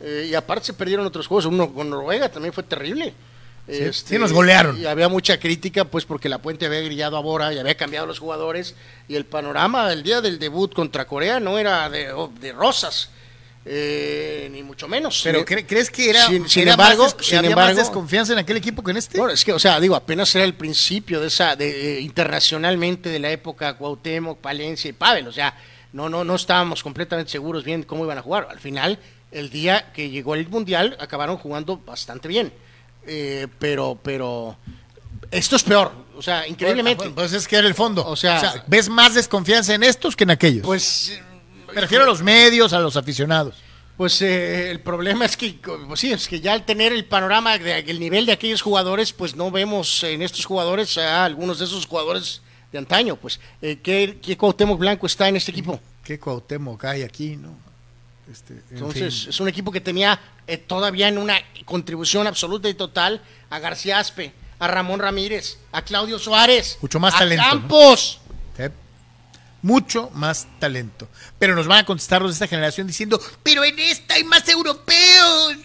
Eh, y aparte se perdieron otros juegos. Uno con Noruega también fue terrible. Sí, este, nos golearon. Y había mucha crítica, pues, porque la puente había grillado a Bora y había cambiado los jugadores. Y el panorama del día del debut contra Corea no era de, de rosas. Eh, ni mucho menos. Pero ¿crees que era, sin, embargo, más, había más desconfianza en aquel equipo que en este? Bueno, es que, o sea, digo, apenas era el principio de esa, de, internacionalmente de la época Cuauhtémoc, Palencia y Pavel, o sea, no, no, no estábamos completamente seguros bien cómo iban a jugar. Al final, el día que llegó el mundial, acabaron jugando bastante bien, eh, pero, pero esto es peor, o sea, increíblemente. Pues, es que era el fondo. O sea, ves más desconfianza en estos que en aquellos. Pues me refiero a los medios, a los aficionados. Pues eh, el problema es que, pues sí, es que ya al tener el panorama, el nivel de aquellos jugadores, pues no vemos en estos jugadores a algunos de esos jugadores de antaño. Pues, eh, ¿qué, ¿qué, Cuauhtémoc Blanco está en este equipo? ¿Qué Cuauhtémoc hay aquí, no? Este, Entonces, es un equipo que tenía eh, todavía en una contribución absoluta y total a García Aspe, a Ramón Ramírez, a Claudio Suárez, mucho más a talento. Campos mucho más talento. Pero nos van a contestar los de esta generación diciendo, pero en esta hay más europeos.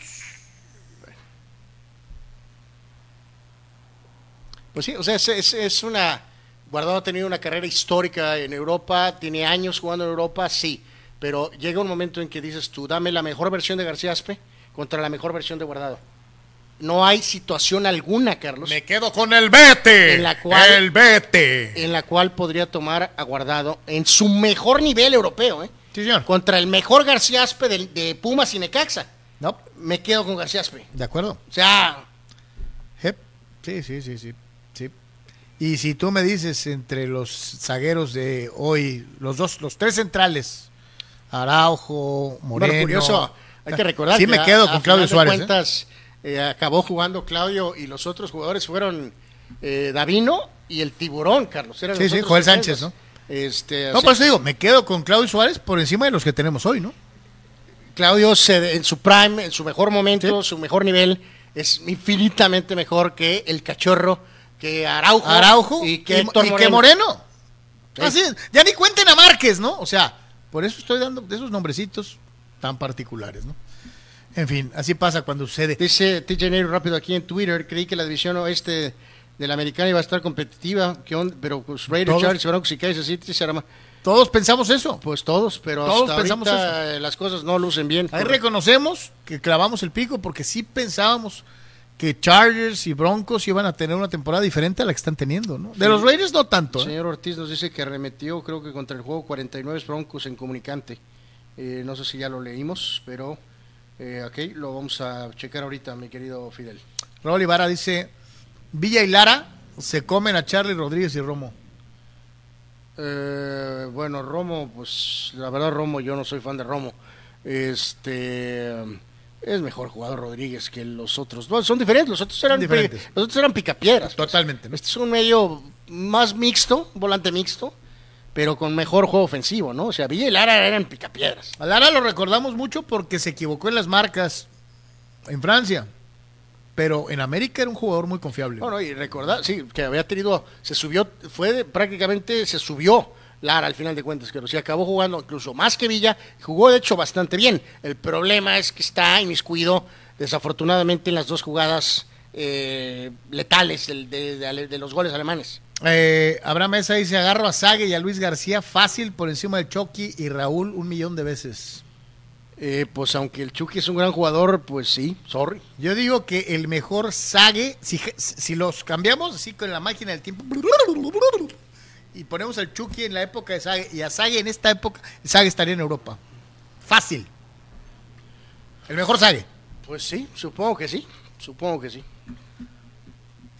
Pues sí, o sea, es, una... Guardado ha tenido una carrera histórica en Europa, tiene años jugando en Europa, sí, pero llega un momento en que dices tú, dame la mejor versión de García Aspe contra la mejor versión de Guardado no hay situación alguna, Carlos. Me quedo con el Vete. En la cual, el Vete. En la cual podría tomar aguardado en su mejor nivel europeo, ¿eh? Sí, señor. Contra el mejor García Aspe de, Pumas y Necaxa. No. Me quedo con García Aspe. De acuerdo. O sea. Sí, sí, sí, sí. sí. Y si tú me dices entre los zagueros de hoy, los dos, los tres centrales, Araujo, Moreno. curioso, hay que recordar sí me quedo con Claudio Suárez. ¿eh? Eh, acabó jugando Claudio y los otros jugadores fueron eh, Davino y el Tiburón, Carlos. Eran sí, sí, Joel Sánchez, ¿no? Este, no, por eso digo, me quedo con Claudio Suárez por encima de los que tenemos hoy, ¿no? Claudio en su prime, en su mejor momento, su mejor nivel, es infinitamente mejor que el cachorro, que Araujo, Araujo y que, y, que Moreno. Así, ya ni cuenten a Márquez, ¿no? O sea, por eso estoy dando de esos nombrecitos tan particulares, ¿no? En fin, así pasa cuando sucede. Dice TJ rápido aquí en Twitter, creí que la división oeste de la americana iba a estar competitiva, pero pues Raiders, Chargers, Broncos y Kansas City será Todos pensamos eso. Pues todos, pero todos pensamos eso. las cosas no lucen bien. Ahí reconocemos que clavamos el pico porque sí pensábamos que Chargers y Broncos iban a tener una temporada diferente a la que están teniendo, ¿no? De los Raiders no tanto. El ¿eh? señor Ortiz nos dice que arremetió, creo que contra el juego 49 Broncos en comunicante. Eh, no sé si ya lo leímos, pero eh, ok, lo vamos a checar ahorita, mi querido Fidel. Raúl Ibarra dice, Villa y Lara se comen a Charlie Rodríguez y Romo. Eh, bueno, Romo, pues la verdad Romo, yo no soy fan de Romo. Este es mejor jugador Rodríguez que los otros. son diferentes, los otros eran diferentes. los otros eran picapiedras. Pues. Totalmente. Este es un medio más mixto, volante mixto pero con mejor juego ofensivo, ¿no? O sea, Villa y Lara eran picapiedras. A Lara lo recordamos mucho porque se equivocó en las marcas en Francia, pero en América era un jugador muy confiable. Bueno, y recordar, sí, que había tenido, se subió, fue prácticamente, se subió Lara al final de cuentas, que sí acabó jugando incluso más que Villa, jugó de hecho bastante bien. El problema es que está inmiscuido, desafortunadamente, en las dos jugadas eh, letales de, de los goles alemanes. Eh, Abraham Mesa dice, agarro a Sague y a Luis García fácil por encima de Chucky y Raúl un millón de veces. Eh, pues aunque el Chucky es un gran jugador, pues sí, sorry. Yo digo que el mejor Sague, si, si los cambiamos así con la máquina del tiempo y ponemos al Chucky en la época de Sague y a Sague en esta época, Sague estaría en Europa. Fácil. El mejor Sague. Pues sí, supongo que sí, supongo que sí.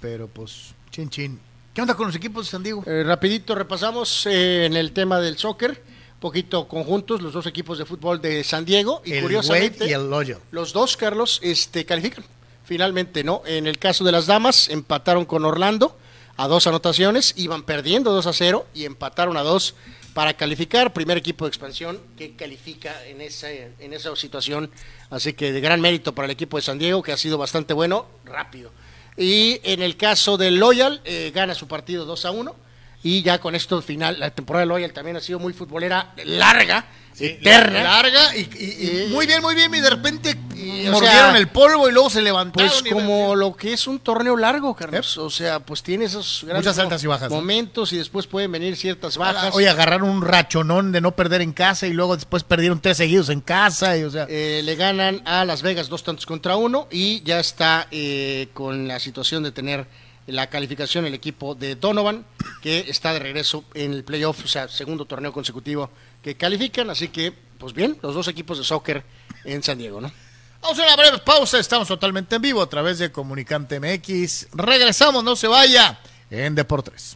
Pero pues, chin chin. ¿Qué onda con los equipos de San Diego? Eh, rapidito repasamos eh, en el tema del soccer, poquito conjuntos, los dos equipos de fútbol de San Diego y el curiosamente Wade y el los dos, Carlos, este, califican. Finalmente, ¿no? En el caso de las damas, empataron con Orlando a dos anotaciones, iban perdiendo 2 a 0 y empataron a dos para calificar. Primer equipo de expansión que califica en esa, en esa situación. Así que de gran mérito para el equipo de San Diego, que ha sido bastante bueno, rápido. Y en el caso del Loyal, eh, gana su partido 2 a 1. Y ya con esto final, la temporada de Loyal también ha sido muy futbolera, larga, eterna. Larga y, y- y muy bien, muy bien. Y de repente mordieron sea, el polvo y luego se levantaron. Pues y- como lo que es un torneo largo, Carlos. O sea, pues tiene esos grandes Muchas altas y bajas, ¿no? momentos y después pueden venir ciertas bajas. Oye, agarraron un rachonón de no perder en casa y luego después perdieron tres seguidos en casa. Y, o sea, Eh, le ganan a Las Vegas dos tantos contra uno y ya está eh, con la situación de tener la calificación el equipo de Donovan, que está de regreso en el playoff, o sea, segundo torneo consecutivo que califican. Así que, pues bien, los dos equipos de soccer en San Diego, ¿no? Vamos a una breve pausa, estamos totalmente en vivo a través de Comunicante MX. Regresamos, no se vaya en Deportes.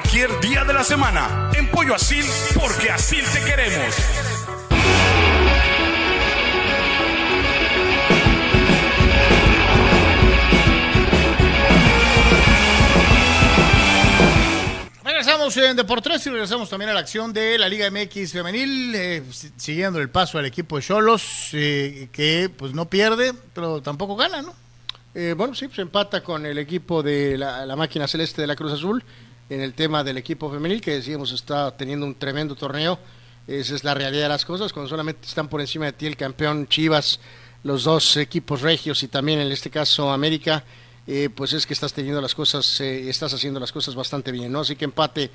cualquier día de la semana. En Pollo Asil, porque Asil te queremos. Regresamos en Deportes y regresamos también a la acción de la Liga MX femenil, eh, si- siguiendo el paso al equipo de Cholos, eh, que pues no pierde, pero tampoco gana, ¿no? Eh, bueno, sí, se empata con el equipo de la, la máquina celeste de la Cruz Azul en el tema del equipo femenil, que decíamos está teniendo un tremendo torneo. Esa es la realidad de las cosas, cuando solamente están por encima de ti el campeón Chivas, los dos equipos regios y también en este caso América, eh, pues es que estás teniendo las cosas, eh, estás haciendo las cosas bastante bien, ¿no? Así que empate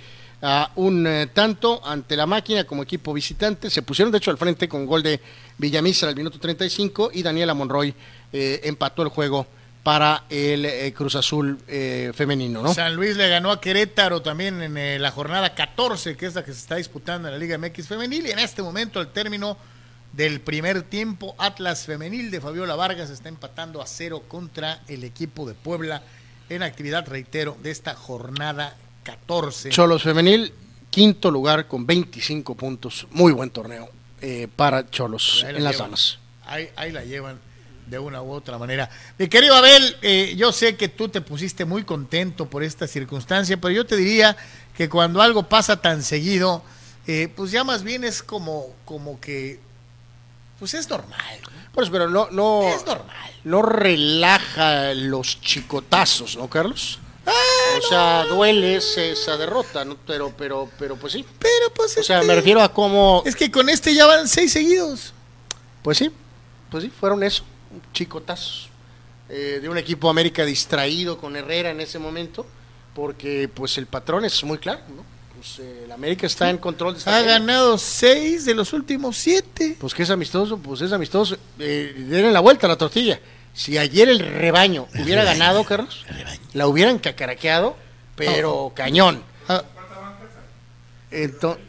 a un eh, tanto ante la máquina como equipo visitante. Se pusieron de hecho al frente con gol de Villamizar al minuto 35 y Daniela Monroy eh, empató el juego para el eh, Cruz Azul eh, femenino, ¿no? San Luis le ganó a Querétaro también en eh, la jornada 14, que es la que se está disputando en la Liga MX femenil, y en este momento, al término del primer tiempo, Atlas femenil de Fabiola Vargas está empatando a cero contra el equipo de Puebla en actividad, reitero, de esta jornada 14. Cholos femenil quinto lugar con 25 puntos. Muy buen torneo eh, para Cholos en las damas. Ahí, ahí la llevan de una u otra manera. Mi querido Abel, eh, yo sé que tú te pusiste muy contento por esta circunstancia, pero yo te diría que cuando algo pasa tan seguido, eh, pues ya más bien es como, como que, pues es normal. Pues, pero no, Es normal. no relaja los chicotazos, ¿no, Carlos? Ah, o sea, duele esa derrota, ¿no? Pero, pero, pero, pues sí. Pero pues O sea, este, me refiero a cómo, Es que con este ya van seis seguidos. pues sí, pues sí, fueron eso, chicotazos. Eh, de un equipo América distraído con Herrera en ese momento, porque pues el patrón es muy claro, ¿no? Pues eh, el América está en control de esta Ha ganado seis de los últimos siete. Pues que es amistoso, pues es amistoso. Eh, denle la vuelta a la tortilla. Si ayer el rebaño hubiera ganado, Carlos, la hubieran cacaraqueado, pero cañón. Ah, Entonces,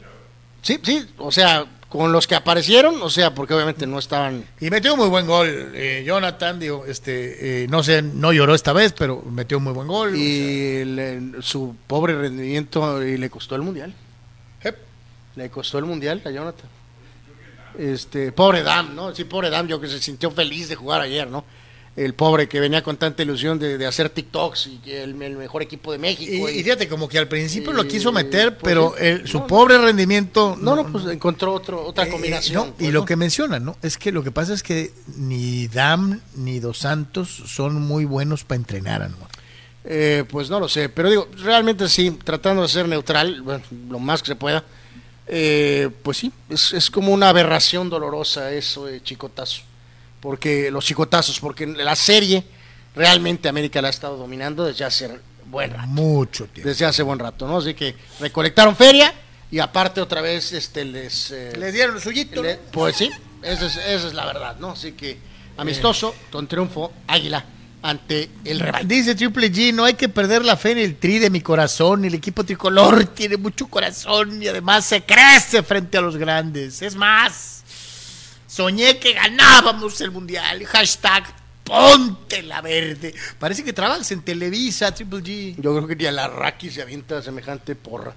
sí, sí, o sea, con los que aparecieron, o sea, porque obviamente no estaban. Y metió un muy buen gol, eh, Jonathan, digo, este, eh, no sé, no lloró esta vez, pero metió un muy buen gol. Y el- su pobre rendimiento y le costó el mundial. Le costó el mundial a Jonathan. Este, pobre Dam, ¿no? Sí, pobre Dam, yo que se sintió feliz de jugar ayer, ¿no? El pobre que venía con tanta ilusión de, de hacer TikToks y que el, el mejor equipo de Y, México. y fíjate, como que al principio lo y- quiso meter, pues pero el- su No, pobre rendimiento... no, no, pues encontró otro, otra eh, combinación. no, pues, y lo que mencionan, ¿no? Es que lo que pasa es que ni Dam ni Dos Santos son muy buenos para entrenar, ¿no? Eh, pues no lo sé, pero digo, realmente sí, tratando de ser neutral, bueno, lo más que se pueda, eh, pues sí, es, es como una aberración dolorosa eso de chicotazo, porque los chicotazos, porque la serie realmente América la ha estado dominando desde hace buen rato, Mucho tiempo. desde hace buen rato, ¿no? Así que recolectaron feria y aparte otra vez este les, eh, Les dieron el suyito, le- ¿no? pues sí, esa es, esa es la verdad, ¿no? Así que amistoso, con triunfo, Águila ante el rebaño. Dice Triple G, no hay que perder la fe en el tri de mi corazón. El equipo tricolor (laughs) tiene mucho corazón y además se crece frente a los grandes. Es más, soñé que ganábamos el mundial. Hashtag ponte la verde. Parece que trabajas en Televisa, Triple G. Yo creo que ni a la Raki se avienta semejante porra.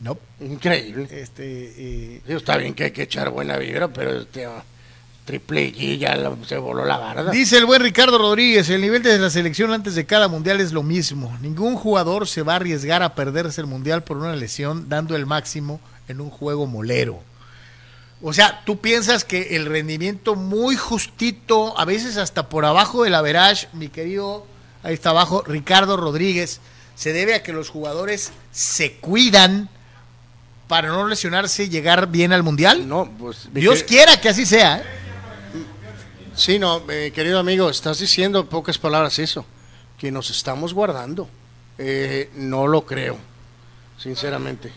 No, Increíble. este, eh, Sí, está bien que hay que echar buena vibra, pero este ah, triple G ya se voló la barda. Dice el buen Ricardo Rodríguez, el nivel de la selección antes de cada mundial es lo mismo. Ningún jugador se va a arriesgar a perderse el mundial por una lesión dando el máximo en un juego molero. O sea, tú piensas que el rendimiento muy justito, a veces hasta por abajo del average, mi querido, ahí está abajo, Ricardo Rodríguez, se debe a que los jugadores se cuidan para no lesionarse y llegar bien al mundial. No, pues. Dios quiera que así sea. ¿eh? Sí, no, querido amigo, estás diciendo en pocas palabras eso, que nos estamos guardando. Eh, no lo creo, sinceramente.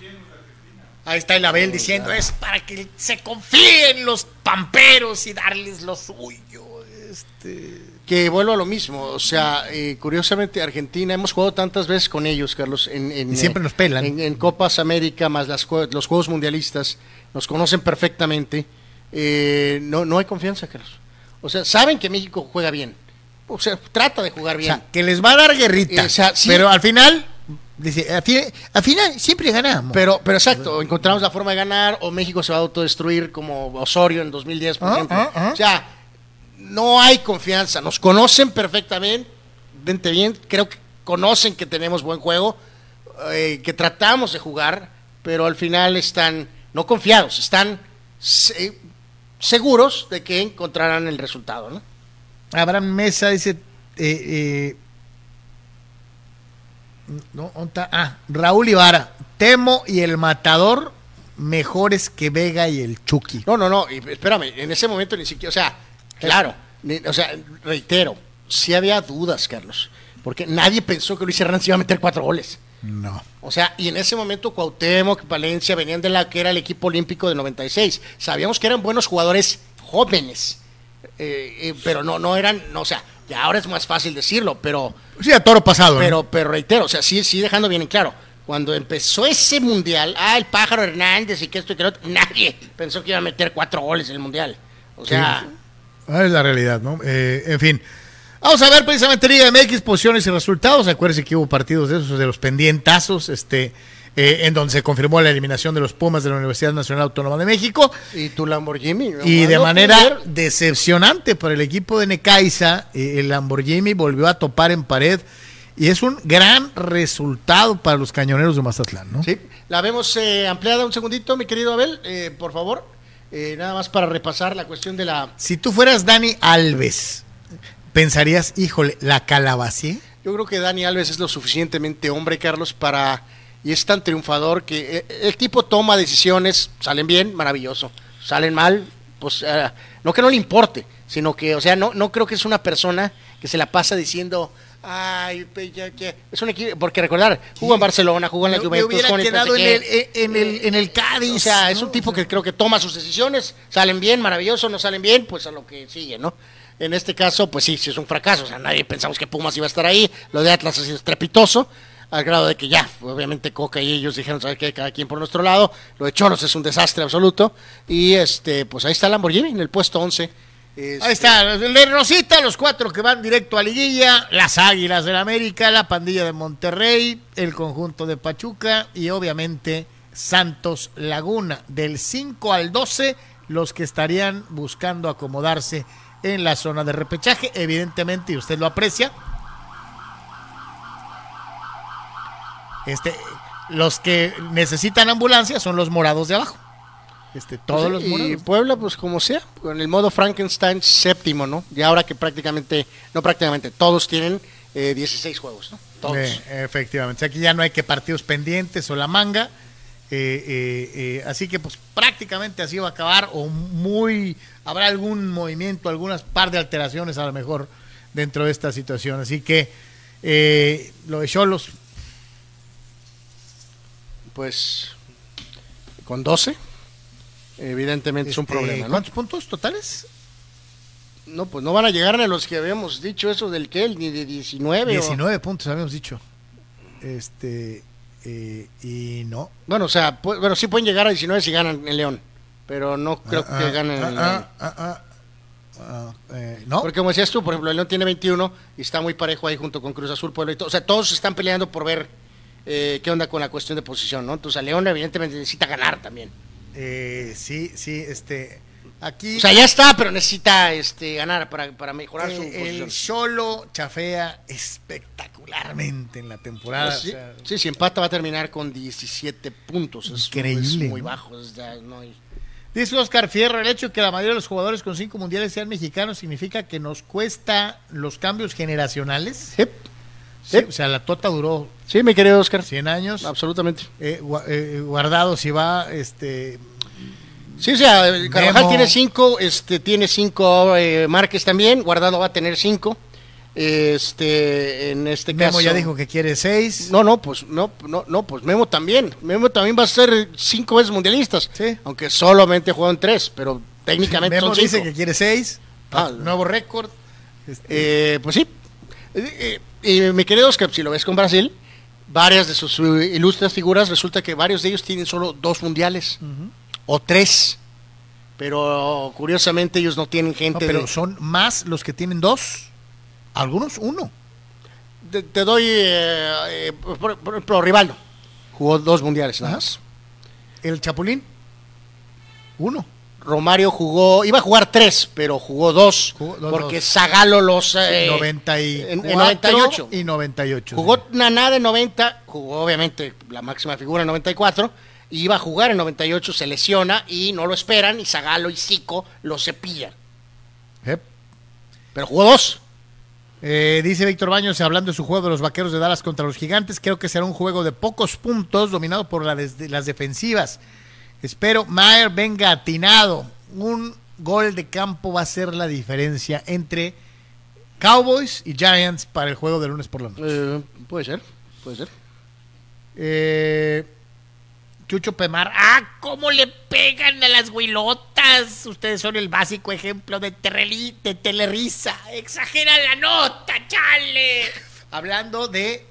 Ahí está el Abel diciendo, es para que se confíen los pamperos y darles lo suyo. Este... Que vuelvo a lo mismo, o sea, eh, curiosamente Argentina, hemos jugado tantas veces con ellos, Carlos, en, en, Y siempre eh, nos pelan. En, en Copas América, más las, los Juegos Mundialistas, nos conocen perfectamente, eh, no, no hay confianza, Carlos. O sea, saben que México juega bien, o sea, trata de jugar O bien. sea, que les va a dar guerrita. O sea, sí. Pero al final, dice, al fi- al final siempre ganamos. Pero, pero exacto, encontramos la forma de ganar o México se va a autodestruir como Osorio en 2010, por Ah, ejemplo. ah, ah. O sea, no hay confianza, nos conocen perfectamente, vente bien, creo que conocen que tenemos buen juego, eh, que tratamos de jugar, pero al final están no confiados, están se- seguros de que encontrarán el resultado, ¿no? Abraham Mesa dice, eh, eh, no, ¿dónde está? Ah, Raúl Ibarra, Temo y el Matador mejores que Vega y el Chucky. No, no, no, espérame, en ese momento ni siquiera, o sea, claro, ni- o sea, reitero, sí había dudas, Carlos, porque nadie pensó que Luis Hernández iba a meter cuatro goles. No. O sea, y en ese momento Cuauhtémoc, Valencia venían de la que era el equipo olímpico de 96. Sabíamos que eran buenos jugadores jóvenes, eh, eh, pero no, no eran, no, o sea, ya ahora es más fácil decirlo, pero, Sí, a toro pasado. ¿no? pero, pero reitero, o sea, sí, sí dejando bien en claro. Cuando empezó ese mundial, ah, el pájaro Hernández y que esto y que lo otro, nadie pensó que iba a meter cuatro goles en el mundial. O sea, Ah, es la realidad, ¿no? Eh, en fin. Vamos a ver precisamente Liga MX, posiciones y resultados. Acuérdense que hubo partidos de esos, de los pendientazos. Este, eh, en donde se confirmó la eliminación de los Pumas de la Universidad Nacional Autónoma de México. Y tu Lamborghini. Y de manera decepcionante para el equipo de Necaxa, eh, el Lamborghini volvió a topar en pared. Y es un gran resultado para los cañoneros de Mazatlán, ¿no? Sí, la vemos eh, ampliada un segundito, mi querido Abel, por favor. nada más para repasar la cuestión de la... Si tú fueras Dani Alves, pensarías, híjole, ¿la calabacé? Yo creo que Dani Alves es lo suficientemente hombre, Carlos, para y es tan triunfador que eh, el tipo toma decisiones, salen bien, maravilloso, salen mal, pues eh, no que no le importe, sino que, o sea, no, no creo que es una persona que se la pasa diciendo, ay, ya, ya. es un equipo, porque recordar, jugó en Barcelona, jugó en la Juventus, hubiera quedado en el, en, el, en el Cádiz. O sea, es un tipo que creo que toma sus decisiones, salen bien, maravilloso, no salen bien, pues a lo que sigue, ¿no? En este caso, pues sí, sí es un fracaso, o sea, nadie pensamos que Pumas iba a estar ahí, lo de Atlas ha sido estrepitoso, al grado de que ya, obviamente Coca y ellos dijeron, ¿sabes qué? Cada quien por nuestro lado, lo de Cholos es un desastre absoluto, y este, pues ahí está Lamborghini en el puesto 11. Este, ahí está, de Rosita, los cuatro que van directo a Liguilla, las Águilas del América, la pandilla de Monterrey, el conjunto de Pachuca y obviamente Santos Laguna. Del 5 al 12, los que estarían buscando acomodarse en la zona de repechaje, evidentemente, y usted lo aprecia, Este, los que necesitan ambulancia son los morados de abajo. Este, todos los morados. Y Puebla, pues como sea, con el modo Frankenstein séptimo, ¿no? Y ahora que prácticamente, no prácticamente, todos tienen 16 eh, juegos, ¿no? Todos. Eh, efectivamente. Aquí ya no hay que partidos pendientes o la manga. Eh, así que pues prácticamente así va a acabar o muy habrá algún movimiento, algunas par de alteraciones a lo mejor dentro de esta situación. Así que lo de Cholos pues con 12, evidentemente es un este, problema. ¿no? ¿Cuántos puntos totales? No, pues no van a llegar a los que habíamos dicho eso del que ni de 19. 19 puntos habíamos dicho. Este, eh, y no. Bueno, o sea, bueno, sí pueden llegar a 19 si ganan en León, pero no creo ah, que ah, ganen en ah, León. Eh, no. Porque como decías tú, por ejemplo, el León tiene 21 y está muy parejo ahí junto con Cruz Azul, Pueblo y todo. O sea, todos están peleando por ver eh, qué onda con la cuestión de posición, ¿no? Entonces, a León evidentemente necesita ganar también. Eh, sí, sí, este. Aquí. O sea, ya está, pero necesita este, ganar para, para mejorar su posición. El solo chafea espectacularmente en la temporada. Pues sí, si empata va a terminar con 17 puntos. Increíble. Es muy bajo. Dice Oscar Fierro, el hecho de que la mayoría de los jugadores con cinco mundiales sean mexicanos significa que nos cuesta los cambios generacionales. Sí, o sea, la tota duró. Sí, mi querido Oscar. 100 años. Absolutamente. Eh, eh, guardado, si va, este. Sí, o sea, Carvajal tiene cinco, este, tiene cinco eh, Márquez también, Guardado va a tener cinco. Este, en este Memo caso. ya dijo que quiere seis. No, no, pues, no, no, no, pues Memo también. Memo también va a ser cinco veces mundialistas. Sí. Aunque solamente jugó en tres, pero técnicamente Memo son cinco. dice que quiere seis. Ah, nuevo récord. Este. pues sí. Y mi querido Oscar, si lo ves con Brasil, varias de sus ilustres figuras, resulta que varios de ellos tienen solo dos mundiales o tres. Pero curiosamente ellos no tienen gente. pero son más los que tienen dos. Algunos uno. Te, doy, eh, eh, por, ejemplo, Rivaldo. Jugó dos mundiales nada más. ¿El Chapulín? Uno. Romario jugó, iba a jugar tres, pero jugó dos, porque Zagalo los... Eh, 98. Y 98. Jugó Naná de 90, jugó obviamente la máxima figura en 94, iba a jugar en 98, se lesiona y no lo esperan, y Zagalo y Zico lo cepillan. Pero jugó dos. Eh, dice Víctor Baños, hablando de su juego de los vaqueros de Dallas contra los gigantes, creo que será un juego de pocos puntos, dominado por las defensivas. Espero Mayer venga atinado. Un gol de campo va a ser la diferencia entre Cowboys y Giants para el juego de lunes por la noche. Eh, puede ser, puede ser. Eh, Chucho Pemar. ¡Ah! ¿Cómo le pegan a las huilotas? Ustedes son el básico ejemplo de, de telerisa. Exagera la nota, chale. Hablando de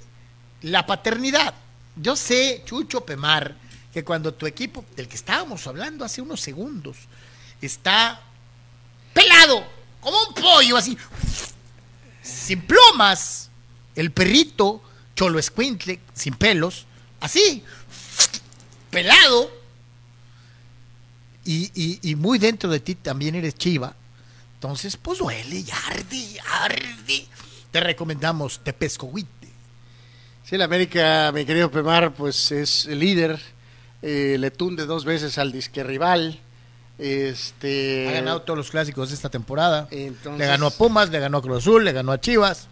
la paternidad. Yo sé, Chucho Pemar que cuando tu equipo, del que estábamos hablando hace unos segundos, está pelado, como un pollo, así, sin plumas, el perrito, cholo escuintle, sin pelos, así, pelado y, muy dentro de ti también eres chiva, entonces pues duele y arde, arde. Te recomendamos Tepescohuite. Sí, la América, mi querido Pemar, pues es el líder, eh, le tunde dos veces al disque rival. Este... Ha ganado todos los clásicos de esta temporada. Le ganó a Pumas, le ganó a Cruz Azul, le ganó a Chivas.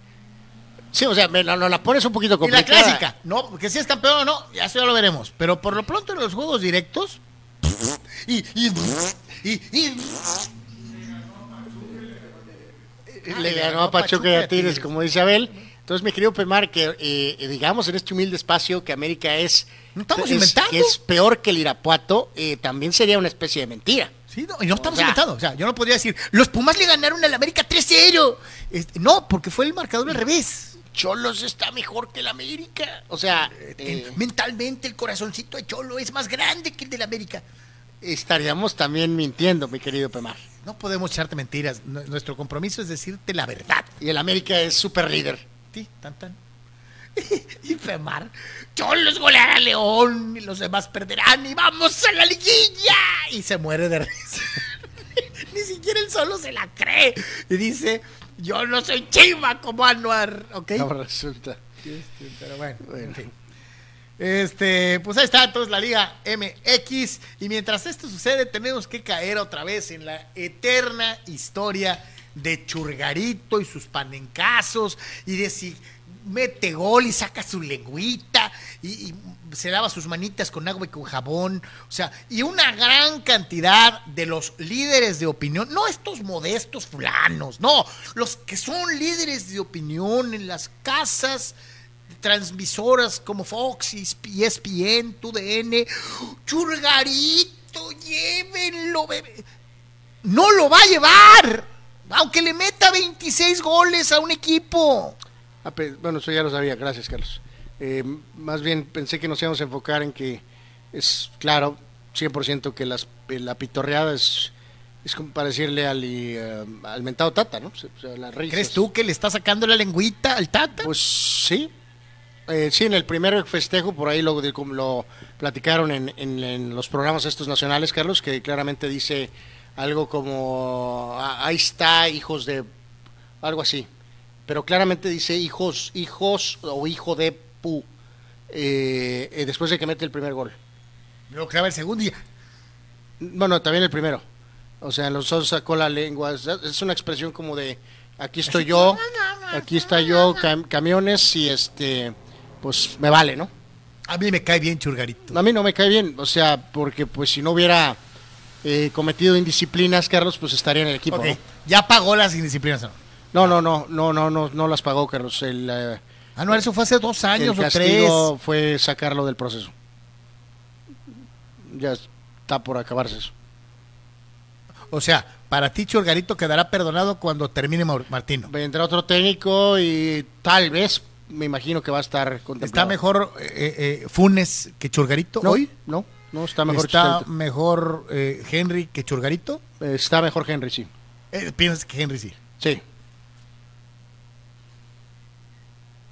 Sí, o sea, me, no, la pones un poquito complicada. Y la clásica, no, porque si es campeón o no, ya eso ya lo veremos. Pero por lo pronto en los juegos directos. Y. y, y, le ganó a Pachuca y a Tigres, como dice Abel. Entonces, mi querido Pemar, que eh, digamos en este humilde espacio que América es. No estamos inventando. Que es peor que el Irapuato, eh, también sería una especie de mentira. Sí, no, y no estamos inventando. O sea, yo no podría decir, los Pumas le ganaron al América 3-0. Este, no, porque fue el marcador al revés. Cholos está mejor que el América. O sea, eh, mentalmente el corazoncito de Cholo es más grande que el del América. Estaríamos también mintiendo, mi querido Pemar. No podemos echarte mentiras. Nuestro compromiso es decirte la verdad. Y el América es super líder tan, tan. (laughs) y Femar, Cholos goleará a León y los demás perderán y vamos a la liguilla. Y se muere de risa. (laughs) Ni siquiera él solo se la cree. Y dice, yo no soy chiva como Anuar, ¿ok? No resulta. Pero bueno, en fin. Este, pues ahí está entonces la Liga MX. Y mientras esto sucede, tenemos que caer otra vez en la eterna historia de Churgarito y sus panencazos y de si mete gol y saca su lengüita y, se lava sus manitas con agua y con jabón, o sea, y una gran cantidad de los líderes de opinión, no estos modestos fulanos, no, los que son líderes de opinión en las casas transmisoras como Fox, ESPN, TUDN, Churgarito, llévenlo, bebé. No lo va a llevar. Aunque le meta 26 goles a un equipo. Ah, bueno, eso ya lo sabía, gracias Carlos. Eh, más bien pensé que nos íbamos a enfocar en que es claro, 100% que las, eh, la pitorreada es, es como para decirle al, eh, al mentado Tata, ¿no? ¿Crees tú que le está sacando la lengüita al Tata? Pues sí. sí, en el primer festejo, por ahí lo, lo platicaron en, en los programas estos nacionales, Carlos, que claramente dice algo como ah, ahí está hijos de algo así pero claramente dice hijos hijos o hijo de pu eh, eh, después de que mete el primer gol. Lo clava el segundo día bueno también el primero. O sea los dos sacó la lengua. Es una expresión como de aquí estoy yo aquí está yo camiones y este pues me vale no a mí me cae bien Churgarito. A mí no me cae bien o sea porque pues si no hubiera eh, cometido indisciplinas, Carlos, pues estaría en el equipo. ¿Ya pagó las indisciplinas no? No, no, no, no, no, no, las pagó, Carlos. El, eh, ah, no, eso fue hace dos años el o tres. fue sacarlo del proceso. Ya está por acabarse eso. O sea, para ti Churgarito quedará perdonado cuando termine Martino. Vendrá otro técnico y tal vez, me imagino que va a estar contemplado. ¿Está mejor eh, Funes que Churgarito hoy? No, no, está mejor. ¿Está mejor eh, Henry que Churgarito? está mejor Henry, sí. Eh, ¿Piensas que Henry sí? Sí.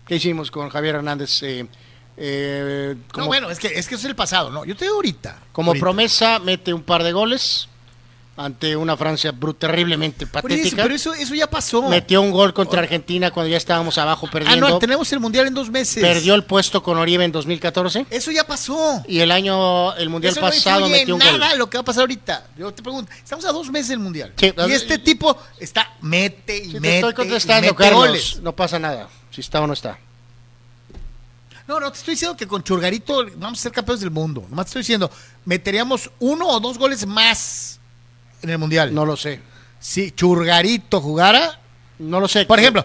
¿Qué hicimos con Javier Hernández? Eh, no, bueno, es que, es que eso es el pasado, ¿no? Yo te digo ahorita. Como promesa, mete un par de goles ante una Francia terriblemente patética. pero eso, eso ya pasó. Metió un gol contra Argentina cuando ya estábamos abajo perdiendo. Ah, no, tenemos el Mundial en dos meses. Perdió el puesto con Oribe en 2014. Eso ya pasó. Y el año, el Mundial pasado metió un nada gol. lo que va a pasar ahorita. Yo te pregunto, estamos a dos meses del Mundial. y este tipo está, mete y mete. estoy contestando, Carlos. No pasa nada, si está o no está. No, no, te estoy diciendo que con Churgarito vamos a ser campeones del mundo. Nomás te estoy diciendo, meteríamos uno o dos goles más en el Mundial? No lo sé. Si Churgarito jugara, no lo sé. Por ejemplo,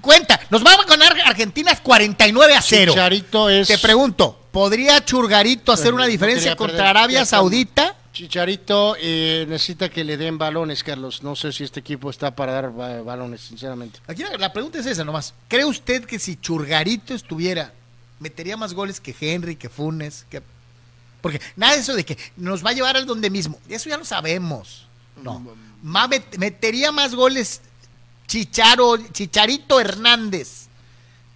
cuenta, nos va a ganar Argentina 49 a 0. Chicharito es... Te pregunto, ¿podría Churgarito hacer una diferencia contra Arabia Saudita? Chicharito eh, necesita que le den balones, Carlos. No sé si este equipo está para dar balones, sinceramente. Aquí la, pregunta es esa nomás. ¿Cree usted que si Churgarito estuviera, metería más goles que Henry, que Funes? Que... Porque nada de eso de que nos va a llevar al donde mismo. Eso ya lo sabemos. No. metería más goles Chicharo, Chicharito Hernández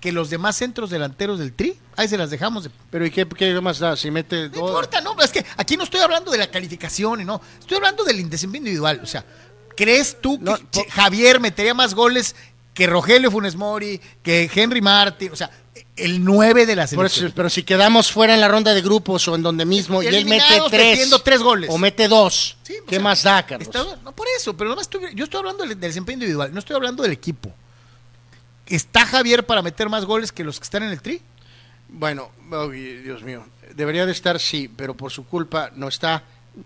que los demás centros delanteros del Tri. Ahí se las dejamos. Pero ¿y qué, qué más da? Si mete No importa, no, es que aquí no estoy hablando de la calificación, y no, estoy hablando del desempeño individual. O sea, ¿crees tú que No, Javier metería más goles que Rogelio Funes Mori, que Henry Martin? O sea, el 9 de la eso, selección. pero si quedamos fuera en la ronda de grupos o en donde mismo y él mete tres, metiendo tres goles. o mete dos, Sí, ¿qué sea, más da, Carlos? está- no por eso, pero nomás estoy, yo estoy hablando del, del desempeño individual, no estoy hablando del equipo. ¿Está Javier para meter más goles que los que están en el Tri? Bueno, Dios mío, debería de estar sí, pero por su culpa no está.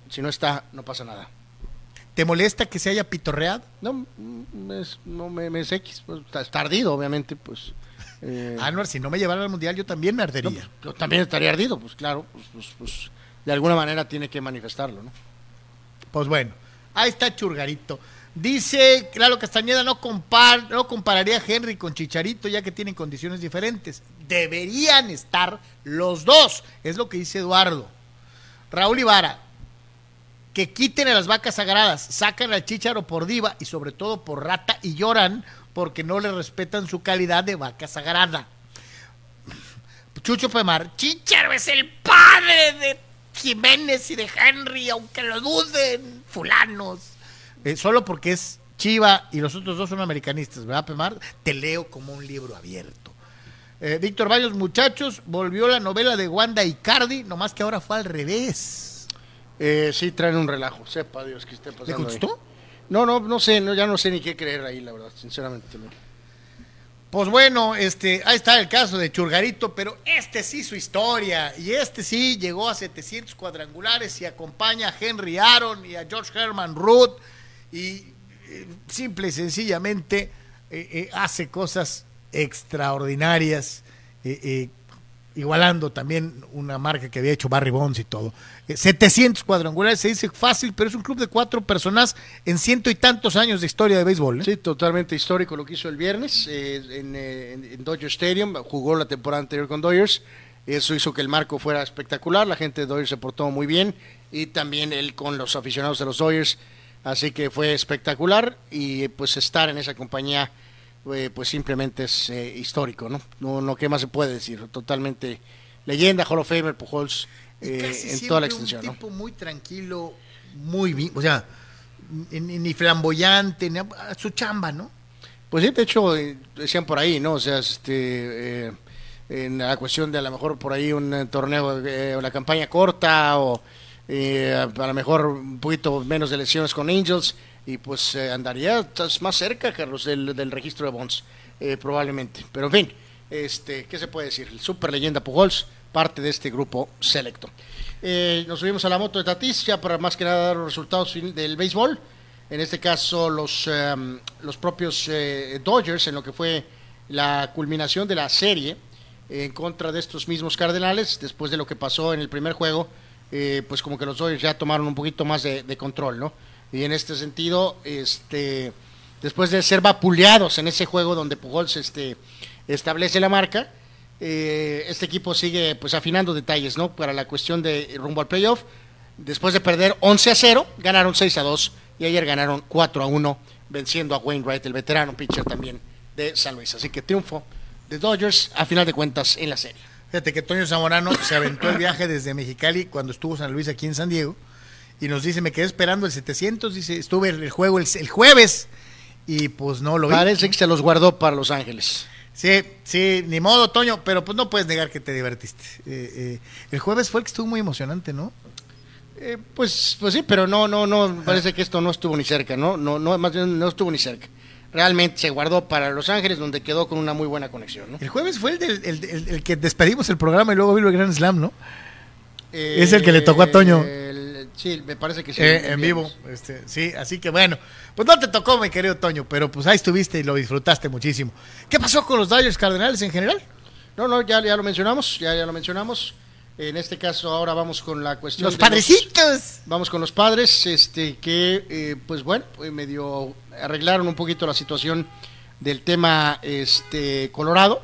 Si no está, no pasa nada. ¿Te molesta que se haya pitorreado? No, mm, es, no me, me es X, pues, está está ardido, obviamente, pues. eh, Anuar, si no me llevara al mundial, yo también me ardería. yo también estaría ardido, pues claro, pues, pues, pues, de alguna manera tiene que manifestarlo, ¿no? Pues bueno, ahí está Churgarito. Dice Lalo Castañeda, no, compar, no compararía a Henry con Chicharito ya que tienen condiciones diferentes. Deberían estar los dos, es lo que dice Eduardo. Raúl Ibarra, que quiten a las vacas sagradas, sacan al Chicharo por diva y sobre todo por rata y lloran porque no le respetan su calidad de vaca sagrada. Chucho Pemar, Chicharo es el padre de Jiménez y de Henry, aunque lo duden, fulanos. Eh, solo porque es Chiva y los otros dos son americanistas, ¿verdad, Pemar? Te leo como un libro abierto. Eh, Víctor Baños, muchachos, volvió la novela de Wanda Icardi, nomás que ahora fue al revés. Eh, sí, traen un relajo, sepa Dios que esté pasando. ¿Le ahí. gustó? No, no, no sé, no, ya no sé ni qué creer ahí, la verdad, sinceramente. no. Pues bueno, este, ahí está el caso de Churgarito, pero este sí su historia, y este sí llegó a 700 cuadrangulares y acompaña a Henry Aaron y a George Herman Root, y eh, simple y sencillamente eh, eh, hace cosas extraordinarias, igualando también una marca que había hecho Barry Bonds y todo. Eh, 700 cuadrangulares, se dice fácil, pero es un club de cuatro personas en ciento y tantos años de historia de béisbol. Sí, totalmente histórico lo que hizo el viernes eh, en, eh, en Dodger Stadium. Jugó la temporada anterior con Dodgers. Eso hizo que el marco fuera espectacular. La gente de Dodgers se portó muy bien. Y también él con los aficionados de los Dodgers. Así que fue espectacular. Y pues estar en esa compañía, eh, pues simplemente es eh, histórico, ¿no? ¿no? No, ¿qué más se puede decir? Totalmente leyenda, Hall of Famer, Pujols, eh, en toda la extensión, Un ¿no? tipo muy tranquilo, muy bien, o sea, ni, flamboyante, ni a, a su chamba, ¿no? Pues sí, de hecho, eh, decían por ahí, ¿no? O sea, este, eh, en la cuestión de a lo mejor por ahí un torneo, eh, una campaña corta o eh, a lo mejor un poquito menos de lesiones con Angels y pues eh, andaría más cerca, Carlos, del, del registro de Bonds, eh, probablemente. Pero en fin, este, ¿qué se puede decir? El super leyenda Pujols, parte de este grupo selecto. Eh, nos subimos a la moto de Tatis ya para más que nada dar los resultados del béisbol. En este caso, los, em, los propios eh, Dodgers, en lo que fue la culminación de la serie en contra de estos mismos Cardenales, después de lo que pasó en el primer juego, eh, pues como que los Dodgers ya tomaron un poquito más de, control, ¿no? Y en este sentido, este, después de ser vapuleados en ese juego donde Pujols este, establece la marca, eh, este equipo sigue pues afinando detalles, ¿no? Para la cuestión de rumbo al playoff. Después de perder 11 a 0, ganaron 6 a 2 y ayer ganaron 4 a 1, venciendo a Wainwright, el veterano pitcher también de San Luis. Así que triunfo de Dodgers a final de cuentas en la serie. Fíjate que Toño Zamorano se aventó el viaje desde Mexicali cuando estuvo San Luis aquí en San Diego y nos dice, me quedé esperando el 700, dice, estuve el juego el, el jueves y pues no lo vi. Parece que se los guardó para Los Ángeles. Sí, sí, ni modo, Toño, pero pues no puedes negar que te divertiste. Eh, eh, el jueves fue el que estuvo muy emocionante, ¿no? Eh, pues, pues sí, pero no, no, no, parece que esto no estuvo ni cerca, ¿no? No, no, más bien no estuvo ni cerca. Realmente se guardó para Los Ángeles, donde quedó con una muy buena conexión, ¿no? El jueves fue el, del, el, el- el que despedimos el programa y luego vino el Grand Slam, ¿no? Es el que le tocó a Toño. Sí, me parece que sí. Eh, en vivo. Este, sí, así que bueno, pues no te tocó, mi querido Toño, pero pues ahí estuviste y lo disfrutaste muchísimo. ¿Qué pasó con los Dodgers Cardenales en general? No, no, ya, ya lo mencionamos, ya, ya lo mencionamos. En este caso ahora vamos con la cuestión... Los padrecitos. Vamos con los padres, este, que eh, pues bueno, eh, medio arreglaron un poquito la situación del tema este Colorado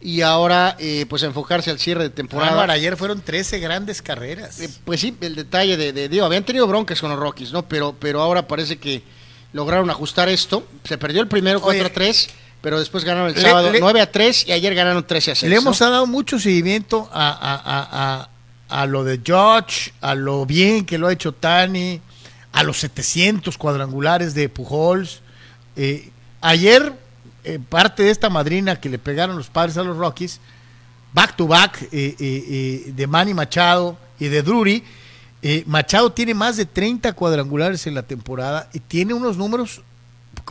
y ahora eh, pues enfocarse al cierre de temporada. Álvaro, ayer fueron 13 grandes carreras. Eh, pues sí, el detalle de, de, digo, habían tenido broncas con los Rockies, ¿no? Pero, pero ahora parece que lograron ajustar esto. Se perdió el primero 4-3 pero después ganaron el sábado 9 a 3 y ayer ganaron 13 a 6. Le hemos dado mucho seguimiento a, a, lo de George, a lo bien que lo ha hecho Tani, a los 700 cuadrangulares de Pujols. Eh, ayer, eh, parte de esta madrina que le pegaron los padres a los Rockies, back to back eh, de Manny Machado y de Drury, Machado tiene más de 30 cuadrangulares en la temporada y tiene unos números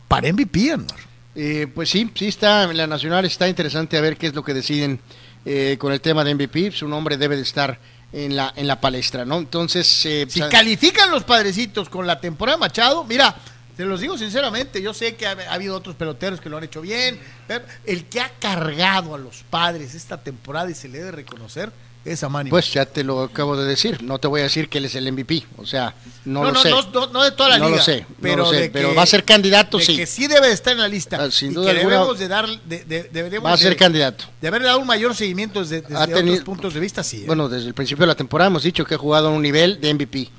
para MVP, Anwar. Eh, pues sí, sí está, en la Nacional está interesante a ver qué es lo que deciden eh, con el tema de MVP. Su nombre debe de estar en la, en la palestra, ¿no? Entonces... Eh, si califican los padrecitos con la temporada Machado, mira, te los digo sinceramente, yo sé que ha, habido otros peloteros que lo han hecho bien, pero el que ha cargado a los padres esta temporada y se le debe reconocer esa Pues ya te lo acabo de decir. No te voy a decir que él es el MVP. O sea, no, lo sé. No, no, de toda la liga. Lo sé, pero, pero va a ser candidato, sí. Que sí debe estar en la lista. Ah, sin duda debemos de dar, va a ser candidato. De haber dado un mayor seguimiento desde, otros puntos de vista, sí. ¿eh? Bueno, desde el principio de la temporada hemos dicho que ha jugado a un nivel de MVP.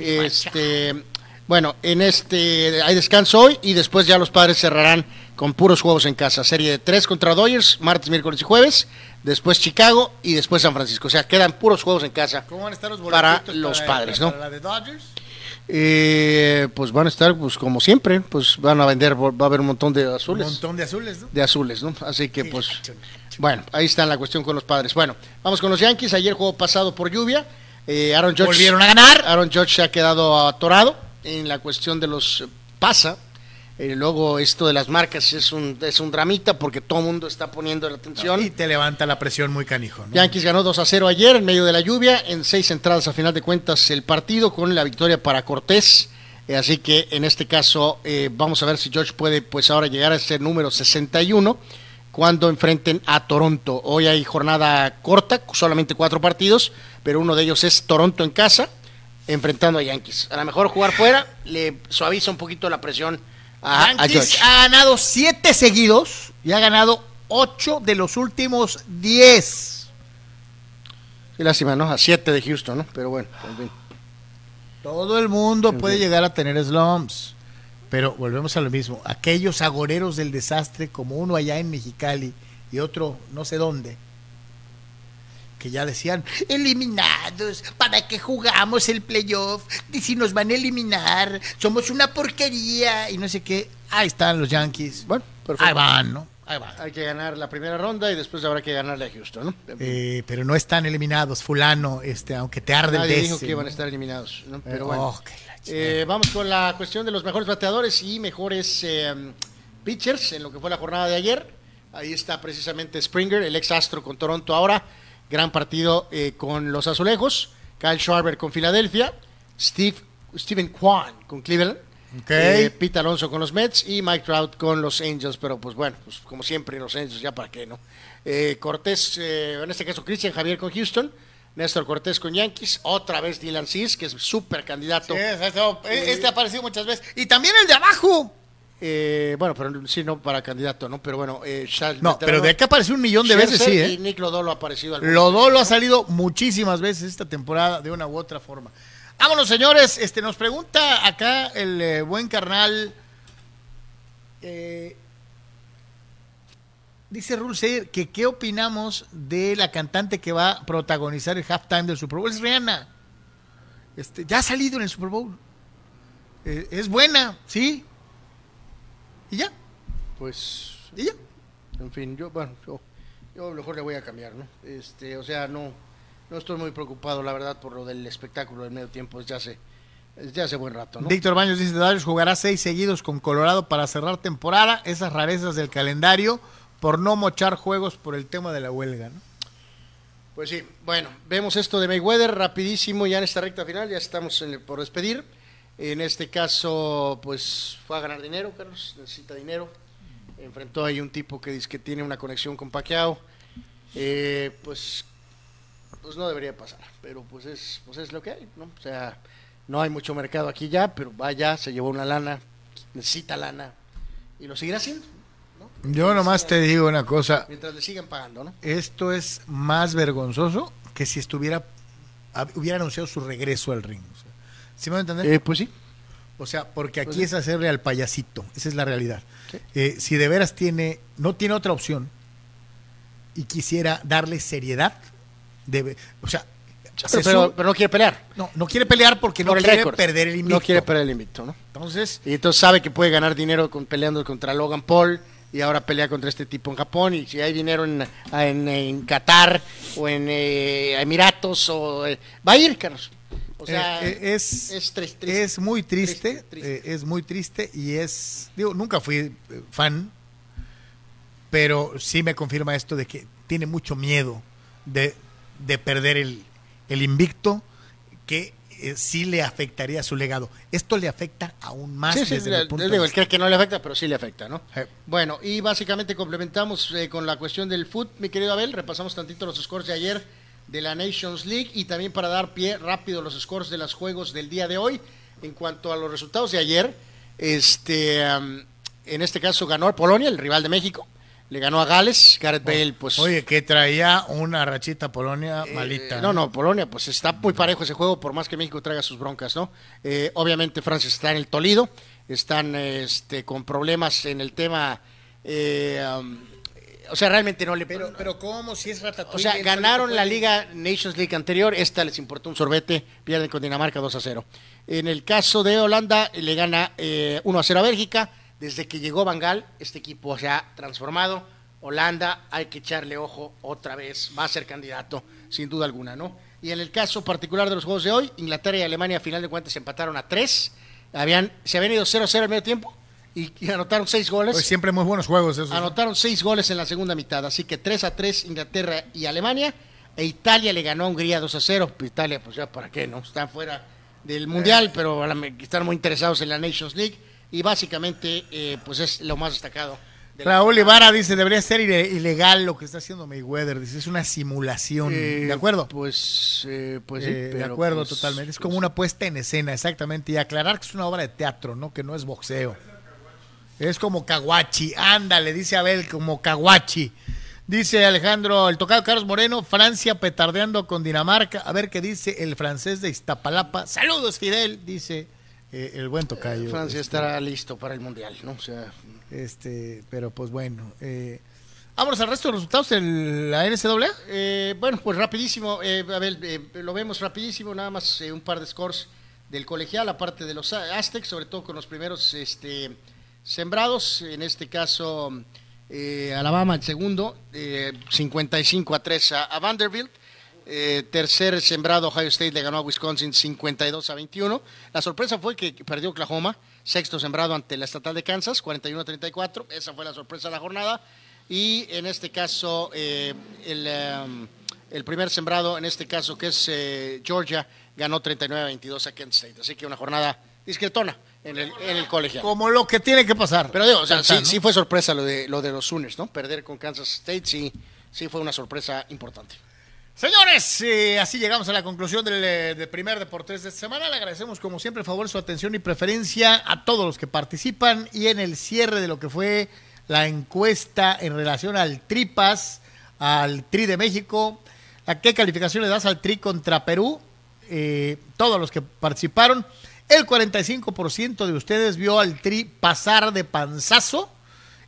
este, bueno, en este hay descanso hoy y después ya los padres cerrarán con puros juegos en casa. Serie de tres contra Dodgers, martes, miércoles y jueves. Después Chicago y después San Francisco. O sea, quedan puros juegos en casa ¿Cómo van a estar los para los padres, ¿no? Para la de Dodgers? Eh, pues van a estar, pues como siempre, pues van a vender, va a haber un montón de azules. Un montón de azules, ¿no? De azules, ¿no? Así que, pues, bueno, ahí está la cuestión con los padres. Bueno, vamos con los Yankees. Ayer juego pasado por lluvia. Eh, Aaron Judge, Volvieron a ganar. Aaron Judge se ha quedado atorado en la cuestión de los pasa. Eh, luego esto de las marcas es un, es un dramita porque todo el mundo está poniendo la atención. Y te levanta la presión muy canijo. Yankees ganó 2 a 0 ayer en medio de la lluvia, en seis entradas a final de cuentas el partido con la victoria para Cortés. Eh, así que en este caso eh, vamos a ver si George puede pues ahora llegar a ese número 61 cuando enfrenten a Toronto. Hoy hay jornada corta, solamente cuatro partidos, pero uno de ellos es Toronto en casa enfrentando a Yankees. A lo mejor jugar fuera le suaviza un poquito la presión a, ha ganado siete seguidos y ha ganado ocho de los últimos diez. Qué lástima, ¿no? A siete de Houston, ¿no? Pero bueno, Todo el mundo puede llegar a tener slumps. Pero volvemos a lo mismo. Aquellos agoreros del desastre, como uno allá en Mexicali y otro no sé dónde, ya decían, eliminados, ¿para qué jugamos el playoff? Y si nos van a eliminar, somos una porquería y no sé qué. Ahí están los Yankees. Bueno, perfecto. Ahí van, ¿no? Ahí van. Hay que ganar la primera ronda y después habrá que ganarle a Houston, ¿no? Eh, pero no están eliminados, fulano, este, aunque te arde Nadie el dijo que iban a estar eliminados, ¿no? Pero eh, bueno. Eh, vamos con la cuestión de los mejores bateadores y mejores pitchers en lo que fue la jornada de ayer. Ahí está precisamente Springer, el ex astro con Toronto ahora gran partido eh, con los Azulejos, Kyle Schwarber con Filadelfia, Steve, Steven Kwan con Cleveland, eh, Pete Alonso con los Mets y Mike Trout con los Angels, pero pues bueno, pues como siempre los Angels, ya para qué, ¿no? Eh, Cortés, en este caso Christian Javier con Houston, Néstor Cortés con Yankees, otra vez Dylan Cis, que es súper candidato. este ha aparecido muchas veces. Y también el de abajo. Eh, bueno, pero sí, no para candidato, ¿no? Pero bueno, eh, No, pero de que apareció un millón de veces, sí, ¿eh? Y Nick Lodolo ha aparecido. Lodolo ha salido muchísimas veces esta temporada de una u otra forma. Vámonos, señores. Este nos pregunta acá el eh, buen carnal. dice Rulseir que qué opinamos de la cantante que va a protagonizar el halftime del Super Bowl. Es Rihanna. Este, ya ha salido en el Super Bowl. es buena, sí y ya. Pues. Y ya. En fin, yo, bueno, yo, yo mejor le voy a cambiar, ¿no? Este, o sea, no, no estoy muy preocupado, la verdad, por lo del espectáculo del medio tiempo, ya hace, es ya hace buen rato, ¿no? Víctor Baños dice, Darius jugará seis seguidos con Colorado para cerrar temporada, esas rarezas del calendario, por no mochar juegos por el tema de la huelga, ¿no? Pues sí, bueno, vemos esto de Mayweather rapidísimo ya en esta recta final, ya estamos por despedir. En este caso, pues fue a ganar dinero, Carlos, necesita dinero. Enfrentó ahí un tipo que dice que tiene una conexión con Pacquiao. Eh, pues, pues no debería pasar, pero pues es, pues es lo que hay, ¿no? O sea, no hay mucho mercado aquí ya, pero vaya, se llevó una lana, necesita lana y lo seguirá haciendo. ¿no? Yo nomás te digo una cosa. Mientras le siguen pagando, ¿no? Esto es más vergonzoso que si estuviera, hubiera anunciado su regreso al ring. ¿Sí me entender? Eh, pues sí. O sea, porque aquí es hacerle al payasito, esa es la realidad. Eh, si de veras tiene, no tiene otra opción y quisiera darle seriedad, debe, o sea, pero, no quiere pelear. No, no quiere pelear porque no quiere perder el invicto. No quiere perder el invicto, ¿no? Entonces, y entonces sabe que puede ganar dinero con, peleando contra Logan Paul y ahora pelea contra este tipo en Japón y si hay dinero en, en, Qatar o en eh, Emiratos o eh, va a ir, Carlos. O sea, eh, es, es, muy triste, es muy triste y es, digo, nunca fui fan, pero sí me confirma esto de que tiene mucho miedo de, de perder el, el invicto que eh, sí le afectaría a su legado. Esto le afecta aún más. Sí, sí, el punto digo, cree que no le afecta, pero sí le afecta, ¿no? Bueno, y básicamente complementamos eh, con la cuestión del foot, mi querido Abel, repasamos tantito los scores de ayer de la Nations League y también para dar pie rápido los scores de los juegos del día de hoy. En cuanto a los resultados de ayer, este, en este caso ganó Polonia, el rival de México, le ganó a Gales, Gareth Bale, pues... Oye, que traía una rachita Polonia eh, malita. No, no, Polonia, pues está muy parejo ese juego, por más que México traiga sus broncas, ¿no? Eh, obviamente Francia está en el Tolido, están este, con problemas en el tema... Eh, um, o sea, realmente no le... Pero, pero ¿cómo? Si es O sea, ganaron la Liga Nations League anterior, esta les importó un sorbete, pierden con Dinamarca 2 a 0. En el caso de Holanda, le gana 1 a 0 a Bélgica, desde que llegó Bangal, este equipo se ha transformado. Holanda, hay que echarle ojo otra vez, va a ser candidato, sin duda alguna, ¿no? Y en el caso particular de los juegos de hoy, Inglaterra y Alemania a final de cuentas empataron a tres, habían, se habían ido 0-0 al medio tiempo y, anotaron seis goles. Pues siempre muy buenos juegos esos. Anotaron seis goles en la segunda mitad, así que 3 a 3 Inglaterra y Alemania, e Italia le ganó a Hungría 2 a 0, Italia pues ya para qué, ¿no? Están fuera del Mundial, pero están muy interesados en la Nations League y básicamente eh, pues es lo más destacado. Raúl Ibarra dice, debería ser ilegal lo que está haciendo Mayweather, dice, es una simulación, ¿de acuerdo? Pues, eh, pues sí, eh, de acuerdo pues, totalmente, es como pues una puesta en escena, exactamente, y aclarar que es una obra de teatro, ¿no? Que no es boxeo. Es como Kawachi, ándale, dice Abel, como Kawachi. Dice Alejandro, el tocado Carlos Moreno, Francia petardeando con Dinamarca. A ver qué dice el francés de Iztapalapa. Saludos, Fidel, dice eh, el buen tocayo. Francia este, estará listo para el mundial, ¿no? O sea, este, pero pues bueno. Eh, Vámonos al resto de los resultados de la NCAA. Eh, bueno, pues rapidísimo, eh, a ver, eh, lo vemos rapidísimo, nada más un par de scores del colegial, aparte de los Aztecs, sobre todo con los primeros este, sembrados, en este caso Alabama el segundo, 55 a 3 a Vanderbilt. Eh, tercer sembrado, Ohio State le ganó a Wisconsin 52 a 21. La sorpresa fue que perdió Oklahoma, sexto sembrado ante la estatal de Kansas, 41 a 34. Esa fue la sorpresa de la jornada. Y en este caso, eh, um, el, primer sembrado, en este caso que es eh, Georgia, ganó 39 a 22 a Kent State. Así que una jornada discretona en el, en el colegio. Como lo que tiene que pasar. Pero digo, sí, sí, fue sorpresa lo de, lo de los Sooners, ¿no? Perder con Kansas State, sí, sí fue una sorpresa importante. Señores, eh, así llegamos a la conclusión del, eh, primer Deportes de esta semana. Le agradecemos como siempre favor su atención y preferencia a todos los que participan y en el cierre de lo que fue la encuesta en relación al Tripas, al Tri de México. ¿A qué calificación le das al Tri contra Perú? Eh, todos los que participaron. El 45% de ustedes vio al Tri pasar de panzazo.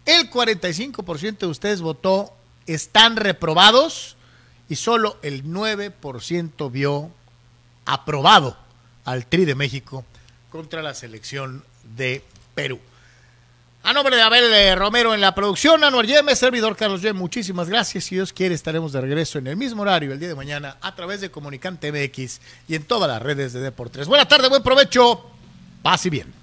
El 45% de ustedes votó están reprobados y solo el 9% vio aprobado al Tri de México contra la selección de Perú. A nombre de Abel eh, Romero en la producción, Anuar Yeme, servidor Carlos Yeme, muchísimas gracias. Si Dios quiere, estaremos de regreso en el mismo horario el día de mañana a través de Comunicante MX y en todas las redes de Deportes. Buenas tardes, buen provecho, paz y bien.